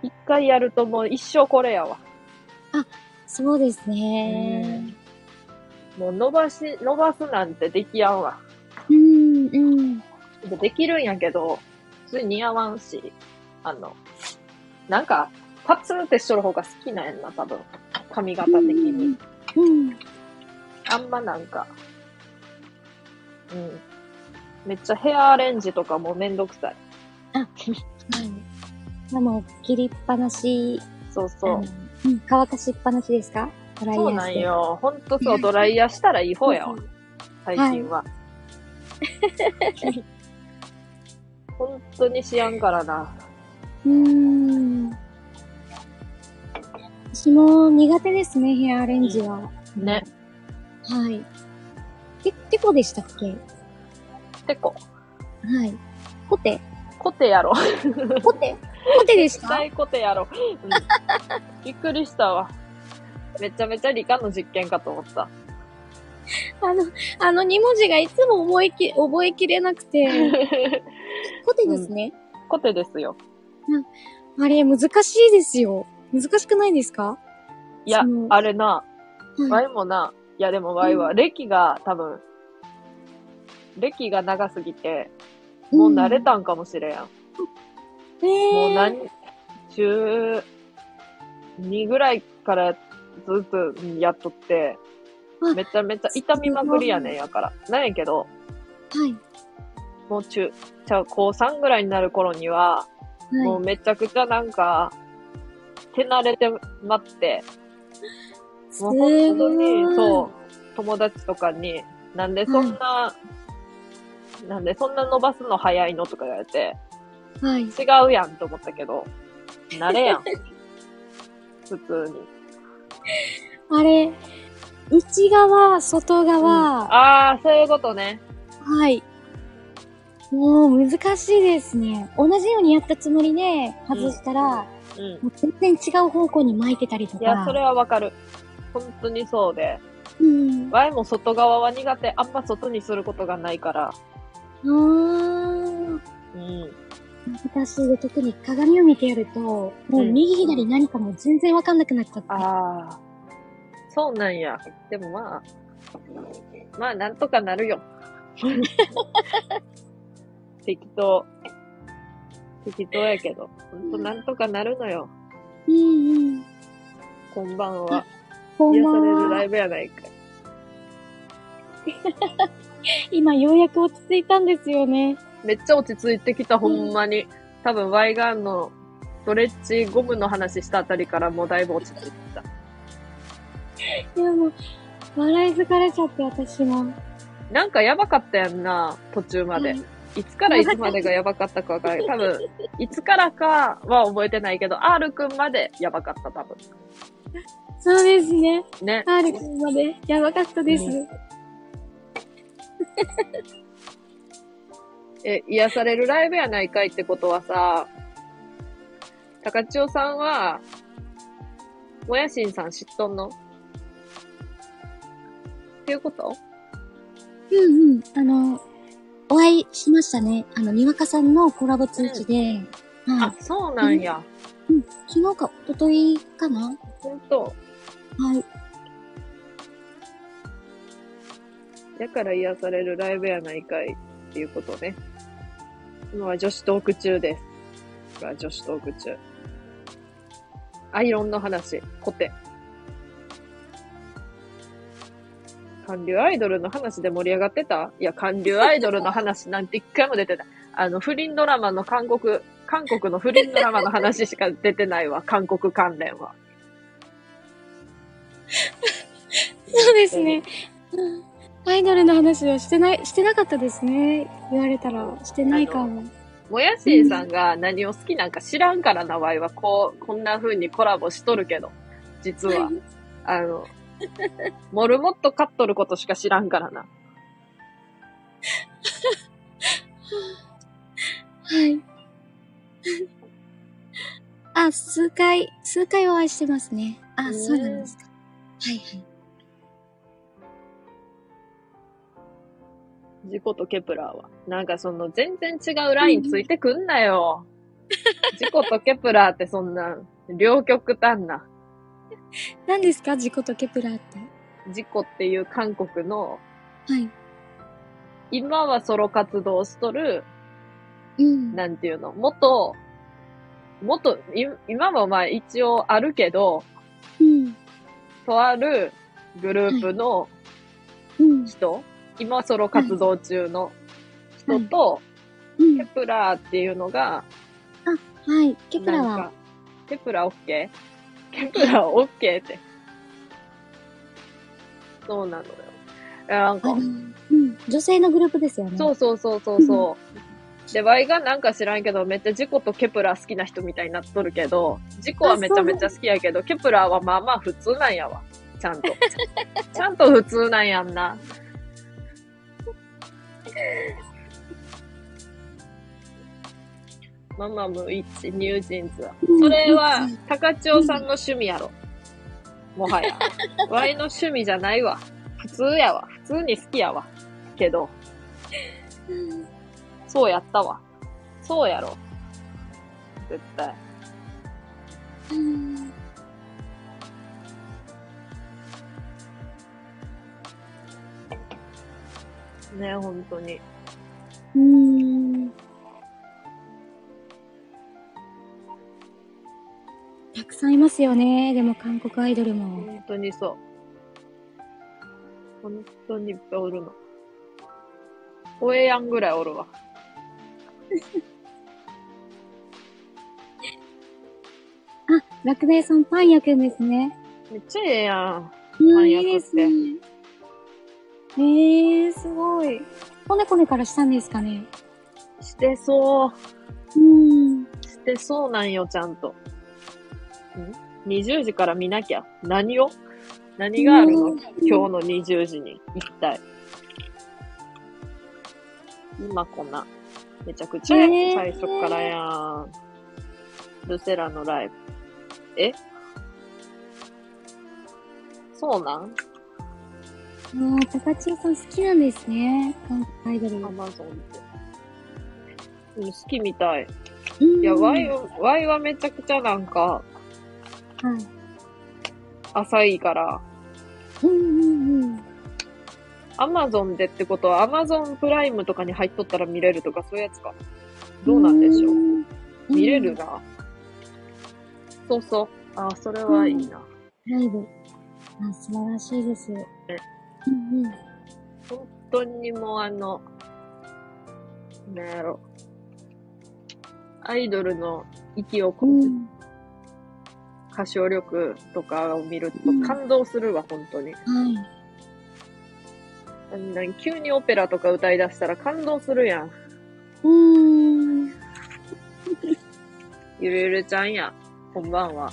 一回やるともう一生これやわ。そうですね。もう伸ばし、伸ばすなんてできやんわ。うん、うん。でできるんやけど、普通に似合わんし、あの、なんか、パツンってしとる方が好きなんやんな、多分。髪型的に。うん。あんまなんか、うん。めっちゃヘアアレンジとかもめんどくさい。はい。でも、切りっぱなし、そうそう。うん、乾かしっぱなしですか？ドライヤーそうなん。よ。ほんとそう、ドライヤーしたらいい方やわ。最近は。本当にしやんからな。うーん。私も苦手ですね、ヘアアレンジは。ね。はい。て、てこでしたっけ？てこ。はい。コテ？コテやろ。コテ？コテでした絶対コテやろ。うん、びっくりしたわ。めちゃめちゃ理科の実験かと思った。あの、あの2文字がいつも覚えき、覚えきれなくて。コテですね。コテですよ。あれ、難しいですよ。難しくないですか？いやあれな、ワはい。イもな、いやでもワイは歴が多分、歴が長すぎて、もう慣れたんかもしれん。えー、もう何、中2ぐらいからずっとやっとって、あめちゃめちゃ痛みまくりやねんやから。なんやけど、はい。もう中、ちゃう、高3ぐらいになる頃には、もうはい。めちゃくちゃなんか、手慣れてまって、もう本当に、そう、友達とかに、なんでそんな、なんでそんな伸ばすの早いのとか言われて、う。はい。違うやんと思ったけど、慣れやん。普通に。あれ、内側、外側、ああ、そういうことね。はい。もう難しいですね。同じようにやったつもりで外したら、うん。もう全然違う方向に巻いてたりとか。いや、それはわかる。本当にそうで。うん。ワイも外側は苦手。あんま外にすることがないから。あーうん。私、特に鏡を見てやると、もう右左何かもう全然わかんなくなっちゃって。ああ。そうなんや。でもまあ、まあなんとかなるよ。適当。適当やけど。ほんとなんとかなるのよ。うんうん。こんばんは。こんば癒されるんは。ライブやないか。今ようやく落ち着いたんですよね。めっちゃ落ち着いてきた、ほんまに。多分、ワイガンのストレッチゴムの話したあたりからもうだいぶ落ち着いてきた。いやもう、笑い疲れちゃって私も。なんかやばかったやんな、途中まで。はいいつからいつまでがやばかったかわからない。多分、いつからかは覚えてないけど、R くんまでやばかった、多分。そうですね。ね。R 君までやばかったです。うえ、癒されるライブやないかいってことはさ、高千代さんは、もやしんさん知っとんの？っていうこと？うんうん。あの、お会いしましたね。あの、にわかさんのコラボ通知で。はあ、そうなんや。い。うん。昨日か、一昨日かな？はほんと。い。だから癒されるライブやないかいっていうことね。今は女子トーク中です。今は女子トーク中。アイロンの話、コテ。韓流アイドルの話で盛り上がってた？いや、韓流アイドルの話なんて一回も出てない。あの、不倫ドラマの韓国、韓国の不倫ドラマの話しか出てないわ。韓国関連は。そうですね。アイドルの話はしてない、してなかったですね。言われたら、してないかも。もやしんさんが何を好きなんか知らんからな、ワイは。こう、こんな風にコラボしとるけど。実は。あの、モルモット買っとることしか知らんからな。はい。あ、数回、数回お会いしてますね。あ、ねそうなんですか。はいはい。ジコとケプラーは。なんかその全然違うラインついてくんなよ。ジコとケプラーってそんな、両極端な。何ですか？ジコとケプラーって。ジコっていう韓国の、はい。今はソロ活動をしとる、うん。なんていうの、元、元、い今もまあ一応あるけど、うん。とあるグループのうん。人、今ソロ活動中の人と、うんケ。プラーっていうのが、はい。ケプラは？なんか、ケプラーオッケー？ケプラーオッケーって。そうなのよ。なんかうん。女性のグループですよね。そうそうそうそうそう。で、ワイがなんか知らんけど、めっちゃジコとケプラー好きな人みたいになっとるけど、ジコはめちゃめちゃ好きやけど、ケプラーはまあまあ普通なんやわ。ちゃんと。ちゃんと普通なんやんな。ママムー、イッチ、ニュージーンズは。それは、高千代さんの趣味やろ。もはや。ワイの趣味じゃないわ。普通やわ。普通に好きやわ。けど、そうやったわ。そうやろ。絶対。うん。ね、本当に。うん。たくさんいますよね、でも韓国アイドルも。本当にそう。本当にいっぱいおるの。おえやんぐらいおるわ。あ、楽大さんパン焼くんですね。めっちゃええやん。パン焼くって。いいえー、すごい。コネコネからしたんですかね？してそう。うん。してそうなんよ、ちゃんと。ん ?20 時から見なきゃ。何を？何があるの？うん今日の20時に。一体。今こんな。めちゃくちゃ最初からやん。ルセラのライブ。え？そうなん？もう、高千代さん好きなんですね。韓国アイドル。アマゾンって。うん、好きみたい。うんいや、ワイ、ワイはめちゃくちゃなんか、はい。浅いから、うんうんうん。アマゾンでってことは、アマゾンプライムとかに入っとったら見れるとか、そういうやつか。どうなんでしょう。ん見れるな。そうそう。あ、それはいいな。ライブ。あ、素晴らしいです。うんうん。本当にもうあの、なんやろ。アイドルの息を込めうん。歌唱力とかを見るとうん感動するわ、本当に。はい。あんな急にオペラとか歌い出したら感動するやん。うーん。ゆるゆるちゃんや。こんばんは。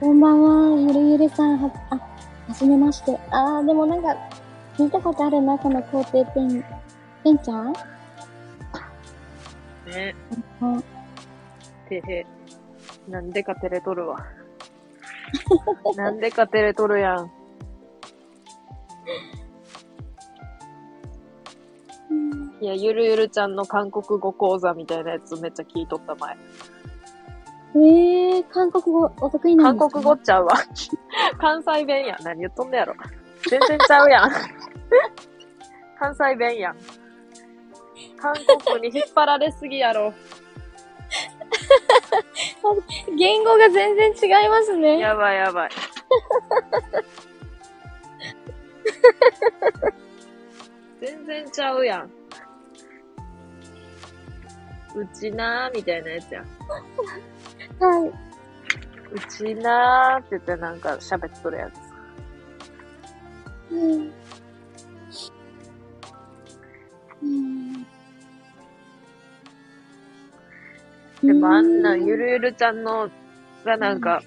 こんばんは、ゆるゆるさん、は、あ、はじめまして。あー、でもなんか、聞いたことあるな、この皇帝ペン、ペンちゃん？ね。あ、てへ。なんでか照れとるわ。なんでか照れとるやん。うんいや、ゆるゆるちゃんの韓国語講座みたいなやつめっちゃ聞いとった前。えー、韓国語お得意なんですか韓国語っちゃうわ。関西弁やん。何言っとんねやろ。全然ちゃうやん。関西弁やん。韓国に引っ張られすぎやろ。言語が全然違いますね。やばいやばい。全然ちゃうやん。うちなーみたいなやつやん。はい。うちなーって言ってなんか喋っとるやつ。うん。うん。でもあんなゆるゆるちゃんのがなんか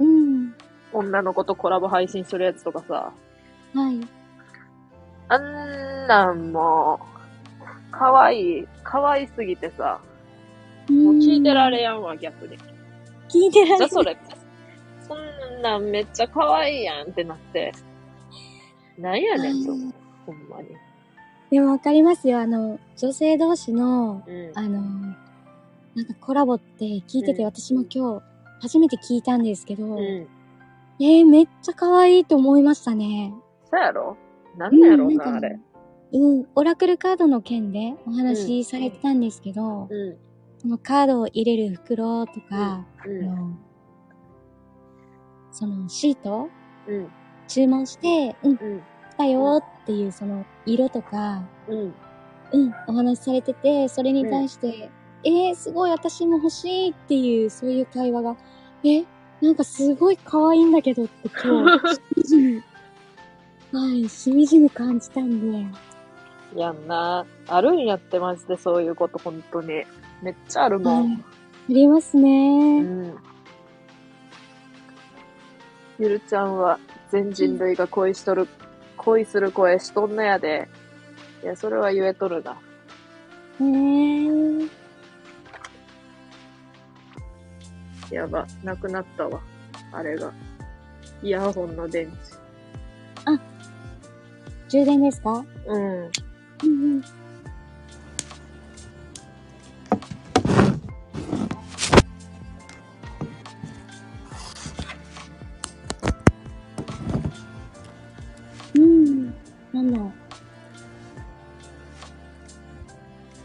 うん。女の子とコラボ配信するやつとかさ、はい。あんなんもう、かわいい、かわいすぎてさ、もう聞いてられやんわ、逆に。聞いてられじゃあそれ、そんなんめっちゃかわいいやんってなって、なんやねんと思う、ほんまに。でもわかりますよ。あの、女性同士の、うん。あの、なんかコラボって聞いてて、うん私も今日初めて聞いたんですけど、うん。えー、めっちゃ可愛いと思いましたね。そうやろ？なんなんやろうな、あれ。。うん、オラクルカードの件でお話しされてたんですけど、うそのカードを入れる袋とか、ん。あうん。の、そのシート？うん。注文して、うん、来うん。たよっていうその色とか、うん。うん、お話しされてて、それに対して、えー、すごい私も欲しいっていう、そういう会話が、え、なんかすごい可愛いんだけどって今日、しみじみ、はい、しみじみ感じたんで、やんな。あるんやって、マジでそういうこと、ほんとに。めっちゃあるもん。はい、ありますうね。ん。ゆるちゃんは全人類が恋しとる、恋する声しとんのやで。いや、それは言えとるな。へーやば、なくなったわ。あれが。イヤホンの電充電ですか？うんうん。うん。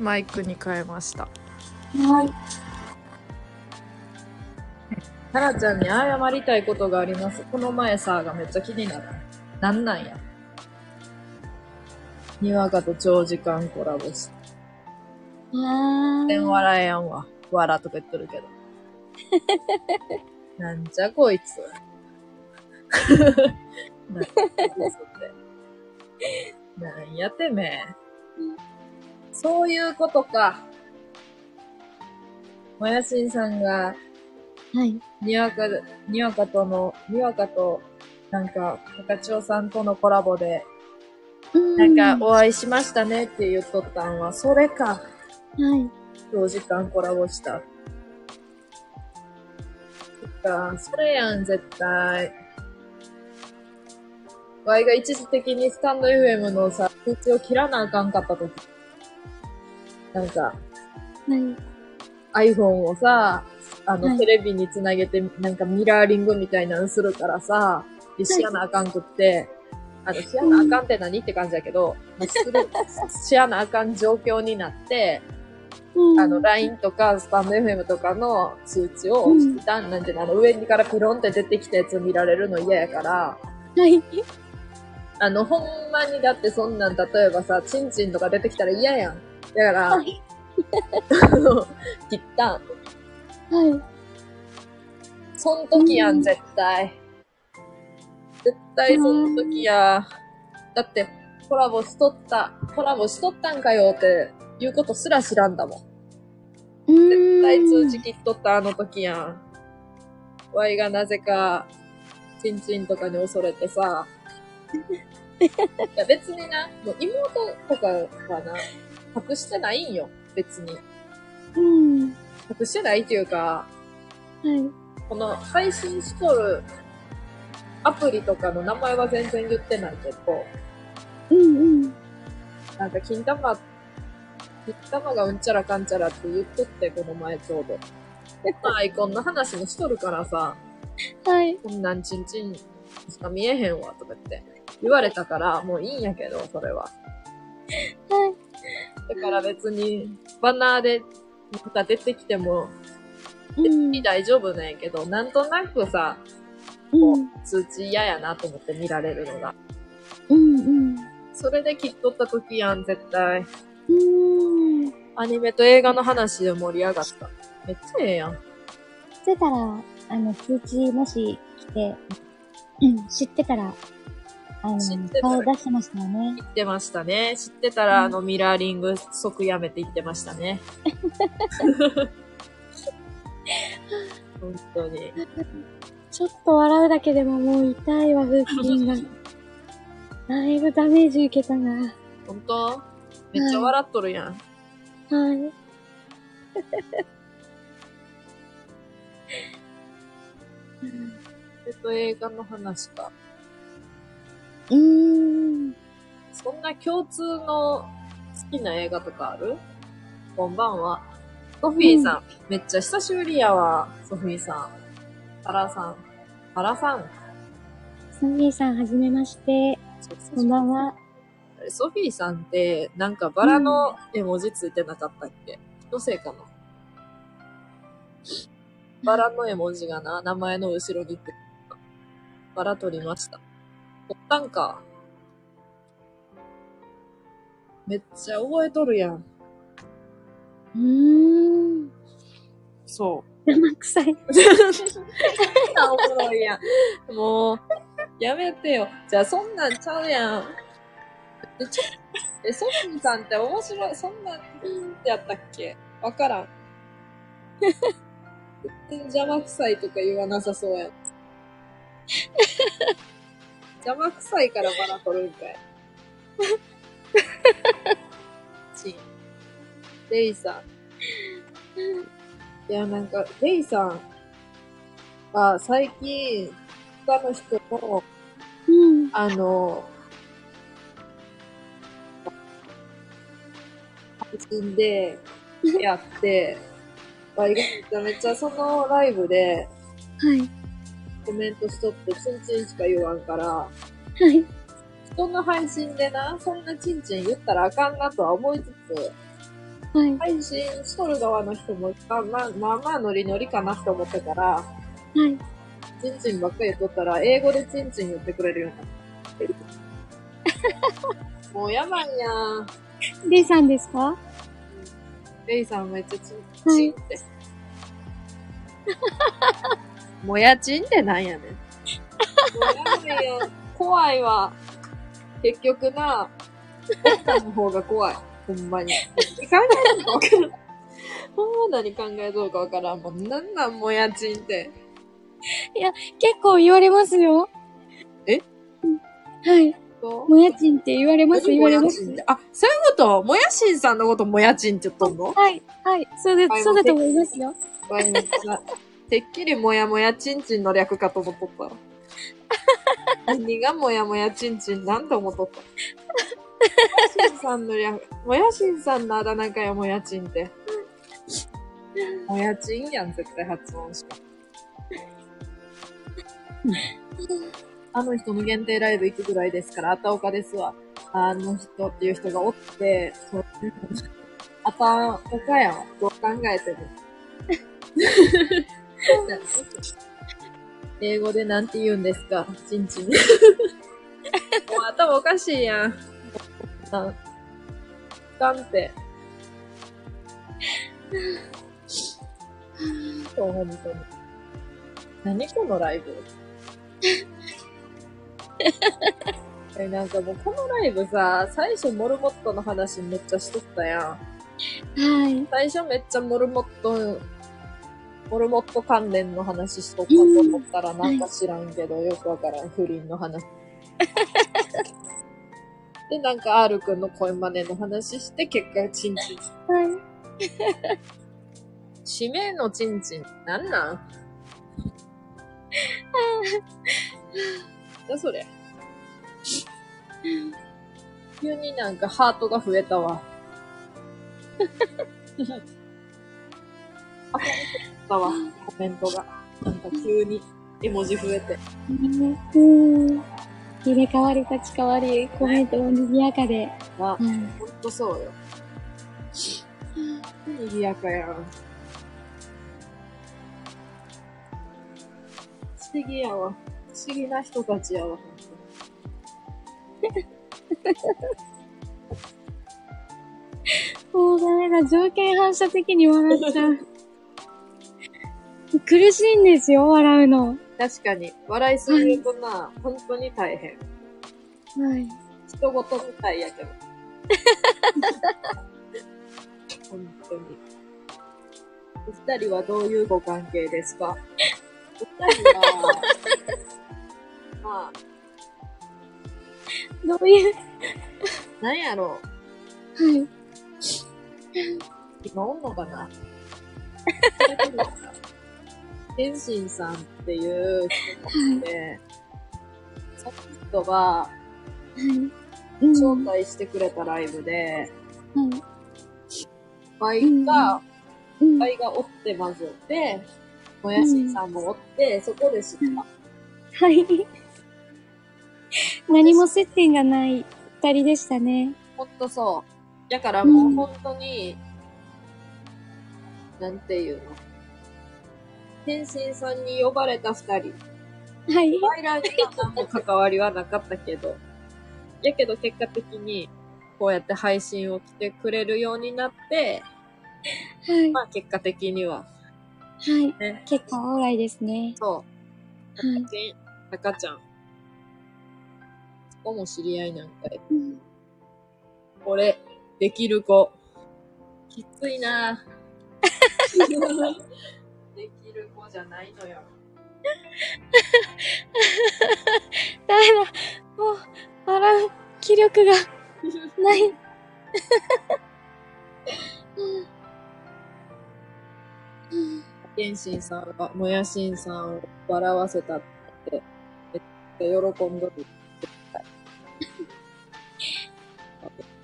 マイクに変えました。う。はい。タラちゃんに謝りたいことがあります。この前さ、がめっちゃ気になる。なんなんや。にわかと長時間コラボして。あ全然笑えやんわ。笑とか言っとるけど。なんじゃこいつ。なんじゃこいつって。なんやてめえ。そういうことか。もやしんさんが、はい。にわか、にわかとの、にわかと、なんか、高千代さんとのコラボで、なんか、お会いしましたねって言っとったんは、それか。はい。長時間コラボした。そっか、それやん、絶対。ワイが一時的にスタンド FM のさ、通知を切らなあかんかった時。なんか、はい。iPhone をさ、あの、はいテレビにつなげて、なんかミラーリングみたいなのするからさ、で、しやなあかんくって、あの、しやなあかんって何って感じだけど、まあする、しやなあかん状況になって、うんあの、LINE とか、スタンド FM とかの通知を、うん一旦なんていうの、あの、上からピロンって出てきたやつ見られるの嫌やから、はい。あの、ほんまにだってそんなん、例えばさ、チンチンとか出てきたら嫌やん。だから、はい。あの、切ったん。はい。そん時やうんん、絶対。絶対そん時や。だって、コラボしとった、コラボしとったんかよって、いうことすら知らんだもん。絶絶対通知切っとったあの時やん。ワイがなぜか、チンチンとかに恐れてさ。いや別にな、もう妹とかはな、隠してないんよ、別に。うん。隠してないっていうか、はい。この配信しとるアプリとかの名前は全然言ってないけど、うんうん。なんか金玉、金玉がうんちゃらかんちゃらって言っとって、この前ちょうど。まあアイコンの話もしとるからさ、はい。こんなんちんちんしか見えへんわ、とかって言われたから、もういいんやけど、それは。はい。だから別に、バナーで、なんか出てきても、うん。大丈夫なんやけど、なんとなくさ、うん。通知嫌やなと思って見られるのが。うんうん。それで切っとった時やん、絶対。うん。アニメと映画の話で盛り上がった。めっちゃええやん。してたら、あの、通知もし来て、うん、知ってたら、知って、たら顔出してましたよね。言ってましたね。知ってたら、あの、ミラーリング即やめて言ってましたね。本当に。ちょっと笑うだけでももう痛いわ、腹筋が。だいぶダメージ受けたな。本当？めっちゃ笑っとるやん。はい。えっと、映画の話か。うーん。そんな共通の好きな映画とかある？こんばんは。ソフィーさん、めっちゃ久しぶりやわ。ソフィーさん。ハラさん。ハラさん。ソフィーさん、はじめまして。こんばんは。ソフィーさんって、なんかバラの絵文字ついてなかったっけ？気のせいかなバラの絵文字がな、名前の後ろにって。バラ取りました。取ったんか。めっちゃ覚えとるやん。うーん。そう。生臭い。あ、おもろいやん。もう、やめてよ。じゃあ、そんなんちゃうやん。え、ちょ、え、ソフィーさんって面白い。そんなん、やったっけ？わからん。全然邪魔くさいとか言わなさそうやん。邪魔くさいからバラ取るんかい。チン。レイさん。いや、なんか、レイさんは最近、他の人の、うん。あの、配信でやって、めちゃめちゃそのライブではい。コメントしとって、チンチンしか言わんから、はい。人の配信でな、そんなチンチン言ったらあかんなとは思いつつ、はい。配信しとる側の人も、まあまあまあまあノリノリかなって思ってたら、はい。チンチンばっかり言っとったら、英語でチンチン言ってくれるようになってる。もうやばいやん。レイさんですか？レイさんめっちゃチンチンって。もやちんってなんやねん。もうやん。怖いわ。結局な、奥さんの方が怖い。ほんまに。何考えとるかわからん。ほんま何考えとるかわからん。もうなんなんもやちんって。結構言われますよ。え？うんはい。もやちんって言われます、言われますあ、そういうこと？もやしんさんのこともやちんって言っとんの？はい、はい。そうではいそうだと思いますよ。わいてっきりもやもやちんちんの略かと思っとった。何がもやもやちんちんなんて思っとった。もやしんさんの略、もやしんさんのあだ名かよ、もやちんって。もやちんやん、絶対発音しか。あの人の限定ライブ行くぐらいですから、あたおかですわ。あの人っていう人がおって、そうあたおかやん。どう考えても。英語でなんて言うんですか？チンチン。もう頭おかしいやん。あかんって。そう、本当に。何このライブ？え、なんかもうこのライブさ、最初モルモットの話めっちゃしとったやん。はい。最初めっちゃモルモット、モルモット関連の話しとったと思ったらなんか知らんけど、よくわからん不倫の話。で、なんか R くんの声真似の話して、結果チンチン。はい。指名のチンチン、なん？なんだそれ？急になんかハートが増えたわ。あ、たわ、コメントが。なんか急に絵文字増えて。うん。入れ替わり立ち替わり、コメントも賑やかで。あ、はい。ほんとそうよ。賑やかやん。不思議やわ。不思議な人たちやわ、ほんともうダメだ、条件反射的に笑っちゃう。苦しいんですよ、笑うの。確かに、笑いすぎるとな、本当に大変。はい。人事みたいやけど。本当に。お二人はどういうご関係ですか？お二人は、まあ、どういう、なんやろ？はい。う。今おんのかな？天心さんっていう人がいて、その人が招待してくれたライブで、はい。バイが、うん。バイがおってまずで、もやしさんもおって、そこで知った。はい。何も接点がない二人でしたね。ほんとそう。だからもう本当に、なんていうの？天心さんに呼ばれた二人。はい。バイラーには何も関わりはなかったけど。やけど結果的に、こうやって配信を来てくれるようになって、はい。まあ結果的には、はい。ね。結果オーライですね。そう。はい。赤ちゃん。そこも知り合いなんかい。うん俺、できる子。きついなできる子じゃないのよ。ダメだ。もう、笑う気力がない。天心さんが、もやしんさんを笑わせたって、めっちゃ喜んどる。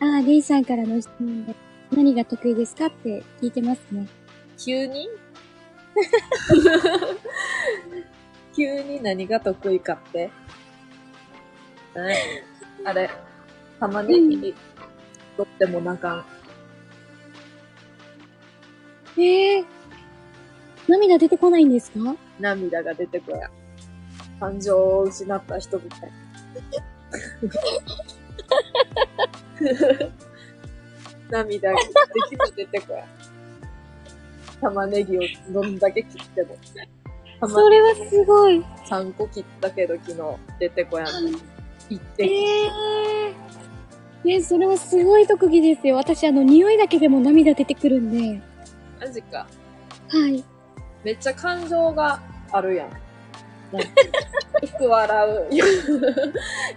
ああ、レイさんからの質問で、何が得意ですかって聞いてますね。急に？急に何が得意かって。ねあれ、玉ねぎ取ってもなかん。ええ涙出てこないんですか？涙が出てこや。感情を失った人みたい。涙ができも出てこや。玉ねぎをどんだけ切っても。玉それはすごい。3個切ったけど昨日出てこやん。一え滴。えー。ね、それはすごい特技ですよ。私、あの、匂いだけでも涙出てくるんで。マジか。はい。めっちゃ感情があるやん。なんかよく笑う。よ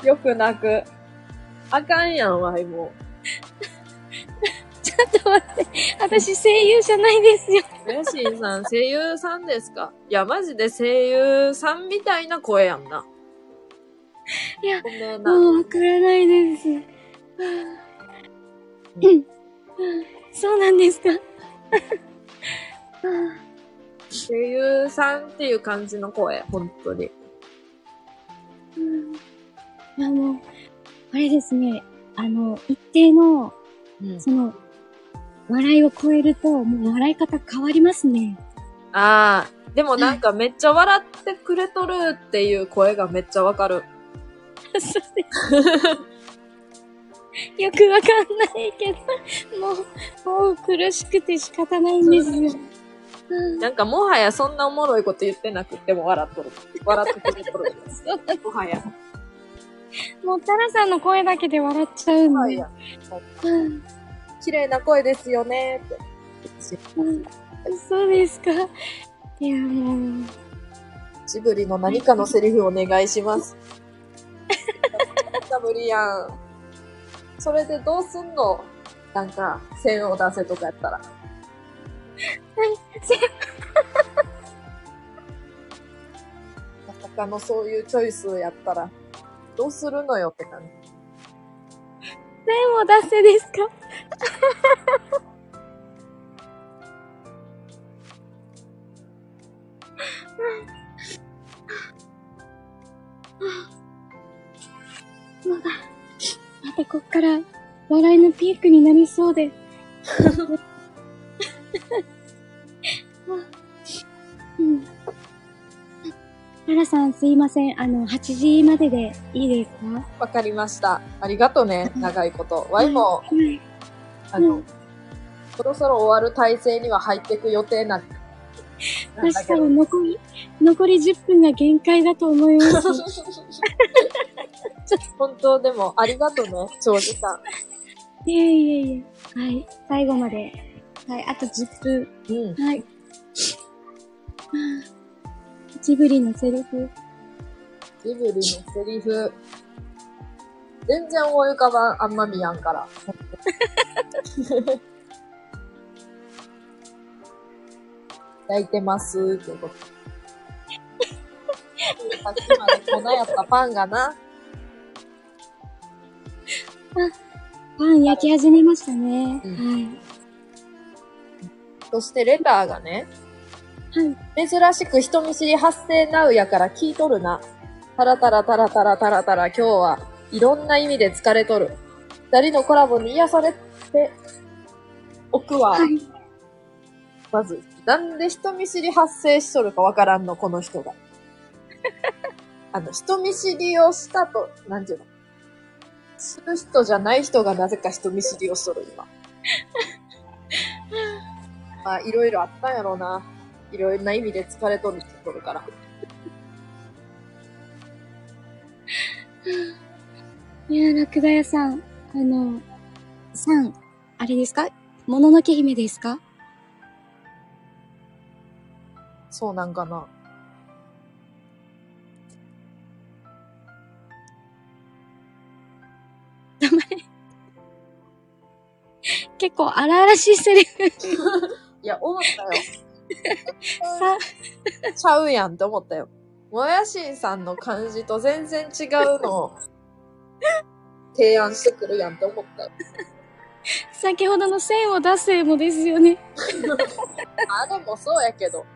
よく泣く。あかんやん、わいも と待って。私、声優じゃないですよ。う。やしんさん、声優さんですか？いや、マジで声優さんみたいな声やんな。いや。もうわからないです。うん。そうなんですか？声優さんっていう感じの声、本当に。あの、あれですね。あの、一定の、うん、その、笑いを超えると、もう笑い方変わりますね。ああ、でもなんかめっちゃ笑ってくれとるっていう声がめっちゃわかる。そうです。よくわかんないけど、もう、もう苦しくて仕方ないんですよ。うんなんかもはやそんなおもろいこと言ってなくても笑っとる。笑ってくれとる。もはや。もうタラさんの声だけで笑っちゃうんで。もはや。うん綺麗な声ですよねって。うんそうですか。いや、もう、ジブリの何かのセリフお願いします。無理やん。それでどうすんの？なんか、線を出せとかやったら。まさかのそういうチョイスやったら、どうするのよって感じ。線を出せですか？まだ、またこっから笑いのピークになりそうで。うん。ララさんすいません。あの、8時まででいいですか？わかりました。ありがとね、長いこと。ワイも、はい。あの、うんそろそろ終わる体制には入っていく予定な、なんだ私多けど。分残り、残り10分が限界だと思います。本当でも、ありがとね、長時間。い えいえいえ。はい。最後まで。はい。あと10分。うん。はい。ジブリのセリフ。ジブリのセリフ。全然思い浮かばん、あんま見やんから。焼いてますってこと。さっきまで粉やったパンがな。パン焼き始めましたね。うんそしてレターがね、はい。はい。珍しく人見知り発生なうやから聞いとるな。タラタラタラタラタラタラ今日はいろんな意味で疲れとる。二人のコラボに癒されておくわ。はい。まず、なんで人見知り発生しとるかわからんの、この人が。あの、人見知りをしたと、なんていうのする人じゃない人がなぜか人見知りをしとる、今。まあ、いろいろあったんやろうな。いろいろな意味で疲れとるってとるから。いや、ラクダ屋さん。あの、さん、あれですか？もののけ姫ですか？そうなんかな。結構荒々しいセリフ いや、思ったよ。さ、ちゃうやんって思ったよ。もやしんさんの感じと全然違うのを提案してくるやんって思ったよ。先ほどの線を出せもですよね。あれもそうやけど。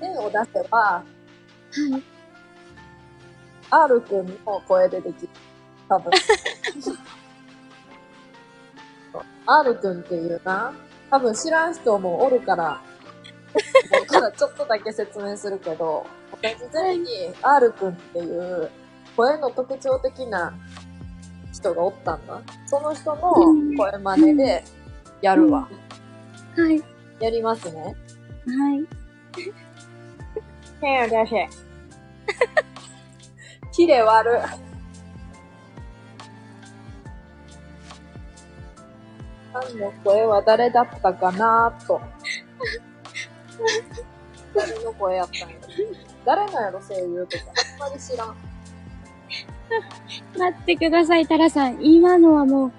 線を出せば、はい。R くんの声でできる。多分。R くんっていうな、多分知らん人もおるから、だからちょっとだけ説明するけど、同じゼミに R くんっていう声の特徴的な人がおったんだ。その人の声真似でやるわ。はい。やりますね。はい。手を出せ。キレ悪さんの声は誰だったかなと。誰の声やったんやろ。誰なんやろ、声優とか。あんまり知らん。待ってください、タラさん。今のはもう、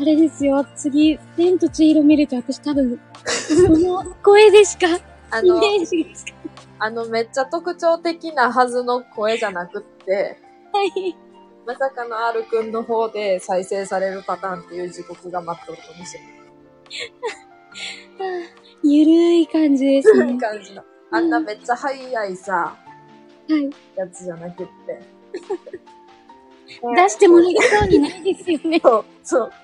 あれですよ。次、千と千尋見ると私多分、その声でしか、イあの、メージがつかあの、めっちゃ特徴的なはずの声じゃなくって、ない。まさかの R くんの方で再生されるパターンっていう時刻が待っとるかもしれない。ゆるい感じですそういうね。感じの。あんなめっちゃ早いさ、はい。やつじゃなくって。出してもらえそうにないですよね。そう、そう。だ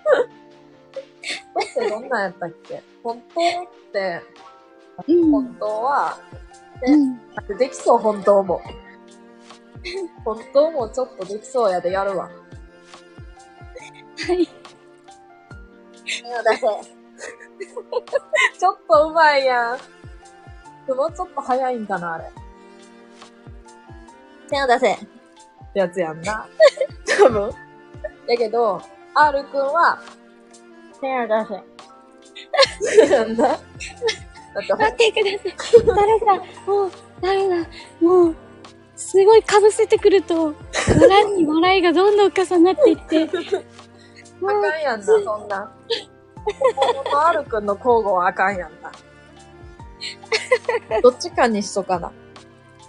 ってどんなんやったっけ？本当って、うん。本当は、うん。できそう、本当も。本当もちょっとできそうやでやるわ。はい。ちょっとうまいやん。でもうちょっと早いんかな、あれ。手を出せ。ってやつやんな。多分。やけど、R くんは、手を出せ。やんな。だ待ってください。タラさん、もう、ダメだ。もう、すごい被せてくると、笑いに笑いがどんどん重なっていって、も あう、かんやんな、そんな。本物 R くんの交互はあかんやんな。どっちかにしとかな。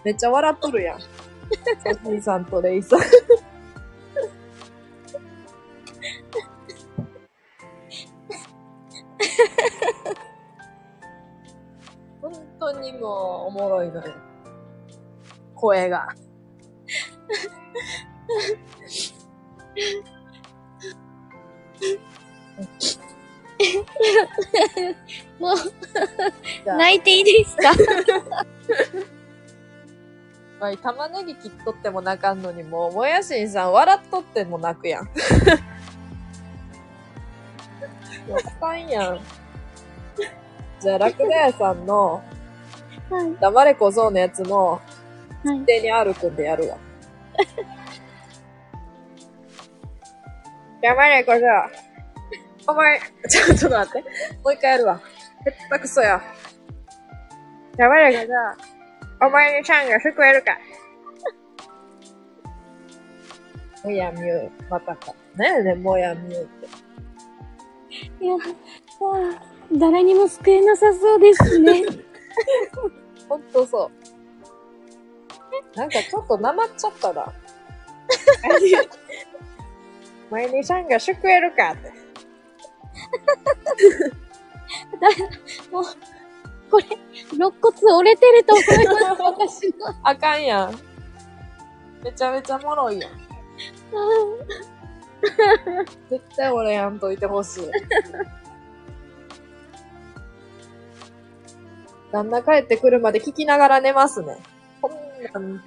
めっちゃ笑っとるやん。ソフィーさんとレイさん。本当にもうおもろいのよ。声が。もう、泣いていいですか？まあ、玉ねぎ切っとっても泣かんのに、もう、もやしんさん笑っとっても泣くやん。もうあかんやん。じゃあ、ラクダ屋さんの、はい。黙れ小僧のやつも、はい一。定に R くんでやるわ。黙れ小僧。お前、ちょ、ちょっと待って。もう一回やるわ。へったくそや。黙れ小僧。お前にちゃんが救えるか。もやみゅう、またか。なんやねん、もやみゅうって。いや、誰にも救えなさそうですね。ほんとそう。なんかちょっとなまっちゃったな。お前にちゃんが救えるかって。もう、これ、肋骨折れてると思います、私の。あかんやん。めちゃめちゃもろいやん。絶対俺やんといてほしい。旦那帰ってくるまで聞きながら寝ますね。こん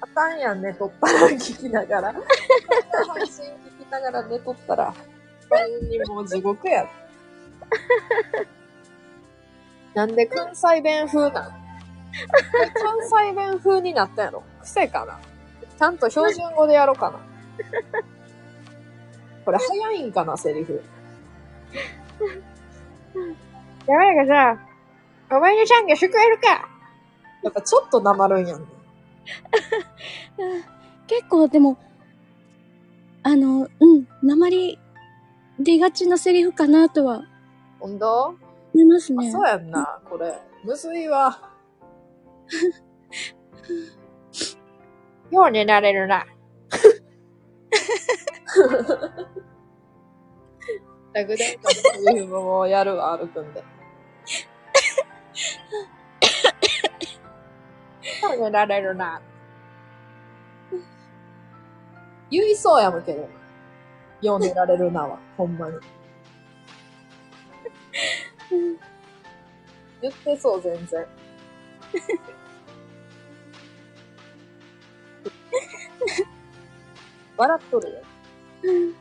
あかんやん、寝とったら聞きながら。配信聞きながら寝とったら、他にもう地獄や。なんで関西弁風なん？関西弁風になったやろ癖かな？ちゃんと標準語でやろうかな。これ早いんかな、セリフ。やばいかさ、お前のちゃんが救えるかやっぱちょっとなまるんやんね。結構でも、あの、うん、鉛出がちなセリフかなとはほんと思いますあ、ね。そうやんな、これ。むずいわ。よう寝られるな。ラグデンカのセリフもやるわ、歩くんで。そう寝られるな。言いそうやもんけど。よう寝られるなは、ほんまに。言ってそう、全然。笑っとるよ。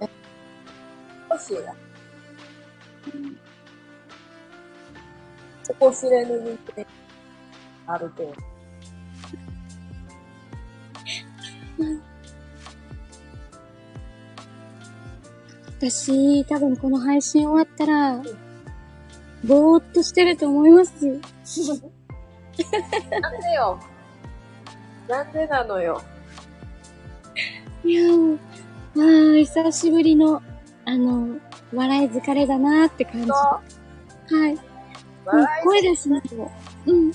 え、欲しいな。そこ知れぬ人間あるけど。私、多分この配信終わったら、ぼーっとしてると思います。なんでよ。なんでなのよ。いやー、まあ、久しぶりの、あの、笑い疲れだなーって感じ。そはい。う。もう声出しないと。うん。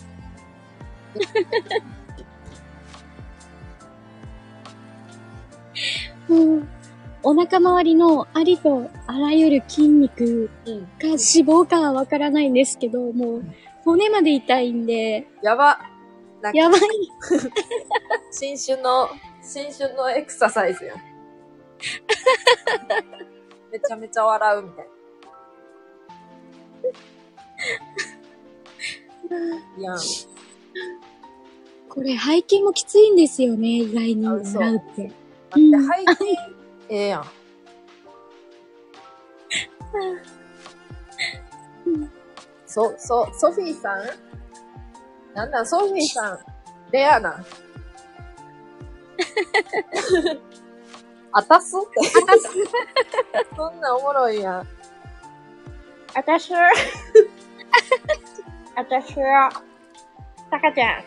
もう、お腹周りのありとあらゆる筋肉うん。が脂肪かはわからないんですけど、もう、骨まで痛いんで、やば。やばい。新種の、新種のエクササイズやん。めちゃめちゃ笑うみたいな。いやん。これ背筋もきついんですよね、意外にあ嘘笑うって。待って、背筋、ええやん。そ、そ、ソフィーさん？なんなん、ソフィーさん、レアな。あたす？って。あたす。そんなんおもろいやん。あたす。あたす。たかちゃん。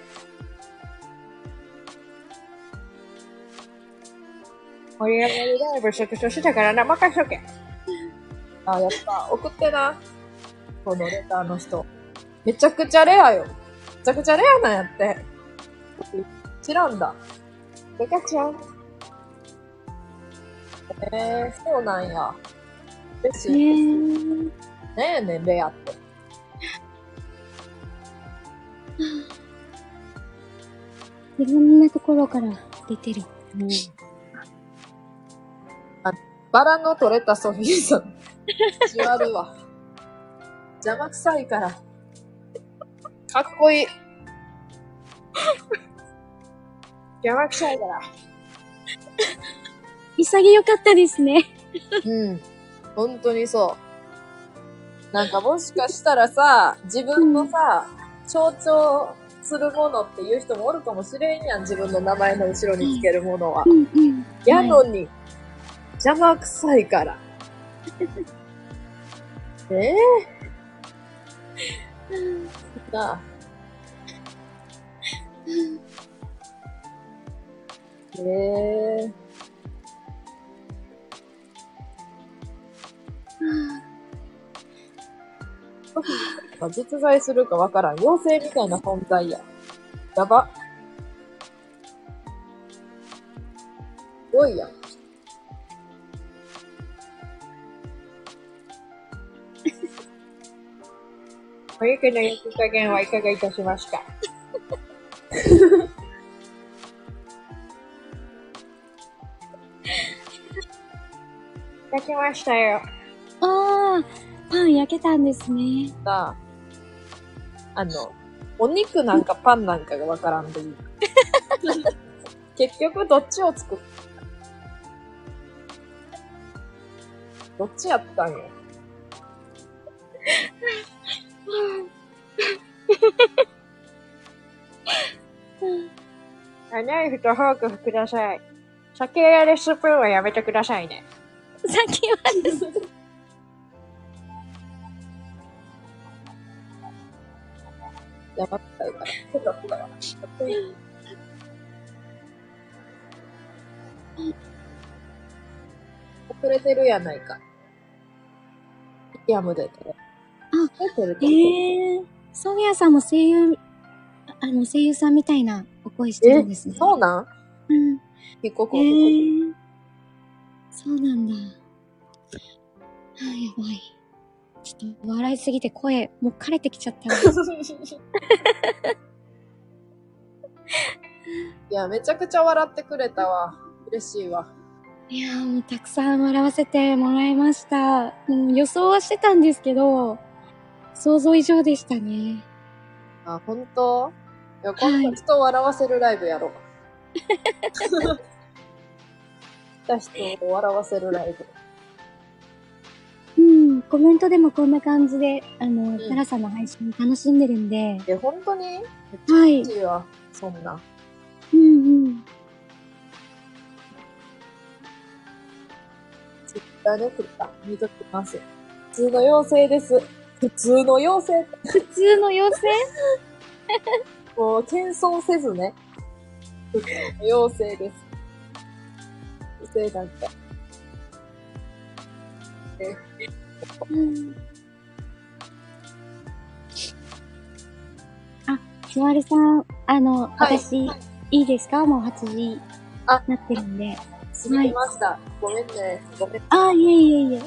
盛り上がりライブショクショしたからな、任しとけ。あ、やった。送ってな。このレターの人。めちゃくちゃレアよ。めちゃくちゃレアなんやって。知らんだ。レカちゃん。えー、そうなんや。嬉しねい。ーねえねん、レアって。いろんなところから出てる。うん。あ、バラの取れたソフィーさん。じわるわ。邪魔くさいから。かっこいい。邪魔くさいから。潔かったですね。うん。本当にそう。なんかもしかしたらさ、自分のさ、象徴するものっていう人もおるかもしれんやん、自分の名前の後ろにつけるものは。うんうん。やのに、邪魔くさいから。ええなあ。ええま実在するかわからん。妖精みたいな存在や。やば。すごいやん。お肉の焼き加減はいかがいたしました？焼きましたよ。ああ、パン焼けたんですね。さあ、あの、お肉なんかパンなんかがわからんでいい。結局どっちを作っどっちやったんよ。あナイフとフォークください。酒やれスプーンはやめてくださいね。さっきはです。やばったい。から。遅れてるやない。か。い。や、むでてる。あ、出てるええー、ソフィアさんも声優、あの、声優さんみたい。なお声してるんですね。そうなんうん。引っここええー、そうなんだ。あ、やばい。ちょっと笑いすぎて声、もう枯れてきちゃった。いや、めちゃくちゃ笑ってくれたわ。嬉しいわ。いやーもうたくさん笑わせてもらいました。うん、予想はしてたんですけど、想像以上でしたね。あ、本当？いや、今度人を笑わせるライブやろう。来た人を笑わせるライブ。うん、コメントでもこんな感じで、あの、んタラさんの配信楽しんでるんで、え、本当に？はい。いいわ。そんな。うんうん。ツイッターで送った。見ときます。普通の妖精です。普通の妖精。普通の妖精？もう、謙遜せずね。普通の妖精です。妖精なんか。うん。あ、すわるさん、あの、はい私、いいですか？もう8時、あなってるんで。すぎました。ごめんね。ごめん。あ、いえいえいえ。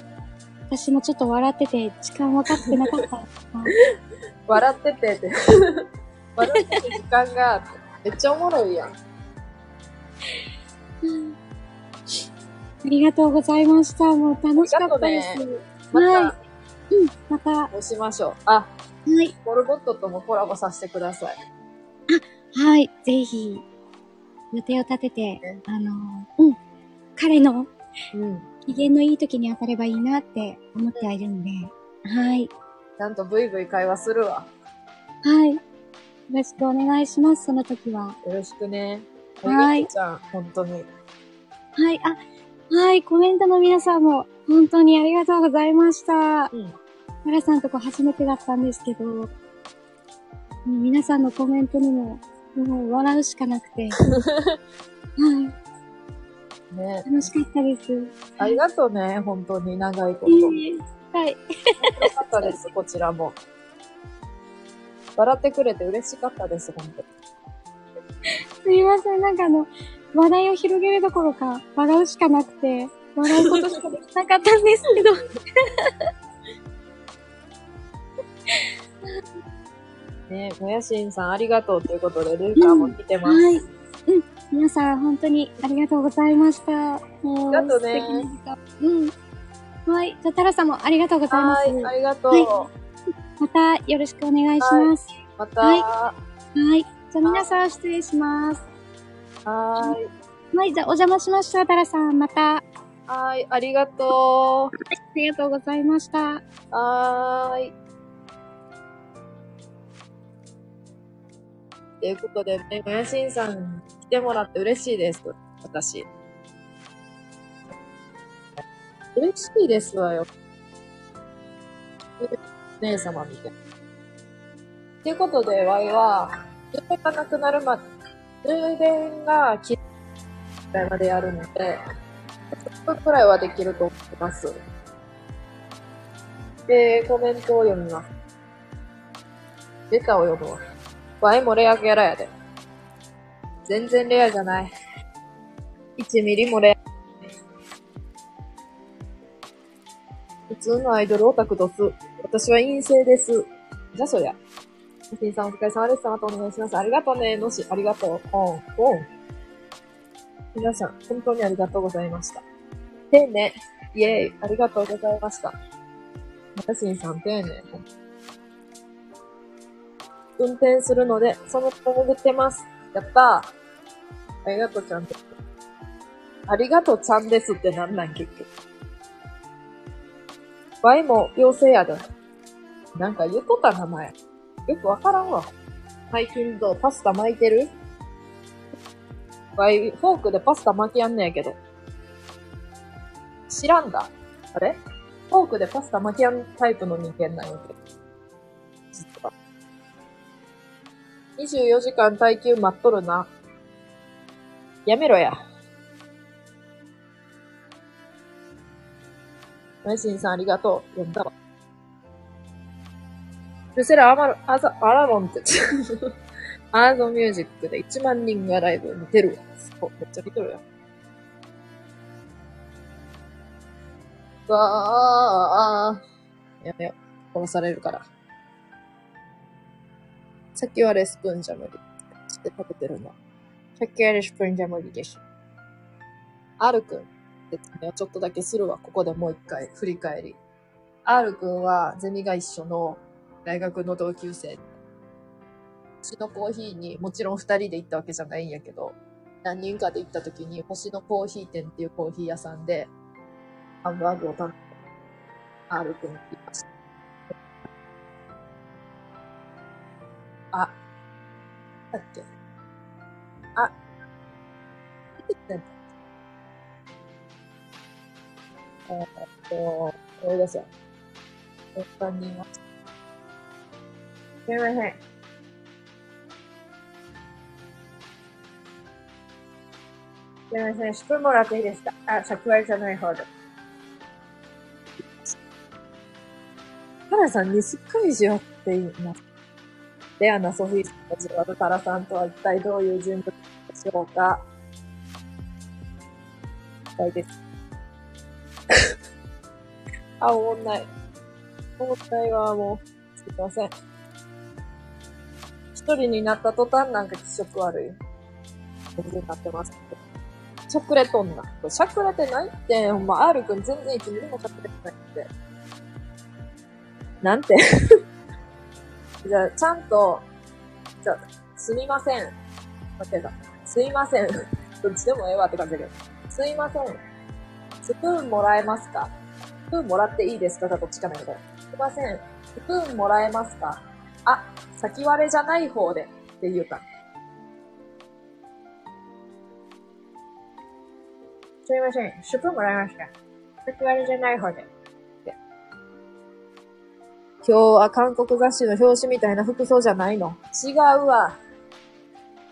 私もちょっと笑ってて、時間分かってなかった。笑っててって。笑ってて時間が。めっちゃおもろいやん。うんありがとうございました。もう楽しかったです。まはい。た、うん、また、はどうしましょう。あ、い。ポルボットともコラボさせてください。はい、ぜひ、予定を立ててね、あの、うん、彼のうん。機嫌のいい時に当たればいいなって思ってはいるんで、はい。ちゃんとブイブイ会話するわ。はい。よろしくお願いします、その時は。よろしくね。はいちゃん、本当に。はい、あ、はい、コメントの皆さんも、本当にありがとうございました。うん。マラさんとこ初めてだったんですけど、皆さんのコメントにも、もう笑うしかなくて、はい、ね。楽しかったです。ありがとうね、本当に長いこと。はい。かったです、こちらも。笑ってくれて嬉しかったです、本当に。すいません、なんかあの、話題を広げるどころか、笑うしかなくて、笑うことしかできなかったんですけど。ね、もやしんさんありがとうということで、ルーカーも来てます。はい。うん。皆さん、本当にありがとうございました。もう、ありがとうね。うん。はい。じゃあ、タラさんもありがとうございます。はい、ありがとう。はまた、よろしくお願いします。また、はいははい。じゃあ、皆さん、失礼します。ーい。はい。じゃあ、お邪魔しました、タラさん。また、あはーい、ありがとりがとうございました。う。はーい。ということでね、もやしんさんに来てもらって嬉しいです。私。嬉しいですわよ。姉様みたいな。ということで、ワイは、充電がなくなるまで、充電が切れぐらいまでやるので、10分くらいはできると思います。で、コメントを読みます。レターを読むわ。ワイもレアキャラやで。全然レアじゃない。1ミリもレア。普通のアイドルオタクドス。私は陰性です。じゃそりゃ。おしんさんお疲れ様です。またお願いします。ありがとうね。のし、ありがとう。ポン、ポン。皆さん、本当にありがとうございました。丁寧。イェーイ。ありがとうございました。マシンさん、丁寧。運転するので、その潜ってます。やったー。ありがとうちゃんです。ありがとうちゃんですってなんなん結局。ワイも妖精やで。なんか言っとった名前。よくわからんわ。最近どうパスタ巻いてる？ワイ、フォークでパスタ巻きやんねやけど。知らんだ。あれ？フォークでパスタ巻きやんタイプの人間なんやけど。実は。24時間耐久待っとるな。やめろや。マイシンさんありがとう。読んだわ。ルセラアマロ、アザ、アラロンって、アーゾミュージックで1万人がライブ見てるわ。めっちゃ見とるやん。わあ、やめよ。殺されるから。さっきはレスプーンじゃ無理。して食べてるんだ。さっきはレスプーンじゃ無理です。R くん。説明をちょっとだけするわ。ここでもう一回振り返り。R くんはゼミが一緒の大学の同級生。うちのコーヒーにもちろん二人で行ったわけじゃないんやけど、何人かで行った時に星のコーヒー店っていうコーヒー屋さんで、ハンバーグを頼んで、R くんって言いました。あ、だっけ？あ、えっと、思い出せよ。他には。すすみません。すみません。スプーンもらっていいですか？あ、尺割じゃない方で。タラさんにすっかりしよって言います。レアなソフィーさんたちはタラさんとは一体どういう人物でしょうか？はいです。あ、おもんない。おもんないわ、もう。すいません。一人になった途端なんか気色悪い。全然なってますけど。しゃくれとんな。しゃくれてないって、ほんま、R くん全然1ミリもしゃくれてないって。なんて じゃあ、ちゃんと、じゃあ、すみません。間違えた。すいません。どっちでもええわって感じだけど。すいません。スプーンもらえますか？スプーンもらっていいですか？かどっちかなんだけど。すいません。スプーンもらえますか？あ、先割れじゃない方で。って言うた。すいません。スプーンもらえますか先割れじゃない方で。今日は韓国雑誌の表紙みたいな服装じゃないの。違うわ。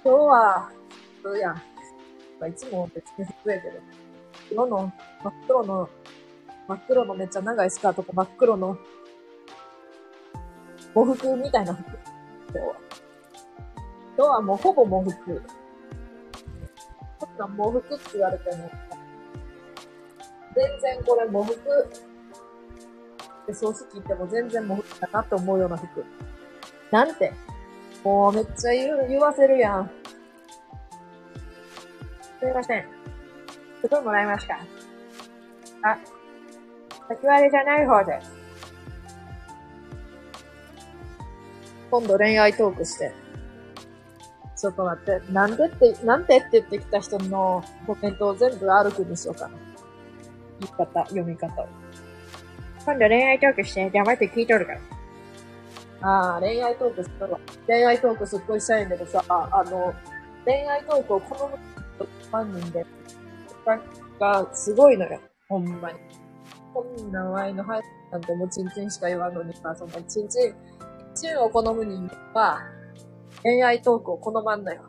今日は、そうやん。まあ、いつも別に服やけど。黒の、真っ黒の、真っ黒のめっちゃ長いスカートと真っ黒の、喪服みたいな服。今日は。今日はもうほぼ喪服。こんなん喪服って言われても、全然これ喪服で葬式行っても全然喪服だなって思うような服。なんて。もうめっちゃ言う言わせるやん。すいません。スプーンもらえますかあ、先割れじゃない方です。今度恋愛トークして。ちょっと待って。なんでって、なんでって言ってきた人のコメントを全部歩くにしようかな。言い方、読み方を。今度恋愛トークして、黙って聞いとるから。ああ、恋愛トークするわ。恋愛トークすっごいしたいんだけどさ、あの、恋愛トークを好むファン人で、がすごいのよ。ほんまに。こんなワイの配信なんてもうチンチンしか言わんのにさ、そんなチンチン、チンを好む人間は、恋愛トークを好まんのよ。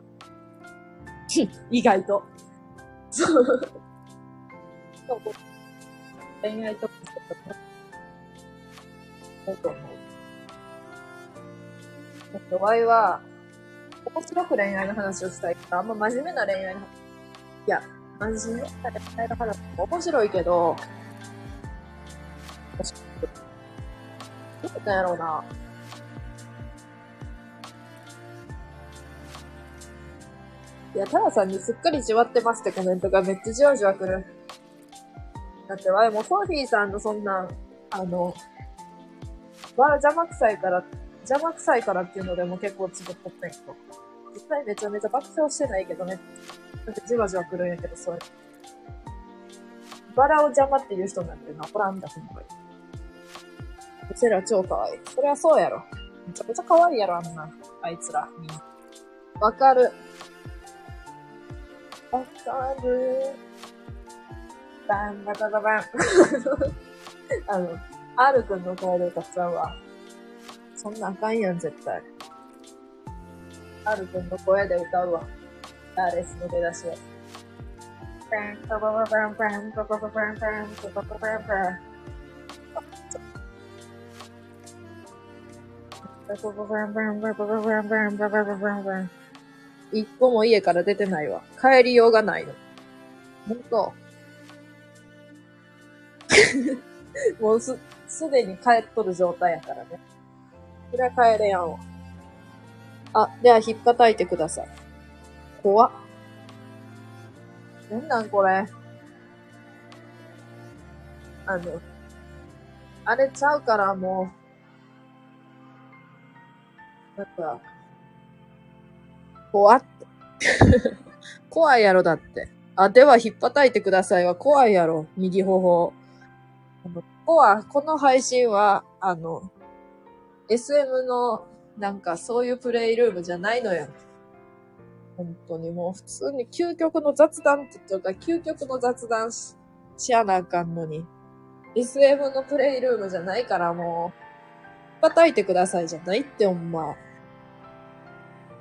意外と。そう。恋愛トークすると、そうと思う。えっと、ワイは、面白く恋愛の話をしたいから、あんま真面目な恋愛の話。いや、真面目な恋愛の話も面白いけど、どうなんやろうな。いや、タラさんにすっかりじわってますってコメントがめっちゃじわじわくる。だって、わいもソフィーさんのそんな、あの、わ邪魔くさいから、邪魔くさいからっていうのでも結構つぶっとったんやけど。実際めちゃめちゃ爆笑してないけどね。なんかじわじわくるんやけど、それ。バラを邪魔っていう人なんてな、おらんだ、ほんまに。うちら超可愛い。そりゃそうやろ。めちゃめちゃ可愛いやろ、あんな。あいつら、みんな。わかる。わかる。バンババババン。あの、R くんの声で歌っちゃうわ。そんなあかんやん、絶対。R くんの声で歌うわ。ダーレスの出だしを。バンババババンバンババババンバンババババンバン。一個も家から出てないわ。帰りようがないの。ほんと。もうす、すでに帰っとる状態やからね。それは帰れやんわ。あ、では、引っ叩いてください。怖っ。なんなんこれ？あの、あれちゃうからもう、なんか、怖って。怖いやろだって。あ、では引っ叩いてくださいは怖いやろ。右頬。あの、ここは、この配信は、あの、SM の、なんかそういうプレイルームじゃないのよ。本当にもう普通に究極の雑談って言ってるから、究極の雑談ししやなあかんのに。SM のプレイルームじゃないからもう、叩いてくださいじゃないってほんま。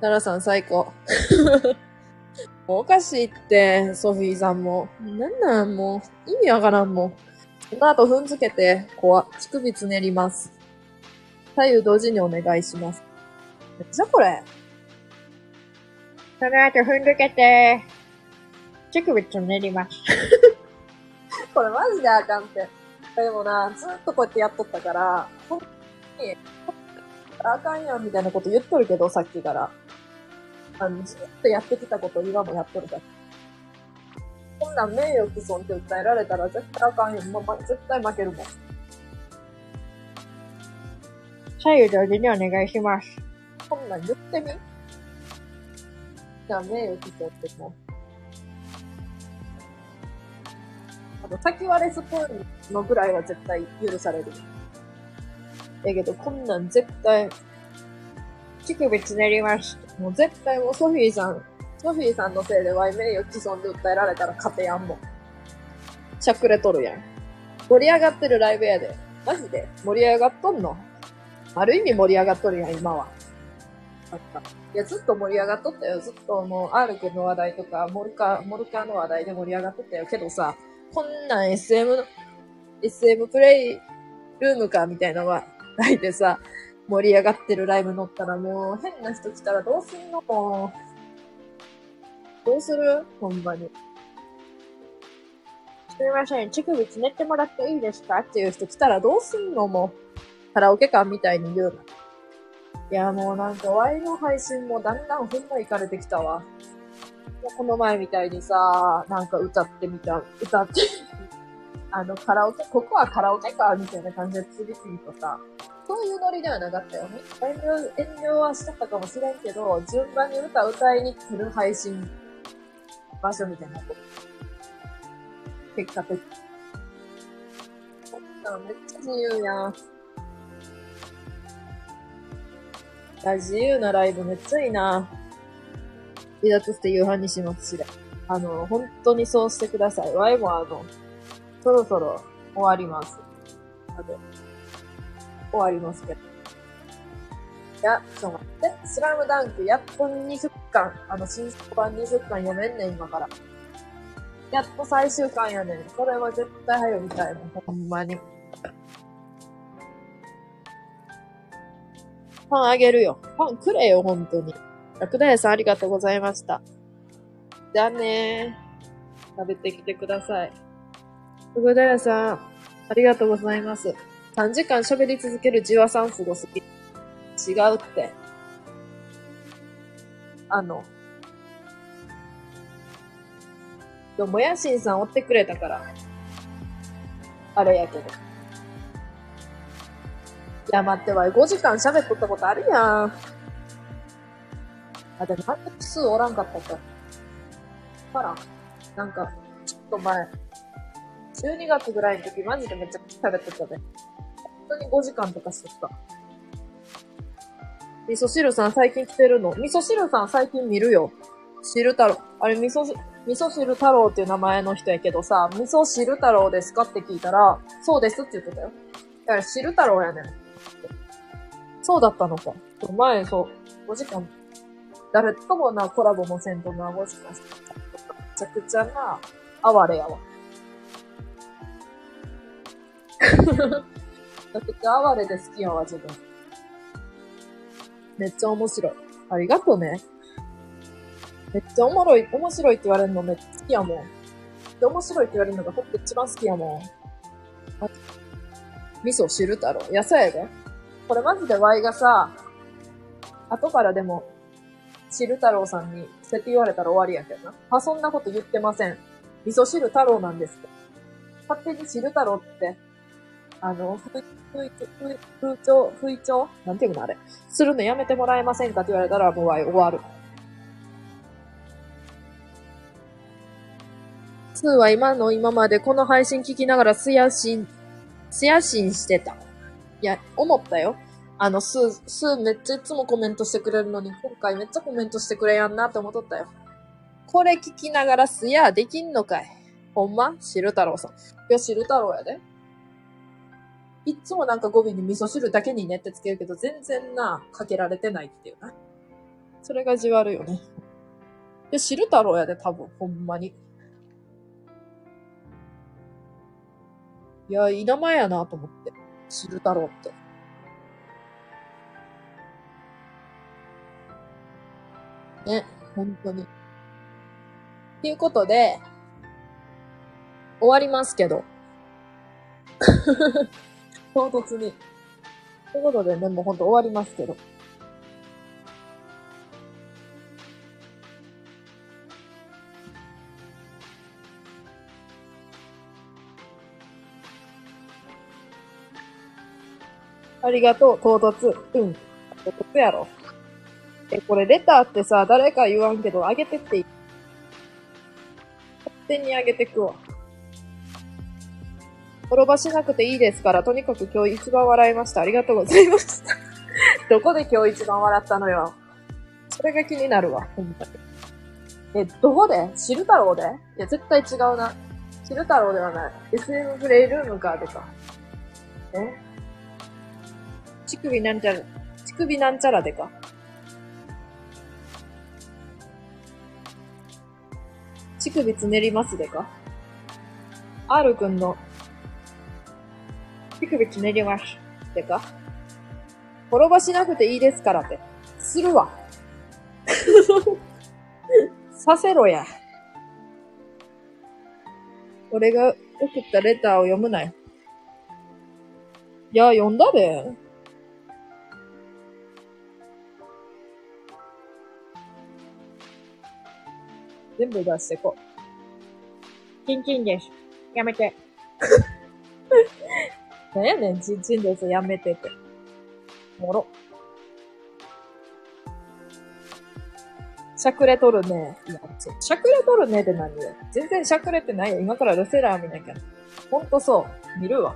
奈良さん最高。もうおかしいって、ソフィーさんも。なんなんもう、意味わからんもん。この後踏んづけて、怖乳首つねります。左右同時にお願いします。めっちゃこれ？その後踏んづけて、乳首つねります。これマジであかんって。でもな、ずっとこうやってやっとったから、ほんとに、あかんやんみたいなこと言っとるけど、さっきから。あの、ずっとやってきたこと今もやっとるから。こんなん名誉毀損って訴えられたら絶対あかんよ。ま、ま、絶対負けるもん。左右同時にお願いします。こんなん言ってみ？じゃあ名誉毀損ってもう。あの、先割れスプーンのぐらいは絶対許される。だけど、こんなん絶対、乳首つねります。もう絶対もうソフィーさん、ソフィーさんのせいでワイ名誉毀損で訴えられたら勝てやんもん。しゃくれとるやん。盛り上がってるライブやで。マジで盛り上がっとんの？ある意味盛り上がっとるやん、今は。あった。いや、ずっと盛り上がっとったよ。ずっともう、R 君の話題とか、モルカ、モルカの話題で盛り上がっとったよ。けどさ、こんなん SM の、SM プレイルームか、みたいな話題でさ、盛り上がってるライブ乗ったらもう、変な人来たらどうすんのもう。どうするほんまに。すみません、乳首つねってもらっていいですかっていう人来たらどうすんのもう。カラオケ館みたいに言うな。いや、もうなんか、ワイの配信もだんだんほんま行かれてきたわ。この前みたいにさ、なんか歌ってみた、歌って、あの、カラオケ、ここはカラオケか、みたいな感じで次々とさ、そういうノリではなかったよね。遠慮、遠慮はしちゃったかもしれんけど、順番に歌歌いに来る配信場所みたいな。結果的に。こんなんめっちゃ自由やん。いや、自由なライブめっちゃいいな。離脱して夕飯にしますし。あの、本当にそうしてください。ワイもあの、そろそろ終わります。あの、終わりますけど。いや、ちょっと待って。スラムダンクやっと20巻、あの、新作版20巻読めんねん、今から。やっと最終巻やねん。これは絶対早よみたいな。ほんまに。パンあげるよ。パンくれよ、ほんとに。楽大さんありがとうございました。じゃあねー。食べてきてください。ふぐだやさん、ありがとうござい。ます。3時間喋り続けるじわさんすごすぎ。違うって。あの、でも、もやしんさん追ってくれたから。あれやけど。い。や、待ってわい、5時間喋っとったことあるやん。あ、でも、満足数おらんかったか。から。なんか、ちょっと前。12月ぐらいの時、マジでめっちゃ喋ってたね。本当に5時間とかしとった。味噌汁さん最近来てるの？味噌汁さん最近見るよ。汁太郎。あれ、味噌、味噌汁太郎っていう名前の人やけどさ、味噌汁太郎ですかって聞いたら、そうですって言ってたよ。だから汁太郎やねん。そうだったのか。前、そう、5時間、誰ともな、コラボもせんとな、5時間してめちゃくちゃな、哀れやわ。めちゃくちゃ哀れで好きやわ、自分。めっちゃ面白い。ありがとうね。めっちゃおもろい、面白いって言われるのめっちゃ好きやもん。で、面白いって言われるのがほんと一番好きやもん。味噌汁太郎。いや、そうやで。これマジでワイがさ、後からでも、汁太郎さんに、そうやって言われたら終わりやけどな。あ、そんなこと言ってません。味噌汁太郎なんですって。勝手に汁太郎って、あの、ふい、ふい、ふい、風潮、風潮なんていうのあれ。するのやめてもらえませんかって言われたら、もう終わる。スーは今の今までこの配信聞きながらすやしん、すやしんしてた。いや、思ったよ。あの、スー、スーめっちゃいつもコメントしてくれるのに、今回めっちゃコメントしてくれやんなって思っとったよ。これ聞きながらすやできんのかいほんま汁太郎さん。いや、汁太郎やで。いつもなんか語尾に味噌汁だけにねってつけるけど、全然な、かけられてないっていうな。それがじわるよね。いや、汁太郎やで、多分、ほんまに。いや、いい名前やなと思って。汁太郎って。ね、本当に。ということで、終わりますけど。唐突に。ということでね、もうほんと終わりますけど。ありがとう、唐突。うん。唐突やろ。え、これレターってさ、誰か言わんけど、あげてっていい勝手にあげてくわ。転ばしなくていいですから、とにかく今日一番笑いました。ありがとうございました。どこで今日一番笑ったのよ。それが気になるわ、ほんとに。え、どこで？汁太郎で？いや、絶対違うな。汁太郎ではない。SM プレイルームか、でか。え？乳首なんちゃら、乳首なんちゃらでか。乳首つねりますでか ?R くんの、乳首つねりますでか転ばしなくていいですからって。するわ。させろや。俺が送ったレターを読むなよ。いや、読んだで。全部出してこう。チンチンです。やめて。なんやねん、ちんちんです。やめてて。もろ。しゃくれとるね。いや、しゃくれとるねって何よ。全然しゃくれてないよ。今からルセラー見なきゃ。ほんとそう。見るわ。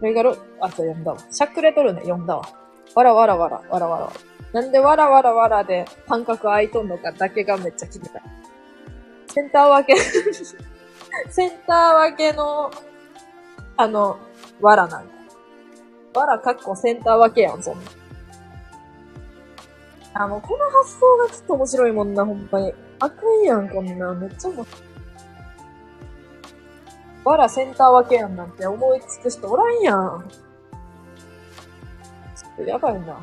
これがろ、あ、そう、読んだわ。しゃくれとるね。読んだわ。わらわらわら、わらわらわら。なんでわらわらわらで感覚空いとんのかだけがめっちゃ気になる。センター分け、センター分けの、あの、わらなんだ。わらかっこセンター分けやん、そんな。あ、もうこの発想がちょっと面白いもんな、ほんまに。あかんやん、こんな。めっちゃ面白い。わらセンター分けやんなんて思いつく人おらんやん。ちょっとやばいな。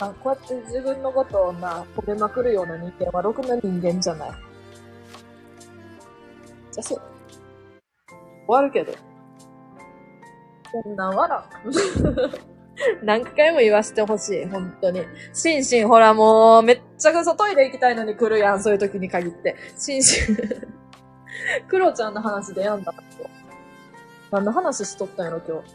あ、こうやって自分のことをな、褒めまくるような人間はろくな人間じゃない。じゃ、そう。終わるけど。こんなんわら。何回も言わしてほしい、本当に。シンシン、ほらもう、めっちゃくそトイレ行きたいのに来るやん、そういう時に限って。シンシン。クロちゃんの話でやんだ何の話しとったんやろ、今日？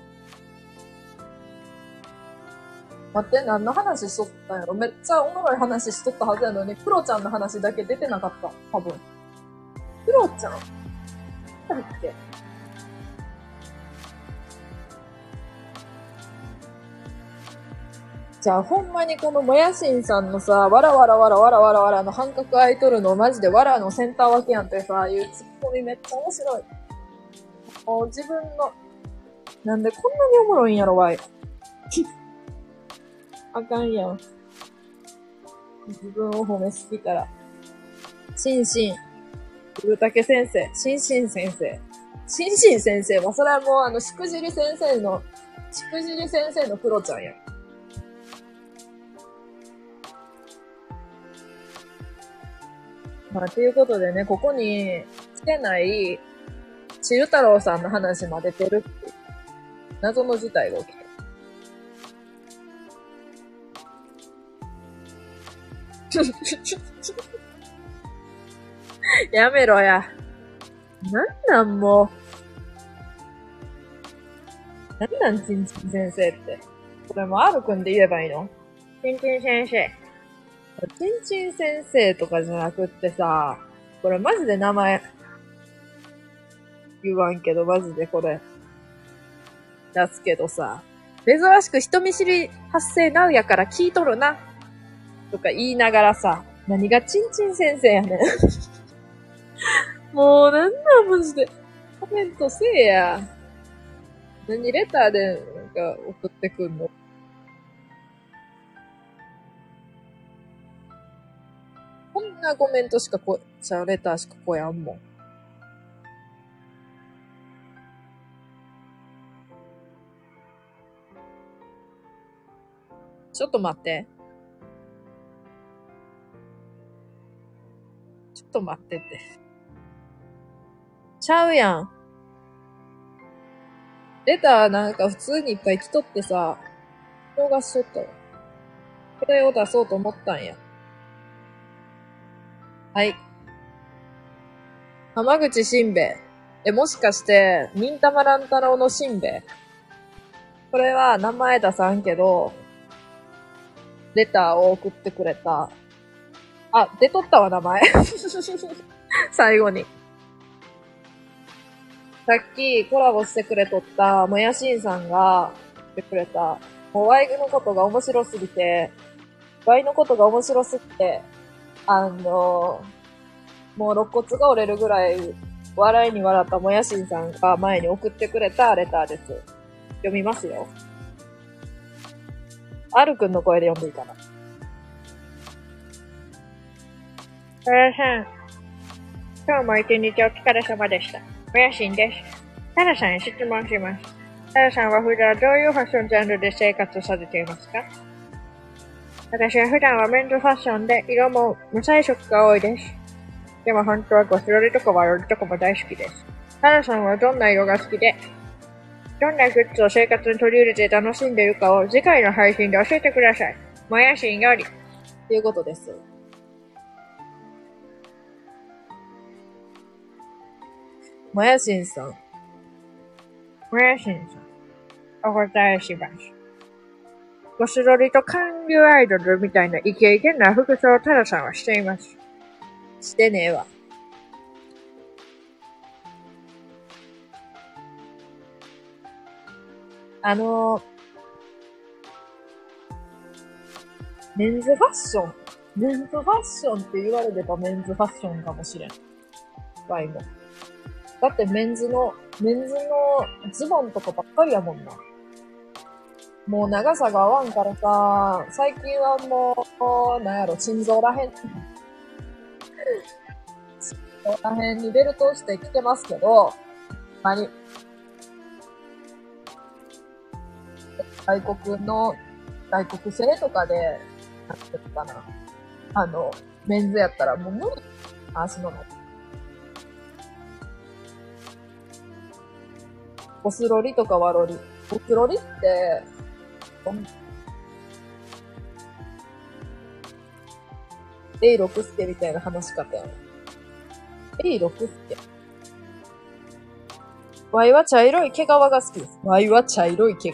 待って、何の話しとったんやろ？めっちゃおもろい話しとったはずやのに、クロちゃんの話だけ出てなかった。多分。クロちゃん？誰だっけ？じゃあ、ほんまにこのもやしんさんのさ、わらわらわらわらわらわらの半角空いとるの、マジでわらのセンター分けやんってさ、いうツッコミめっちゃ面白い。もう自分の、なんでこんなにおもろいんやろ、わい。あかんやん。自分を褒めすぎたら。しんしん。古竹先生。しんしん先生。しんしん先生は、それはもうあの、しくじり先生の、しくじり先生のクロちゃんやん。まあ、ということでね、ここにつけない、ちる太郎さんの話まで出るっていう謎の事態が起きた。やめろや。なんなんもう。なんなんちんちん先生って。これも R くんで言えばいいの？ちんちん先生。ちんちん先生とかじゃなくってさ、これマジで名前、言わんけどマジでこれ、出すけどさ、珍しく人見知り発生なうやから聞いとるな、とか言いながらさ、何がちんちん先生やねん。もうなんなんマジで、コメントせえや。何レターでなんか送ってくんのこんなコメントしかこ、じゃレターしか来やんもん。ちょっと待って。ちょっと待ってって。ちゃうやん。レターなんか普通にいっぱい来とってさ、逃しとったわ。これを出そうと思ったんや。はい。浜口しんべヱ。え、もしかして、忍たま乱太郎のしんべヱこれは名前出さんけど、レターを送ってくれた。あ、出とったわ、名前。最後に。さっきコラボしてくれとった、もやしんさんがてくれた、もうワイのことが面白すぎて、ワイのことが面白すぎて、あのもう肋骨が折れるぐらい、笑いに笑ったもやしんさんが前に送ってくれたレターです。読みますよ。あるくんの声で読んでいいかな。タラさん。今日も一日お疲れ様でした。もやしんです。タラさんに質問します。タラさんは普段どういうファッションジャンルで生活されていますか？私は普段はメンズファッションで色も無彩色が多いです。でも本当はゴスロリとかワロリとかも大好きです。タラさんはどんな色が好きで、どんなグッズを生活に取り入れて楽しんでいるかを次回の配信で教えてください。もやしんより。ということです。もやしんさん。もやしんさん。お答えします。ゴスロリと韓流アイドルみたいなイケイケな服装をタラさんはしています。してねえわ。あのメンズファッション。メンズファッションって言われればメンズファッションかもしれん。ワイも。だってメンズの、メンズのズボンとかばっかりやもんな。もう長さが合わんからさ、最近はもう、なんやろ、心臓らへん。心臓らへんにベルトをして着てますけど、まに。外国の、外国製とかで、なんていうかな。あの、メンズやったらもう無理。足のの。ゴスロリとかワロリ。ゴスロリって、ほんエイ六助みたいな話し方やん。エイ六助。ワイは茶色い毛皮が好きです。ワイは茶色い毛皮。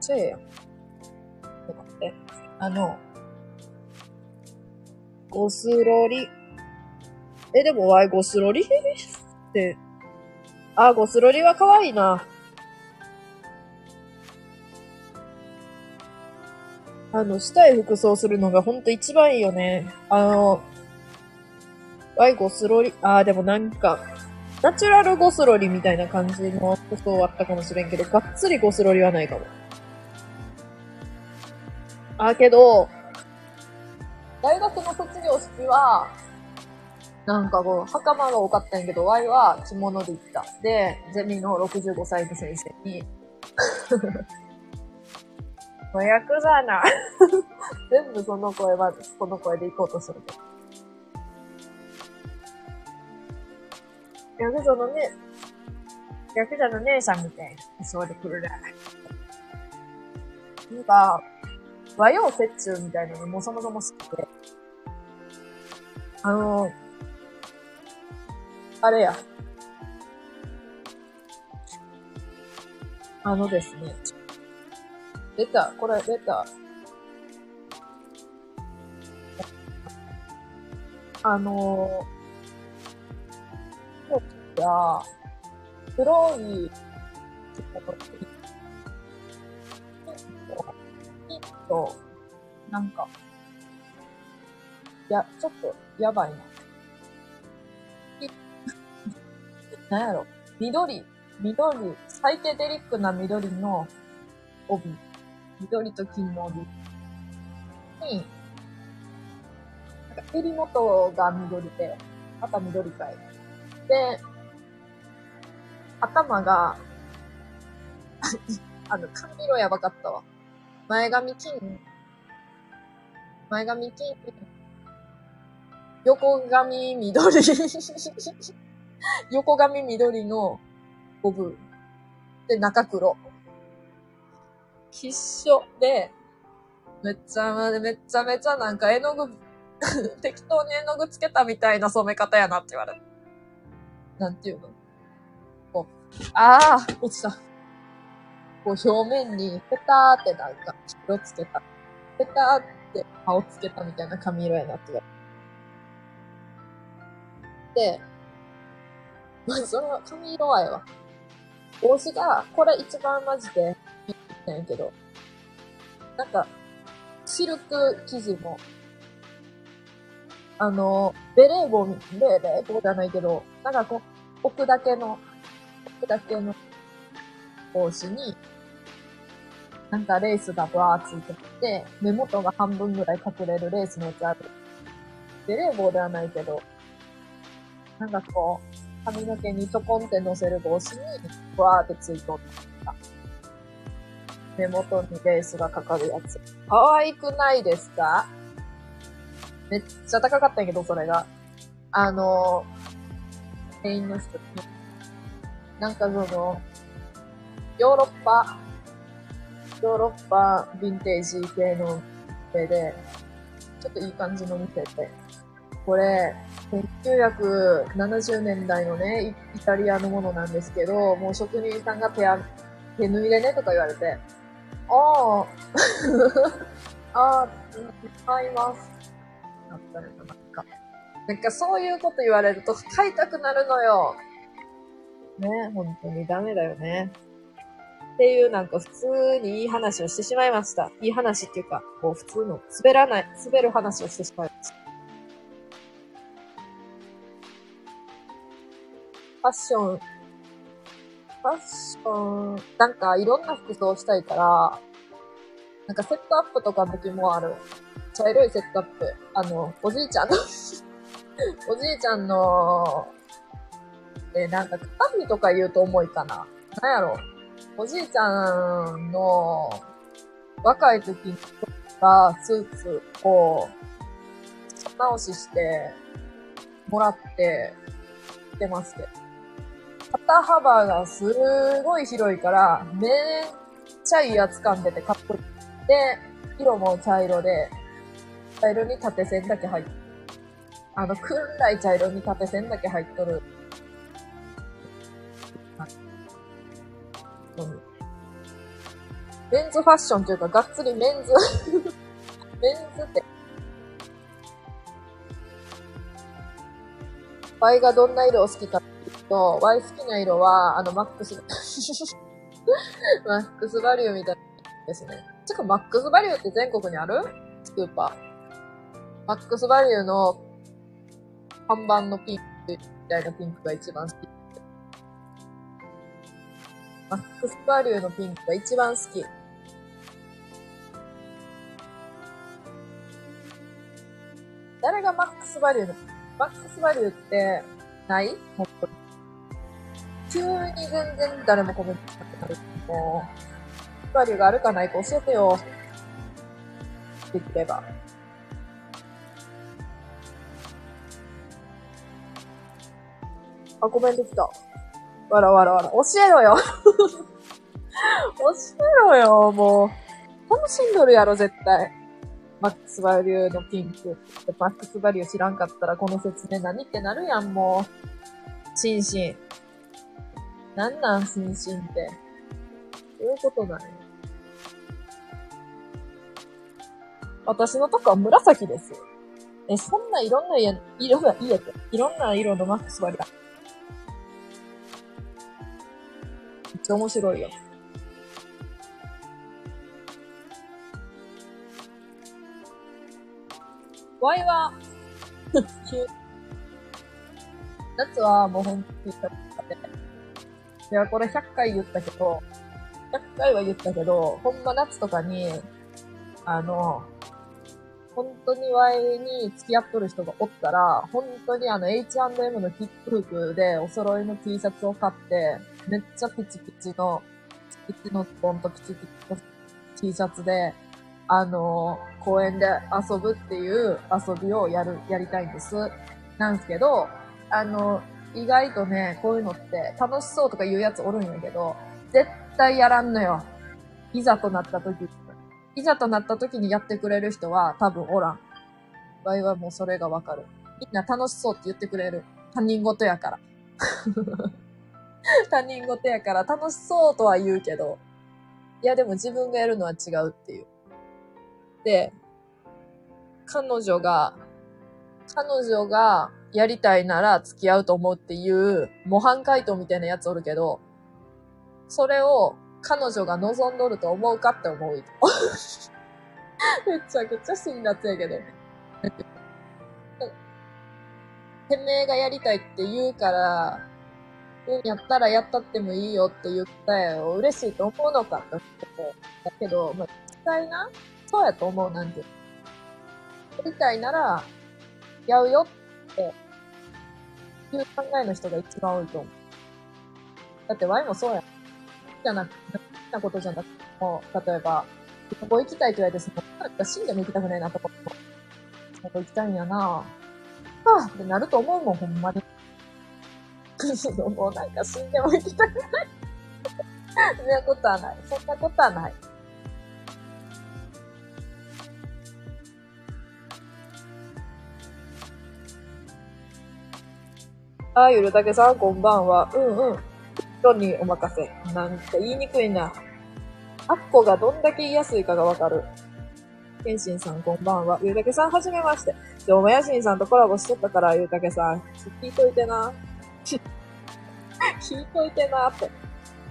ちゃえやん。ちょっと待って。あの、ゴスロリ。え、でもワイゴスロリ？って、あ、ゴスロリは可愛いな。あの、したい服装するのがほんと一番いいよね。あの、ワイゴスロリ、あーでもなんか、ナチュラルゴスロリみたいな感じの服装はあったかもしれんけど、がっつりゴスロリはないかも。あ、けど、大学の卒業式は、なんかこう、袴が多かったんやけど、ワイは着物で行った。で、ゼミの65歳の先生に、もうヤクザな。全部その声まず、この声で行こうとすると。ヤクザのね、ヤクザの姉さんみたいな服装で来るな。なんか、和洋折衷みたいなのもそもそも好きで。あの、あれや。あのですね。出た、これ出た。あのー、や、黒い、ちょっと、なんか、や、ちょっと、やばいな。なんやろ、緑、緑、サイケデリックな緑の帯、緑と金の帯に、なんか襟元が緑で、また緑かい。で、頭が、あの、髪色やばかったわ。前髪金、前髪金、横髪緑、横髪緑のボブ。で、中黒。必勝で、めっちゃ、めちゃめちゃなんか絵の具、適当に絵の具つけたみたいな染め方やなって言われる。なんていうの？こう、ああ、落ちた。こう表面にペターってなんか色つけた。ペターって青つけたみたいな髪色やなって言われる。で、まあ、その髪色はええわ。帽子が、これ一番マジでいいんやけど、なんか、シルク生地も、あの、ベレー帽、ベレー帽じゃないけど、なんかこう、置くだけの、置くだけの帽子に、なんかレースがバーついてきて、目元が半分ぐらい隠れるレースのやつある。ベレー帽ではないけど、なんかこう、髪の毛にちょこんって乗せる帽子に、ふわーってついとった。目元にレースがかかるやつ。可愛くないですか？めっちゃ高かったんやけど、それが。あの、店員の人に、なんかその、ヨーロッパ、ヨーロッパヴィンテージ系の店で、ちょっといい感じの店で、これ、1970年代のね、イタリアのものなんですけど、もう職人さんが手手縫いでねとか言われて、ああ、ああ、買います。なったのかなんか。なんかそういうこと言われると買いたくなるのよ。ね、本当にダメだよね。っていうなんか普通にいい話をしてしまいました。いい話っていうか、こう普通の滑らない、滑る話をしてしまいました。ファッション、ファッション、なんかいろんな服装したいから、なんかセットアップとかの時もある。茶色いセットアップ。あの、おじいちゃんの おじいちゃんの、え、なんか、肩身とか言うと重いかな。なんやろ。おじいちゃんの、若い時がスーツを、直しして、もらって、着てますけど。肩幅がすごい広いから、めっちゃいい圧感出てかっこいい。で、色も茶色で、茶色に縦線だけ入っあの、暗い茶色に縦線だけ入っとる。メンズファッションというか、がっつりメンズ、メンズって。ワイがどんな色を好きかと、ワイ好きな色は、あの、マックス、マックスバリューみたいですね。てか、マックスバリューって全国にある？スーパー。マックスバリューの看板のピンクみたいなピンクが一番好き。マックスバリューのピンクが一番好き。誰がマックスバリューのマックスバリューってない？本当に。急に全然誰もコメントしなくなる。もう、バリューがあるかないか教えてよ。できれば。。。。。。。。。。。。。。。。。。。。。。。。。。。。。。。。。。。。。。。。。。。。。。。。。。。。。。。。。。。。。。。。。。。。。。。。。。。。。。。。。。。。。。。。。。。。。。。。。。。。。。。。。。。。。。。。。。。。。。。。。。。。。。。。。。。。。。。。。。。。。。。。。。。。。。。。。。。。。。。。。。。。。。。。。。。。。。。。。。。。。。。。。。。。。。。。。。。。。。。。。。。。。。。。。。。。。。。。。。。。。。。。。。あ、コメント来た。わらわらわら。教えろよ 教えろよ、もう。楽しんどるやろ、絶対。マックスバリューのピンク。マックスバリュー知らんかったらこの説明何ってなるやん、もう。シンシン。なんなん、シンシンって。どういうことだね。私のとこは紫です。え、そんないろんな家、色が家って、いろんな色のマックスバリュー。めっちゃ面白いよ。ワイは、夏はもうほんとにいや、これ100回言ったけど、100回は言ったけど、ほんま夏とかに、あの、本当に Y に付き合っとる人がおったら、本当にあの H&M のキック服でお揃いの T シャツを買って、めっちゃピチピチの、ピチピチのズボンとピチピチの T シャツで、あの、公園で遊ぶっていう遊びをやる、やりたいんです。なんですけど、あの、意外とね、こういうのって楽しそうとか言うやつおるんやけど、絶対やらんのよ。いざとなった時。いざとなった時にやってくれる人は多分おらん。場合はもうそれがわかる。みんな楽しそうって言ってくれる。他人事やから。他人事やから楽しそうとは言うけど、いやでも自分がやるのは違うっていう。で、彼女が、彼女がやりたいなら付き合うと思うっていう模範回答みたいなやつおるけど、それを彼女が望んどると思うかって思う。めちゃくちゃ辛辣やけど。てめえがやりたいって言うから、うん、やったらやったってもいいよって言ったよ。嬉しいと思うのかって思ってて。だけど、まあ、実際な、そうやと思うなんて。やりたいなら、やうよって、いう考えの人が一番多いと思う。だって、ワイもそうや。じゃなくて、好きなことじゃなくても、例えば、ここ行きたいと言われて、その、なんか死んでも行きたくないなとか、ここ行きたいんやなぁはぁ、ってなると思うもん、ほんまに。もうなんか死んでも行きたくない。そんなことはない。そんなことはない。あ、ゆるたけさん、こんばんは。うんうん。人にお任せ。なんか言いにくいな。アッコがどんだけ言いやすいかがわかる。ケンシンさん、こんばんは。ゆうたけさん、はじめまして。今日もやしんさんとコラボしとったから、ゆうたけさん。聞いといてな。聞いといてなって。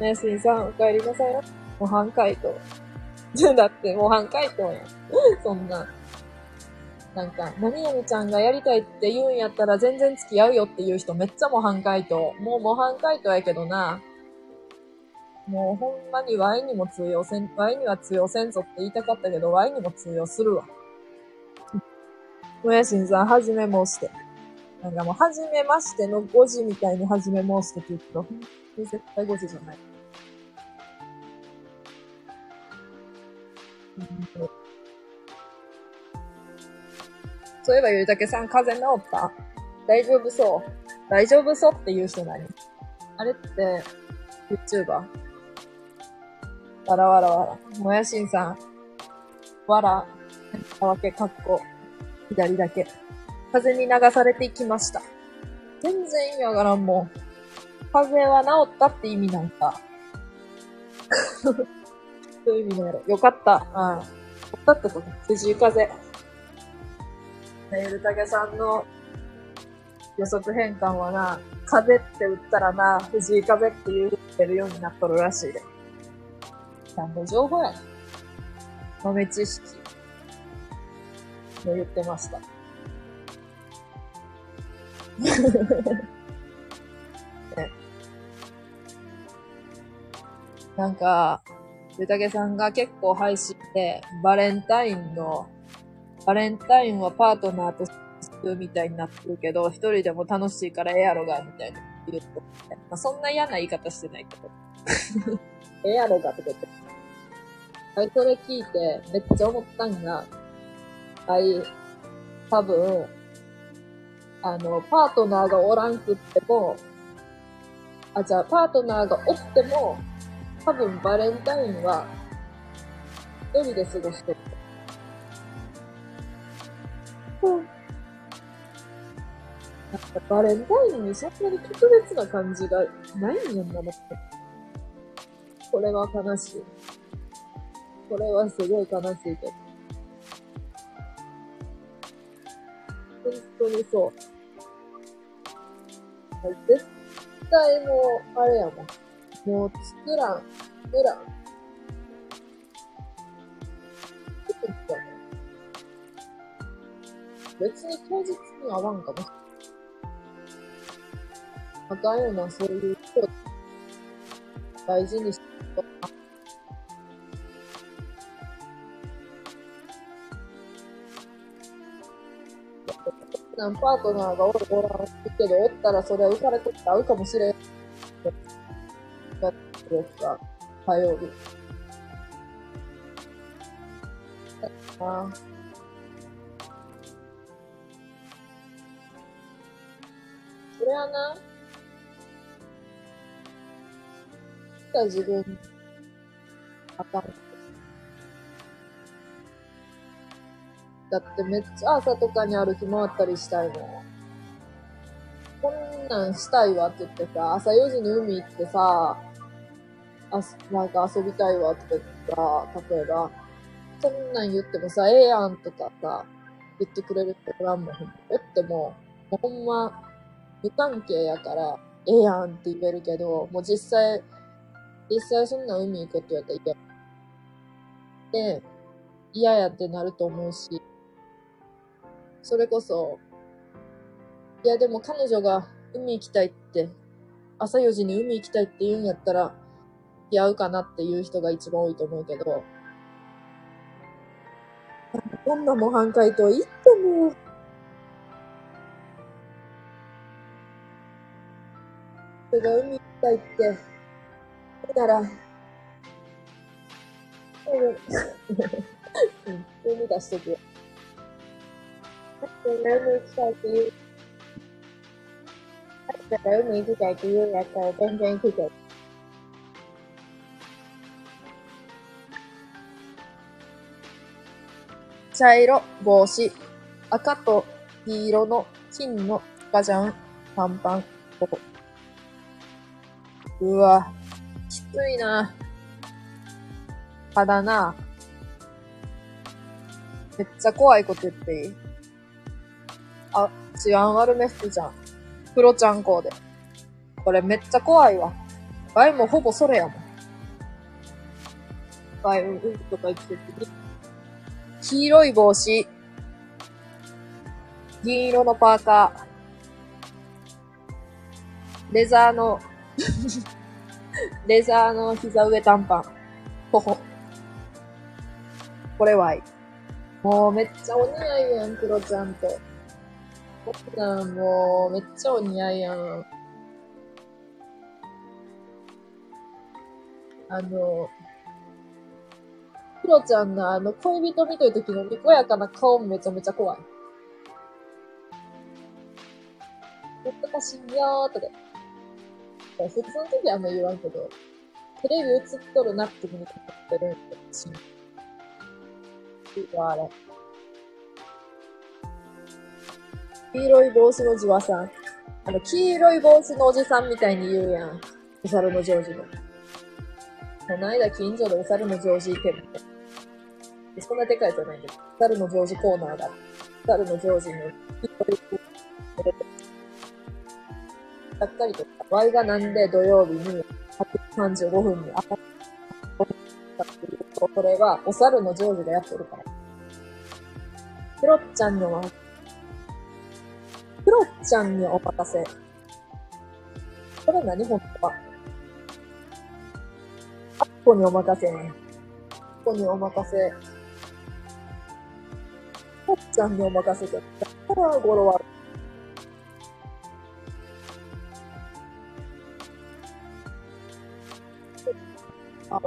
やしんさん、お帰りなさいな。模範解答。だって、模範解答やん。そんな。なんか、何々ちゃんがやりたいって言うんやったら全然付き合うよっていう人めっちゃ模範解答。もう模範解答やけどな。もうほんまに Y にも通用せん、Y には通用せんぞって言いたかったけど Y にも通用するわ。もやしんさん、はじめ申して。なんかもう、はじめましての5時みたいにはじめ申してって言うけど、絶対5時じゃない。うんそういえばゆうたけさん、風邪治った？大丈夫そう？大丈夫そうって言う人何？あれって、YouTuber? わらわらわら。もやしんさん。わら。わけ、かっこ。左だけ。風に流されていきました。全然意味わからんもん。風邪は治ったって意味なんか。そういう意味なんやろ。よかった。うん。よかったこと。藤井風。ねゆるたけさんの予測変換はな、風って打ったらな、藤井風って言ってるようになっとるらしいで。ちゃんと情報やな。豆知識。と言ってました。ね、なんか、ゆたけさんが結構配信で、バレンタインの、バレンタインはパートナーとするみたいになってるけど、一人でも楽しいからええやろが、みたいな言うと、まあ、そんな嫌な言い方してないけど。ええやろが、とか言って。はい、それ聞いて、めっちゃ思ったんが、はい、多分、あの、パートナーがおらんくっても、あ、じゃあパートナーがおっても、多分バレンタインは、一人で過ごしてる。うん。なんかバレンタインにそんなに特別な感じがないんやんな、って。これは悲しい。これはすごい悲しいけど。本当にそう。絶対もう、あれやもん。もう作らん。作らん。作ったね別に当日に合わんかも。あかんよな、そういう人。大事にしてとか。なんパートナーがおるおらんけど、おったらそれは浮かれてって合うかもしれん。だってさ、火曜日。ああ。れはな、来た自分、あかん。だってめっちゃ朝とかに歩き回ったりしたいもん。こんなんしたいわって言ってさ、朝4時に海行ってさ、あなんか遊びたいわって言ったら、例えば、そんなん言ってもさ、ええやんとかさ、言ってくれるっておらんもん。おっても、ほんま、無関係やから、ええやんって言えるけど、もう実際、実際そんな海行くって言われたら嫌。で、嫌やってなると思うし、それこそ、いやでも彼女が海行きたいって、朝4時に海行きたいって言うんやったら、付き合うかなっていう人が一番多いと思うけど、こんな模範解答言っても、人が海行きたいって、言うなら、うん、海出しとくよ。海行きたいって言う。だから海行きたいって言うんやったら全然行くけど。茶色、帽子、赤と黄色の金のスカジャン、短パン、ここ。うわ、きついな。ただな、めっちゃ怖いこと言っていい？あ、治安悪めっすじゃん。黒ちゃんコーデ。これめっちゃ怖いわ。ワイもほぼそれやもん。ワイ、うんとか言ってて。黄色い帽子。銀色のパーカー。レザーの、レザーの膝上短パン。ほほ。これはいい。もうめっちゃお似合いやん、クロちゃんと。こんなんもうめっちゃお似合いやん。あの、クロちゃんのあの恋人見てる時のにこやかな顔めちゃめちゃ怖い。なんとかしんよーとか。普通の時はあんま言わんけど、テレビ映っとるなって時にかかってるんで、しん。いいわ、あれ。黄色い帽子のじわさん。あの、黄色い帽子のおじさんみたいに言うやん。お猿のジョージの。この間近所でお猿のジョージいてるって。でそんなでかいじゃないんだけど、お猿のジョージコーナーがあって、お猿のジョージの黄色い帽子を出てがっかりとか、ワイがなんで土曜日に8時35分にあったかっていうと、それはお猿のジョージがやってるから。クロッちゃんにお。クロッちゃんにお任せ。これ何本当は。あっこにお任せね。あっこにお任せ。クロッちゃんにお任せて。だから語呂はあ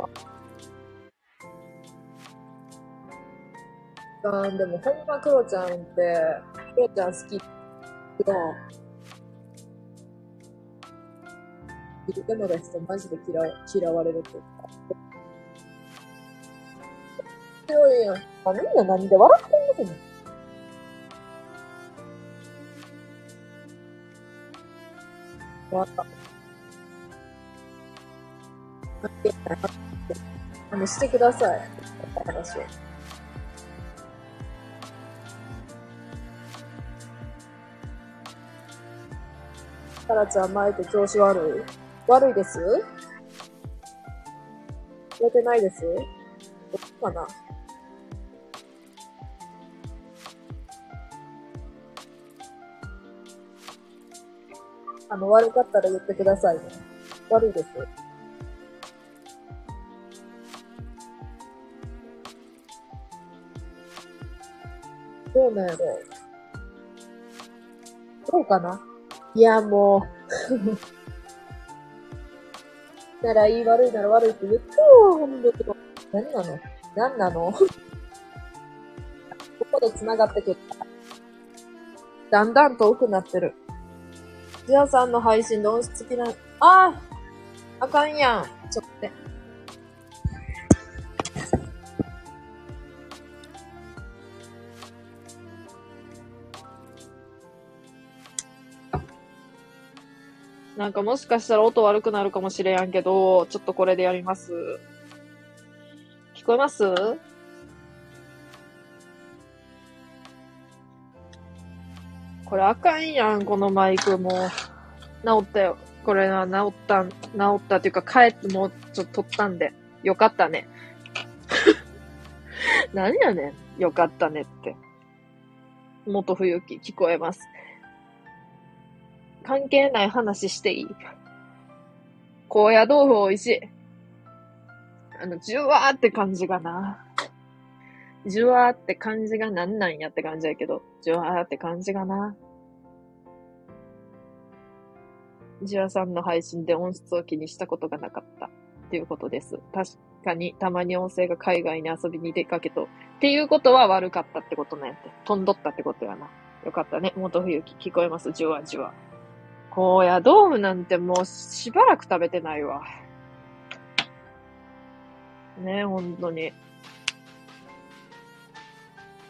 ーでもほんまクロちゃんって、クロちゃん好きけど、でも出すとマジで嫌嫌われるっていうか。強いやん。あ、みんな何で笑ってんの？かなわかった。あの、してください。話を。タラちゃん、マイク調子悪い悪いです聞こえてないですどうかなあの、悪かったら言ってくださいね。悪いです。どうなんやろどうかないや、もう。ならいい悪いなら悪いって言ってよ、ほんとに。何なの？何なの？ここで繋がってくる。だんだん遠くなってる。ジアさんの配信で音質きな、あああかんやん。ちょっと待なんかもしかしたら音悪くなるかもしれやんけど、ちょっとこれでやります。聞こえます？これあかんやん、このマイクもう。治ったよ。これな、治った、治ったっていうか帰ってもうちょっと取ったんで。よかったね。何やねん。よかったねって。元冬木聞こえます。関係ない話していい？高野豆腐美味しい。あの、じゅわーって感じがな。じゅわーって感じがなんなんやって感じやけど、じゅわーって感じがな。じわさんの配信で音質を気にしたことがなかった。っていうことです。確かに、たまに音声が海外に遊びに出かけと。っていうことは悪かったってことなんやって。飛んどったってことやな。よかったね。元冬木聞こえます？じゅわじゅわ。高野豆腐なんてもうしばらく食べてないわ。ね、本当に。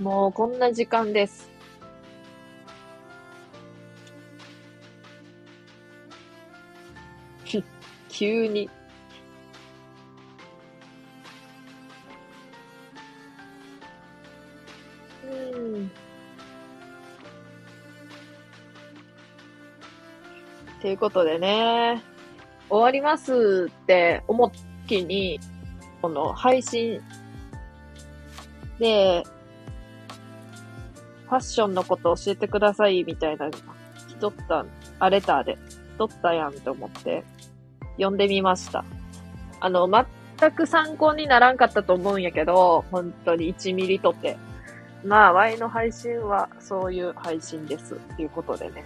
もうこんな時間です。急に。ということでね、終わりますって思っきに、この配信で、ファッションのこと教えてくださいみたいな、来とった、あ、レターで、来とったやんと思って、読んでみました。あの、全く参考にならんかったと思うんやけど、本当に1ミリとて。まあ、Y の配信はそういう配信です。っていうことでね。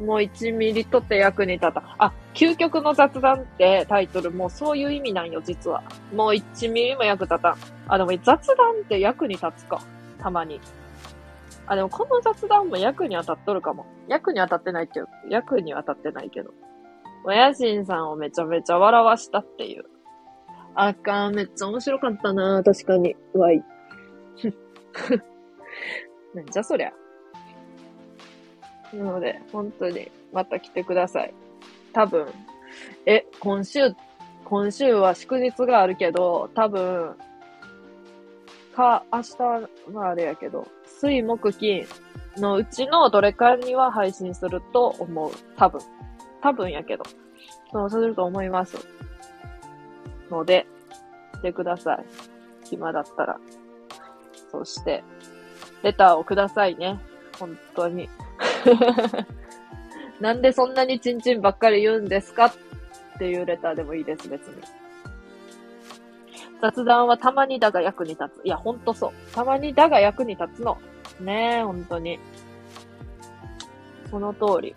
もう1ミリとって役に立た。あ、究極の雑談ってタイトルもうそういう意味なんよ、実は。もう1ミリも役立たん。あ、でも雑談って役に立つか。たまに。あ、でもこの雑談も役に当たっとるかも。役に当たってないけど、役に当たってないけど。もやしんさんをめちゃめちゃ笑わしたっていう。あかん、めっちゃ面白かったな確かに。わい。なんじゃそりゃ。なので、本当に、また来てください。多分、え、今週、今週は祝日があるけど、多分、か、明日はあれやけど、水木金のうちのどれかには配信すると思う。多分。多分やけど。そうすると思います。ので、来てください。暇だったら。そして、レターをくださいね。本当に。なんでそんなにチンチンばっかり言うんですかっていうレターでもいいです、別に。雑談はたまにだが役に立つ。いや、ほんとそう。たまにだが役に立つの。ねえ、ほんとに。その通り。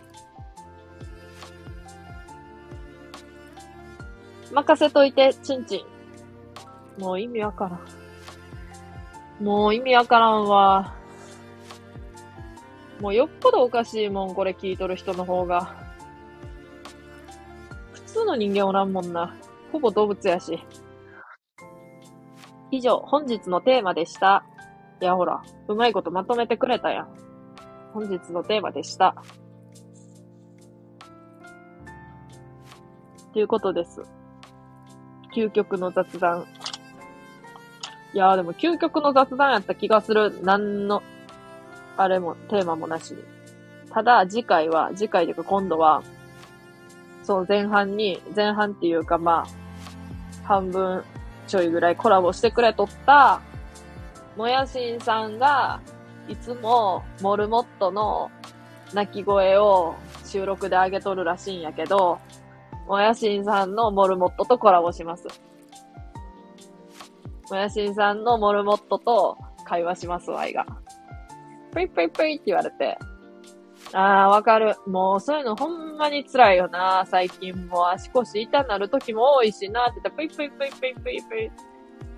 任せといて、チンチン。もう意味わからん。もう意味わからんわ。もうよっぽどおかしいもん、これ聞いとる人の方が。普通の人間おらんもんな。ほぼ動物やし。以上、本日のテーマでした。いや、ほら、うまいことまとめてくれたやん。本日のテーマでした。ということです。究極の雑談。いやーでも究極の雑談やった気がする。何の、あれも、テーマもなしに。ただ、次回は、次回というか今度は、そう、前半に、前半っていうかまあ、半分ちょいぐらいコラボしてくれとった、もやしんさんが、いつも、モルモットの鳴き声を収録で上げとるらしいんやけど、もやしんさんのモルモットとコラボします。もやしんさんのモルモットと会話します、ワイが。ぷいぷいぷいって言われて。あー、わかる。もうそういうのほんまに辛いよな。最近もう足腰痛なる時も多いしなって言って、ぷいぷいぷいぷいぷいぷい。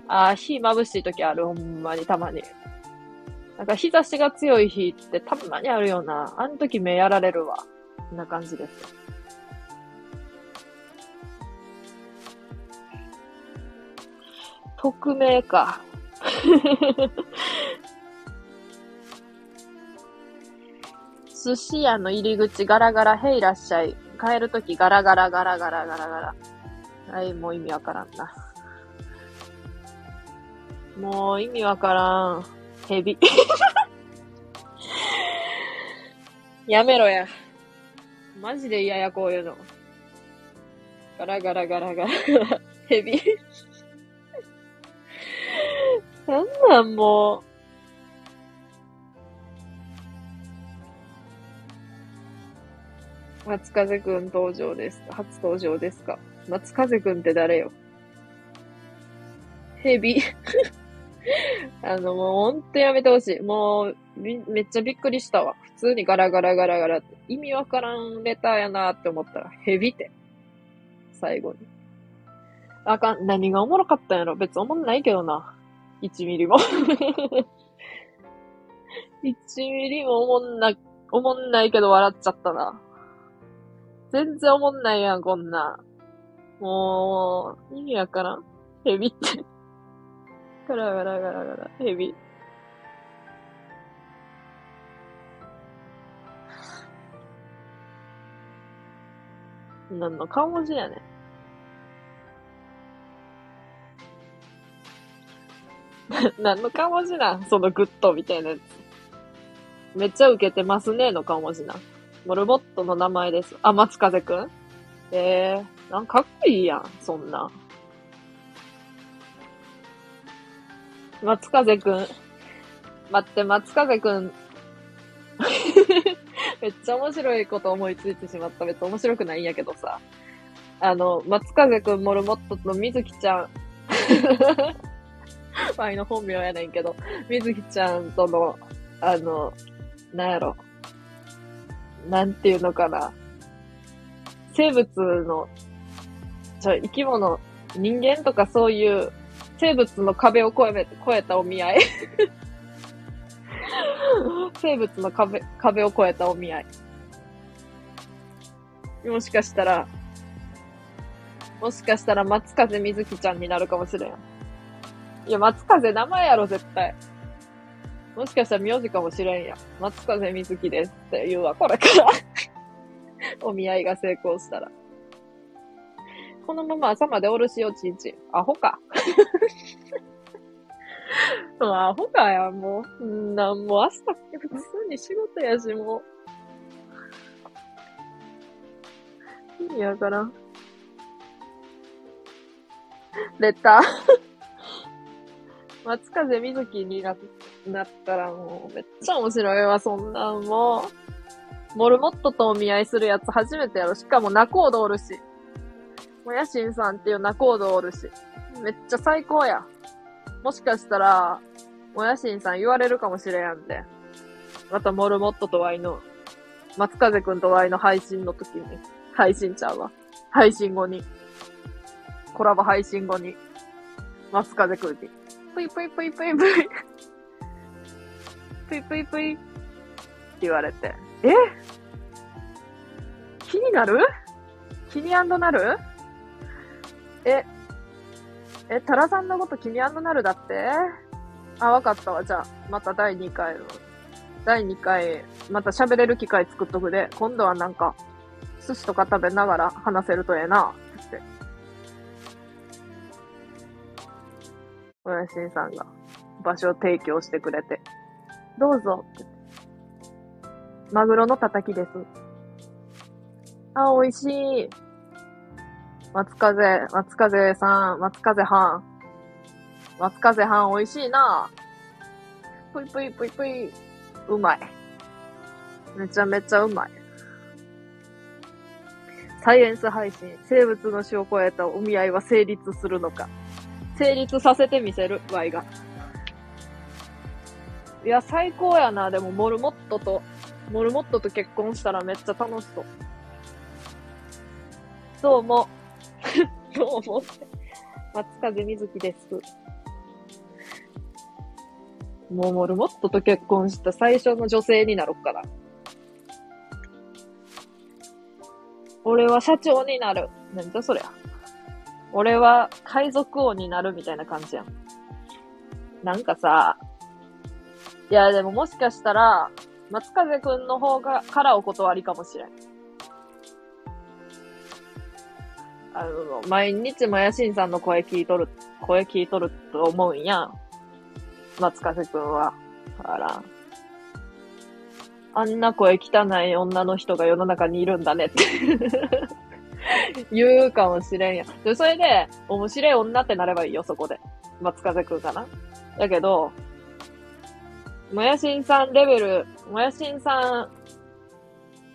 あー、火眩しい時ある、ほんまにたまに。なんか日差しが強い日ってたまにあるよな。あの時目やられるわ。こんな感じです。匿名か。寿司屋の入り口ガラガラ、へいらっしゃい。帰るときガラガラガラガラガラガラ。はい、もう意味わからんな。もう意味わからん。ヘビ。やめろや。マジで嫌や、こういうの。ガラガラガラガラガラ。ヘビ。なんなんもう。松風くん登場です。初登場ですか？松風くんって誰よ？ヘビ。あの、もうほんとやめてほしい。もう、みめっちゃびっくりしたわ。普通にガラガラガラガラって。意味わからんレターやなって思ったら、ヘビって。最後に。あかん、何がおもろかったんやろ？別におもんないけどな。1ミリも。1ミリもおもんな、おもんないけど笑っちゃったな。全然おもんないやん、こんな。もう、意味わからん。ヘビって。ガラガラガラガラ、ヘビ。何の顔文字やねん。何の顔文字なん？そのグッドみたいなやつ。めっちゃ受けてますねの顔文字な。モルモットの名前です。あ、松風くん？えー、なんかかっこいいやん、そんな。松風くん。待って、松風くん。めっちゃ面白いこと思いついてしまった。別に面白くないんやけどさ。あの、松風くん、モルモットとみずきちゃん。ワイの本名やねんけど、みずきちゃんとの、あの、なんやろ。なんていうのかな。生物の、ちょ、生き物、人間とかそういう生物の壁を越え、越えたお見合い。生物の壁、壁を越えたお見合い。もしかしたら、もしかしたら松風みずきちゃんになるかもしれん。いや、松風名前やろ、絶対。もしかしたら名字かもしれんや。松風みずきですって言うわ、これから。お見合いが成功したら。このまま朝までおるしよ、ちんちん。アホか。もうアホかや、もう。んなんもう明日、普通に仕事やし、もう。意味わからん。レター。松風みずきになってなったらもうめっちゃ面白いわ、そんなんもう。モルモットとお見合いするやつ初めてやろ。しかもナコードおるし。もやしんさんっていうナコードおるし。めっちゃ最高や。もしかしたら、もやしんさん言われるかもしれんやんで。またモルモットとワイの、松風くんとワイの配信の時に、配信ちゃうわ。配信後に。コラボ配信後に、松風くんに、ぷいぷいぷいぷいぷい。ぷいぷいぷい。って言われて、え？気になる？気になる？え、え、タラさんのこと君あんのなるだって？あ、わかったわ。じゃあ、また第2回の。第2回、また喋れる機会作っとくで、今度はなんか、寿司とか食べながら話せるとええな、って。おやしんさんが場所を提供してくれて、どうぞ、マグロのたたきです。あ、美味しい。松風、松風さん、松風はん。松風はん美味しいな。ぷいぷいぷいぷい。うまい。めちゃめちゃうまい。サイエンス配信。生物の死を超えたお見合いは成立するのか。成立させてみせる、ワイが。いや、最高やな。でも、モルモットと、モルモットと結婚したらめっちゃ楽しそう。どうも。どうも。松風みずきです。もうモルモットと結婚した最初の女性になろっかな。俺は社長になる。なんじゃそりゃ。俺は海賊王になるみたいな感じやん。なんかさ、いやでももしかしたら、松風くんの方が、からお断りかもしれん。あの、毎日もやしんさんの声聞いとる、声聞いとると思うんやん。松風くんは。あら。あんな声汚い女の人が世の中にいるんだねって 言うかもしれんや。で、それで、面白い女ってなればいいよ、そこで。松風くんかな。だけど、もやしんさんレベル、もやしんさ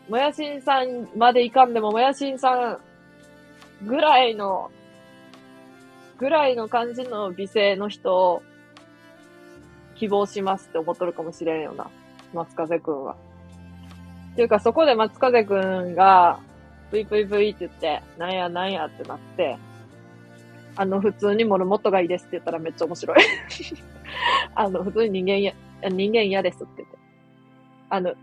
ん、もやしんさんまでいかんでも、もやしんさんぐらいの、ぐらいの感じの美声の人を希望しますって思っとるかもしれんよな。松風くんは。っていうか、そこで松風くんが、ブイブイブイって言って、なんやなんやってなって、あの、普通にモルモットがいいですって言ったらめっちゃ面白い。あの、普通に人間や、人間嫌ですって言って。あの、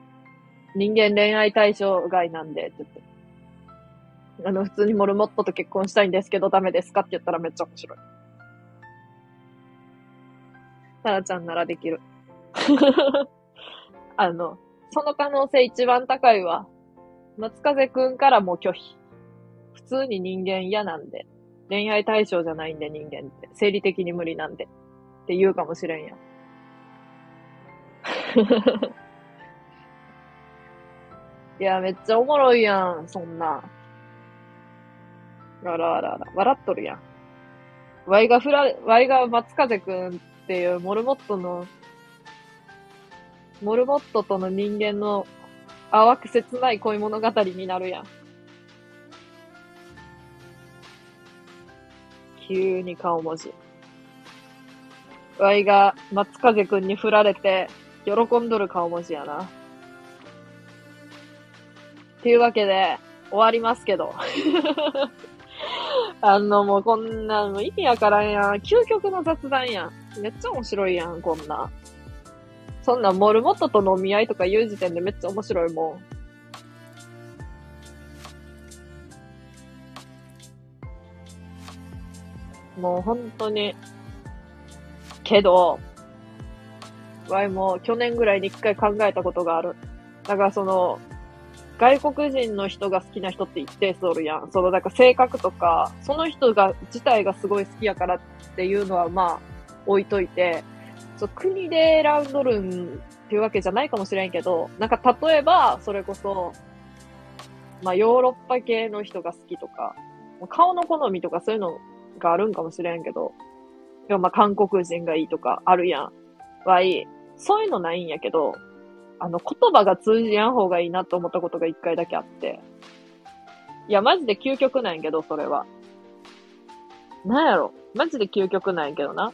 人間恋愛対象外なんでって言って。あの、普通にモルモットと結婚したいんですけどダメですかって言ったらめっちゃ面白い。タラちゃんならできる。あの、その可能性一番高いわ。松風くんからも拒否。普通に人間嫌なんで。恋愛対象じゃないんで人間って。生理的に無理なんで。って言うかもしれんや。いや、めっちゃおもろいやん、そんな。あらあらあら、笑っとるやん。ワイがふら、ワイが松風くんっていうモルモットの、モルモットとの人間の淡く切ない恋物語になるやん。急に顔文字。ワイが松風くんに振られて、喜んどる顔文字やな。っていうわけで、終わりますけど。あの、もうこんなの意味わからんやん。究極の雑談やん。めっちゃ面白いやん、こんな。そんなモルモットと飲み合いとか言う時点でめっちゃ面白いもん。もう本当に。けど、わいも去年ぐらいに一回考えたことがある。だからその、外国人の人が好きな人って一定数おるやん。その、だから性格とか、その人が、自体がすごい好きやからっていうのはまあ、置いといて、そう国で選んどるんっていうわけじゃないかもしれんけど、なんか例えば、それこそ、まあヨーロッパ系の人が好きとか、顔の好みとかそういうのがあるんかもしれんけど、いやまあ韓国人がいいとかあるやん。はいい。そういうのないんやけど、あの言葉が通じやん方がいいなと思ったことが一回だけあって。いや、マジで究極なんやけど、それは。なんやろマジで究極なんやけどな。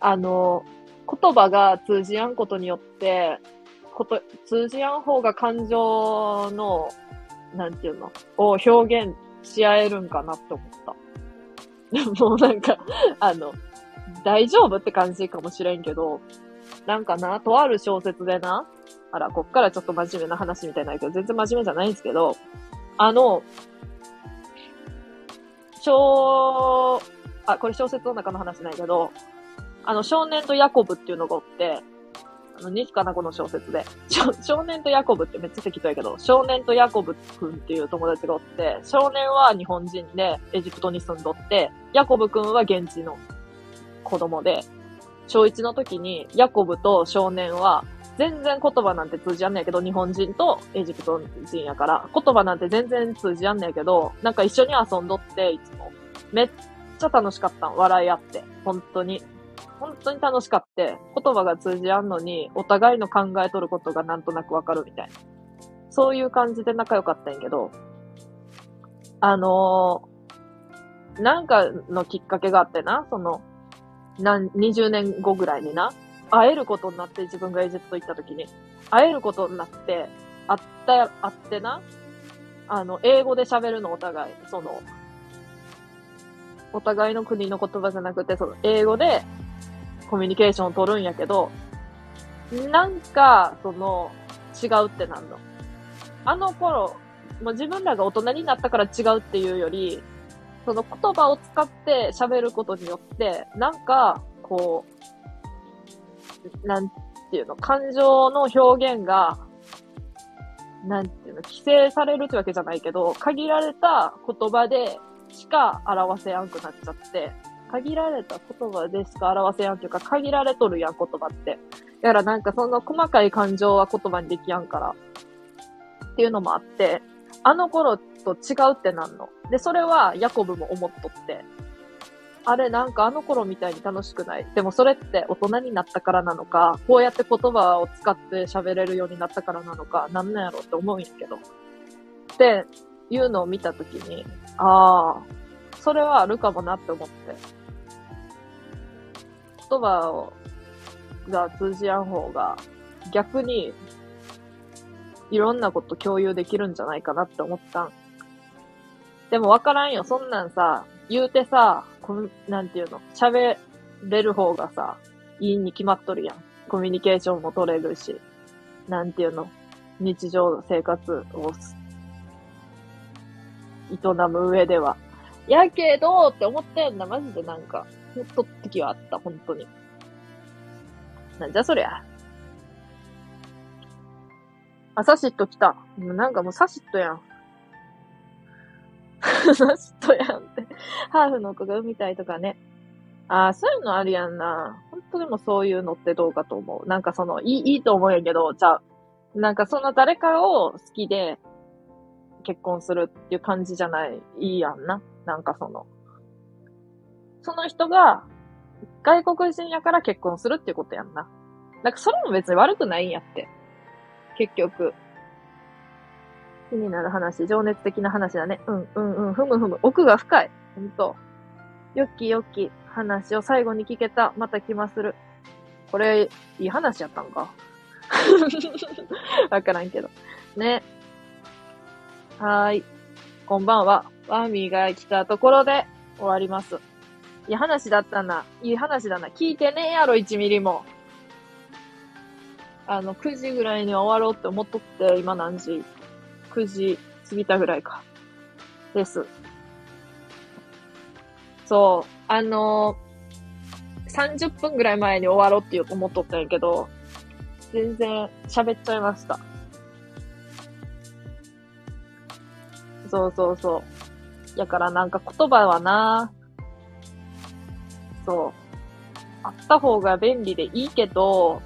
あの、言葉が通じやんことによって、こと、通じやん方が感情の、なんていうの、を表現し合えるんかなって思った。もうなんか、あの、大丈夫って感じかもしれんけど、なんかな、とある小説でな、あら、こっからちょっと真面目な話みたいなんやけど、全然真面目じゃないんですけど、あの、小、あ、これ小説の中の話ないけど、あの、少年とヤコブっていうのがおって、あの、西かなこの小説で。少年とヤコブってめっちゃ適当やけど、少年とヤコブくんっていう友達がおって、少年は日本人でエジプトに住んどって、ヤコブくんは現地の子供で、小1の時にヤコブと少年は全然言葉なんて通じやんねやけど、日本人とエジプト人やから、言葉なんて全然通じやんねやけど、なんか一緒に遊んどって、いつも。めっちゃ楽しかったん。笑い合って。本当に。本当に楽しかって。言葉が通じやんのに、お互いの考えとることがなんとなくわかるみたいな。そういう感じで仲良かったんやけど、あのーなんかのきっかけがあってな、その、なん、20年後ぐらいにな、会えることになって自分がエジプト行った時に、会えることになって、会った、会ってな、あの、英語で喋るのお互い、その、お互いの国の言葉じゃなくて、その、英語でコミュニケーションを取るんやけど、なんか、その、違うってなんの。あの頃、もう自分らが大人になったから違うっていうより、その言葉を使って喋ることによって、なんか、こう、なんていうの、感情の表現が、なんていうの、規制されるってわけじゃないけど、限られた言葉でしか表せやんくなっちゃって、限られた言葉でしか？表せやんっていうか、限られとるやん、言葉って。だからなんかその細かい感情は言葉にできやんから。っていうのもあって、あの頃と違うってなんの。で、それはヤコブも思っとって。あれなんかあの頃みたいに楽しくない。でもそれって大人になったからなのか、こうやって言葉を使って喋れるようになったからなのか、なんなんやろって思うんやけど。っていうのを見たときに、ああ、それはあるかもなって思って。言葉を、が通じ合う方が、逆に、いろんなこと共有できるんじゃないかなって思ったん。でもわからんよ。そんなんさ、言うてさ、こんなんていうの、喋れる方がさ、いいに決まっとるやん。コミュニケーションも取れるし、なんていうの、日常生活を営む上では。やけど、って思ったよな、マジでなんか、ほっとった時はあった、本当に。なんじゃそりゃ。あ、サシット来た。もうなんかもうサシットやん。サシットやんって。ハーフの子が産みたいとかね。ああ、そういうのあるやんな。本当でもそういうのってどうかと思う。なんかその、いい、いいと思うんやけど、じゃあ、なんかその誰かを好きで結婚するっていう感じじゃない、いいやんな。なんかその、その人が外国人やから結婚するっていうことやんな。なんかそれも別に悪くないんやって。結局。気になる話、情熱的な話だね。うん、うん、うん、ふむふむ。奥が深い。ほんと。よきよき話を最後に聞けた。また気まする。これ、いい話やったんか わからんけど。ね。はーい。こんばんは。ワーミーが来たところで終わります。いい話だったな。いい話だな。聞いてねえやろ、1ミリも。あの、9時ぐらいに終わろうって思っとって、今何時 ?9 時過ぎたぐらいか。です。そう。あのー、30分ぐらい前に終わろうって言うと思っとったんやけど、全然喋っちゃいました。そうそうそう。だからなんか言葉はな、そう。あった方が便利でいいけど、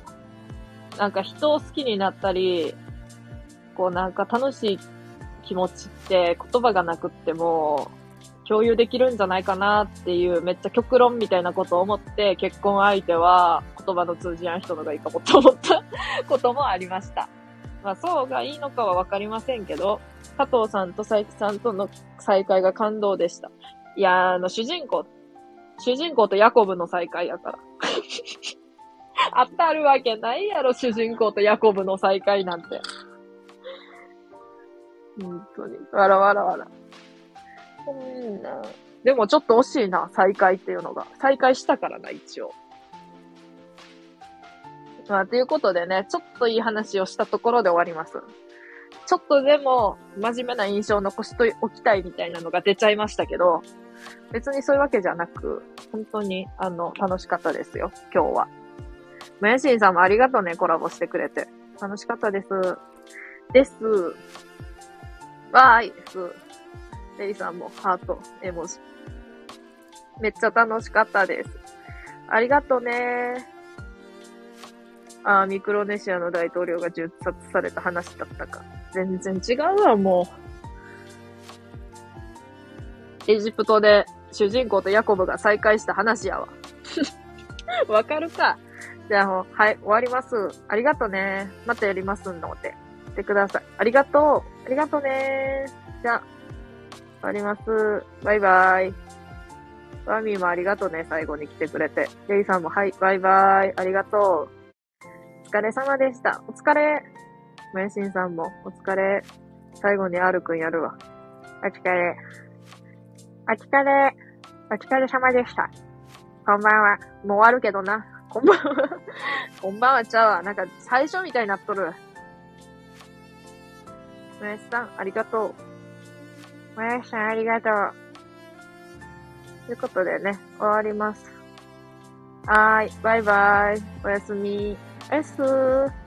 なんか人を好きになったり、こうなんか楽しい気持ちって言葉がなくっても共有できるんじゃないかなっていうめっちゃ極論みたいなことを思って結婚相手は言葉の通じ合う人のがいいかもと思った こともありました。まあそうがいいのかはわかりませんけど、加藤さんと佐伯さんとの再会が感動でした。いや、あの主人公、主人公とヤコブの再会やから。当たるわけないやろ、主人公とヤコブの再会なんて。本当に。わらわらわら。うんな。でもちょっと惜しいな、再会っていうのが。再会したからな、一応。まあ、ということでね、ちょっといい話をしたところで終わります。ちょっとでも、真面目な印象を残しておきたいみたいなのが出ちゃいましたけど、別にそういうわけじゃなく、本当に、あの、楽しかったですよ、今日は。もやしんさんもありがとうね、コラボしてくれて。楽しかったです。です。わーいです。レリさんもハート、絵文字。めっちゃ楽しかったです。ありがとねあーミクロネシアの大統領が銃殺された話だったか。全然違うわ、もう。エジプトで主人公とヤコブが再会した話やわ。わかるかじゃあもう、はい、終わります。ありがとね。またやりますんので。してください。ありがとう。ありがとね。じゃあ、終わります。バイバイ。ワミーもありがとね。最後に来てくれて。レイさんもはい、バイバイ。ありがとう。お疲れ様でした。お疲れ。もやしんさんもお疲れ。最後に R くんやるわ。お疲れ。お疲れ。お疲れ様でした。こんばんは。もう終わるけどな。こんばんは。こんばんはちゃうわ。なんか最初みたいになっとる。もやしさん、ありがとう。もやしさんありがとう。ということでね、終わります。はーい。バイバイ。おやすみ。おやすー。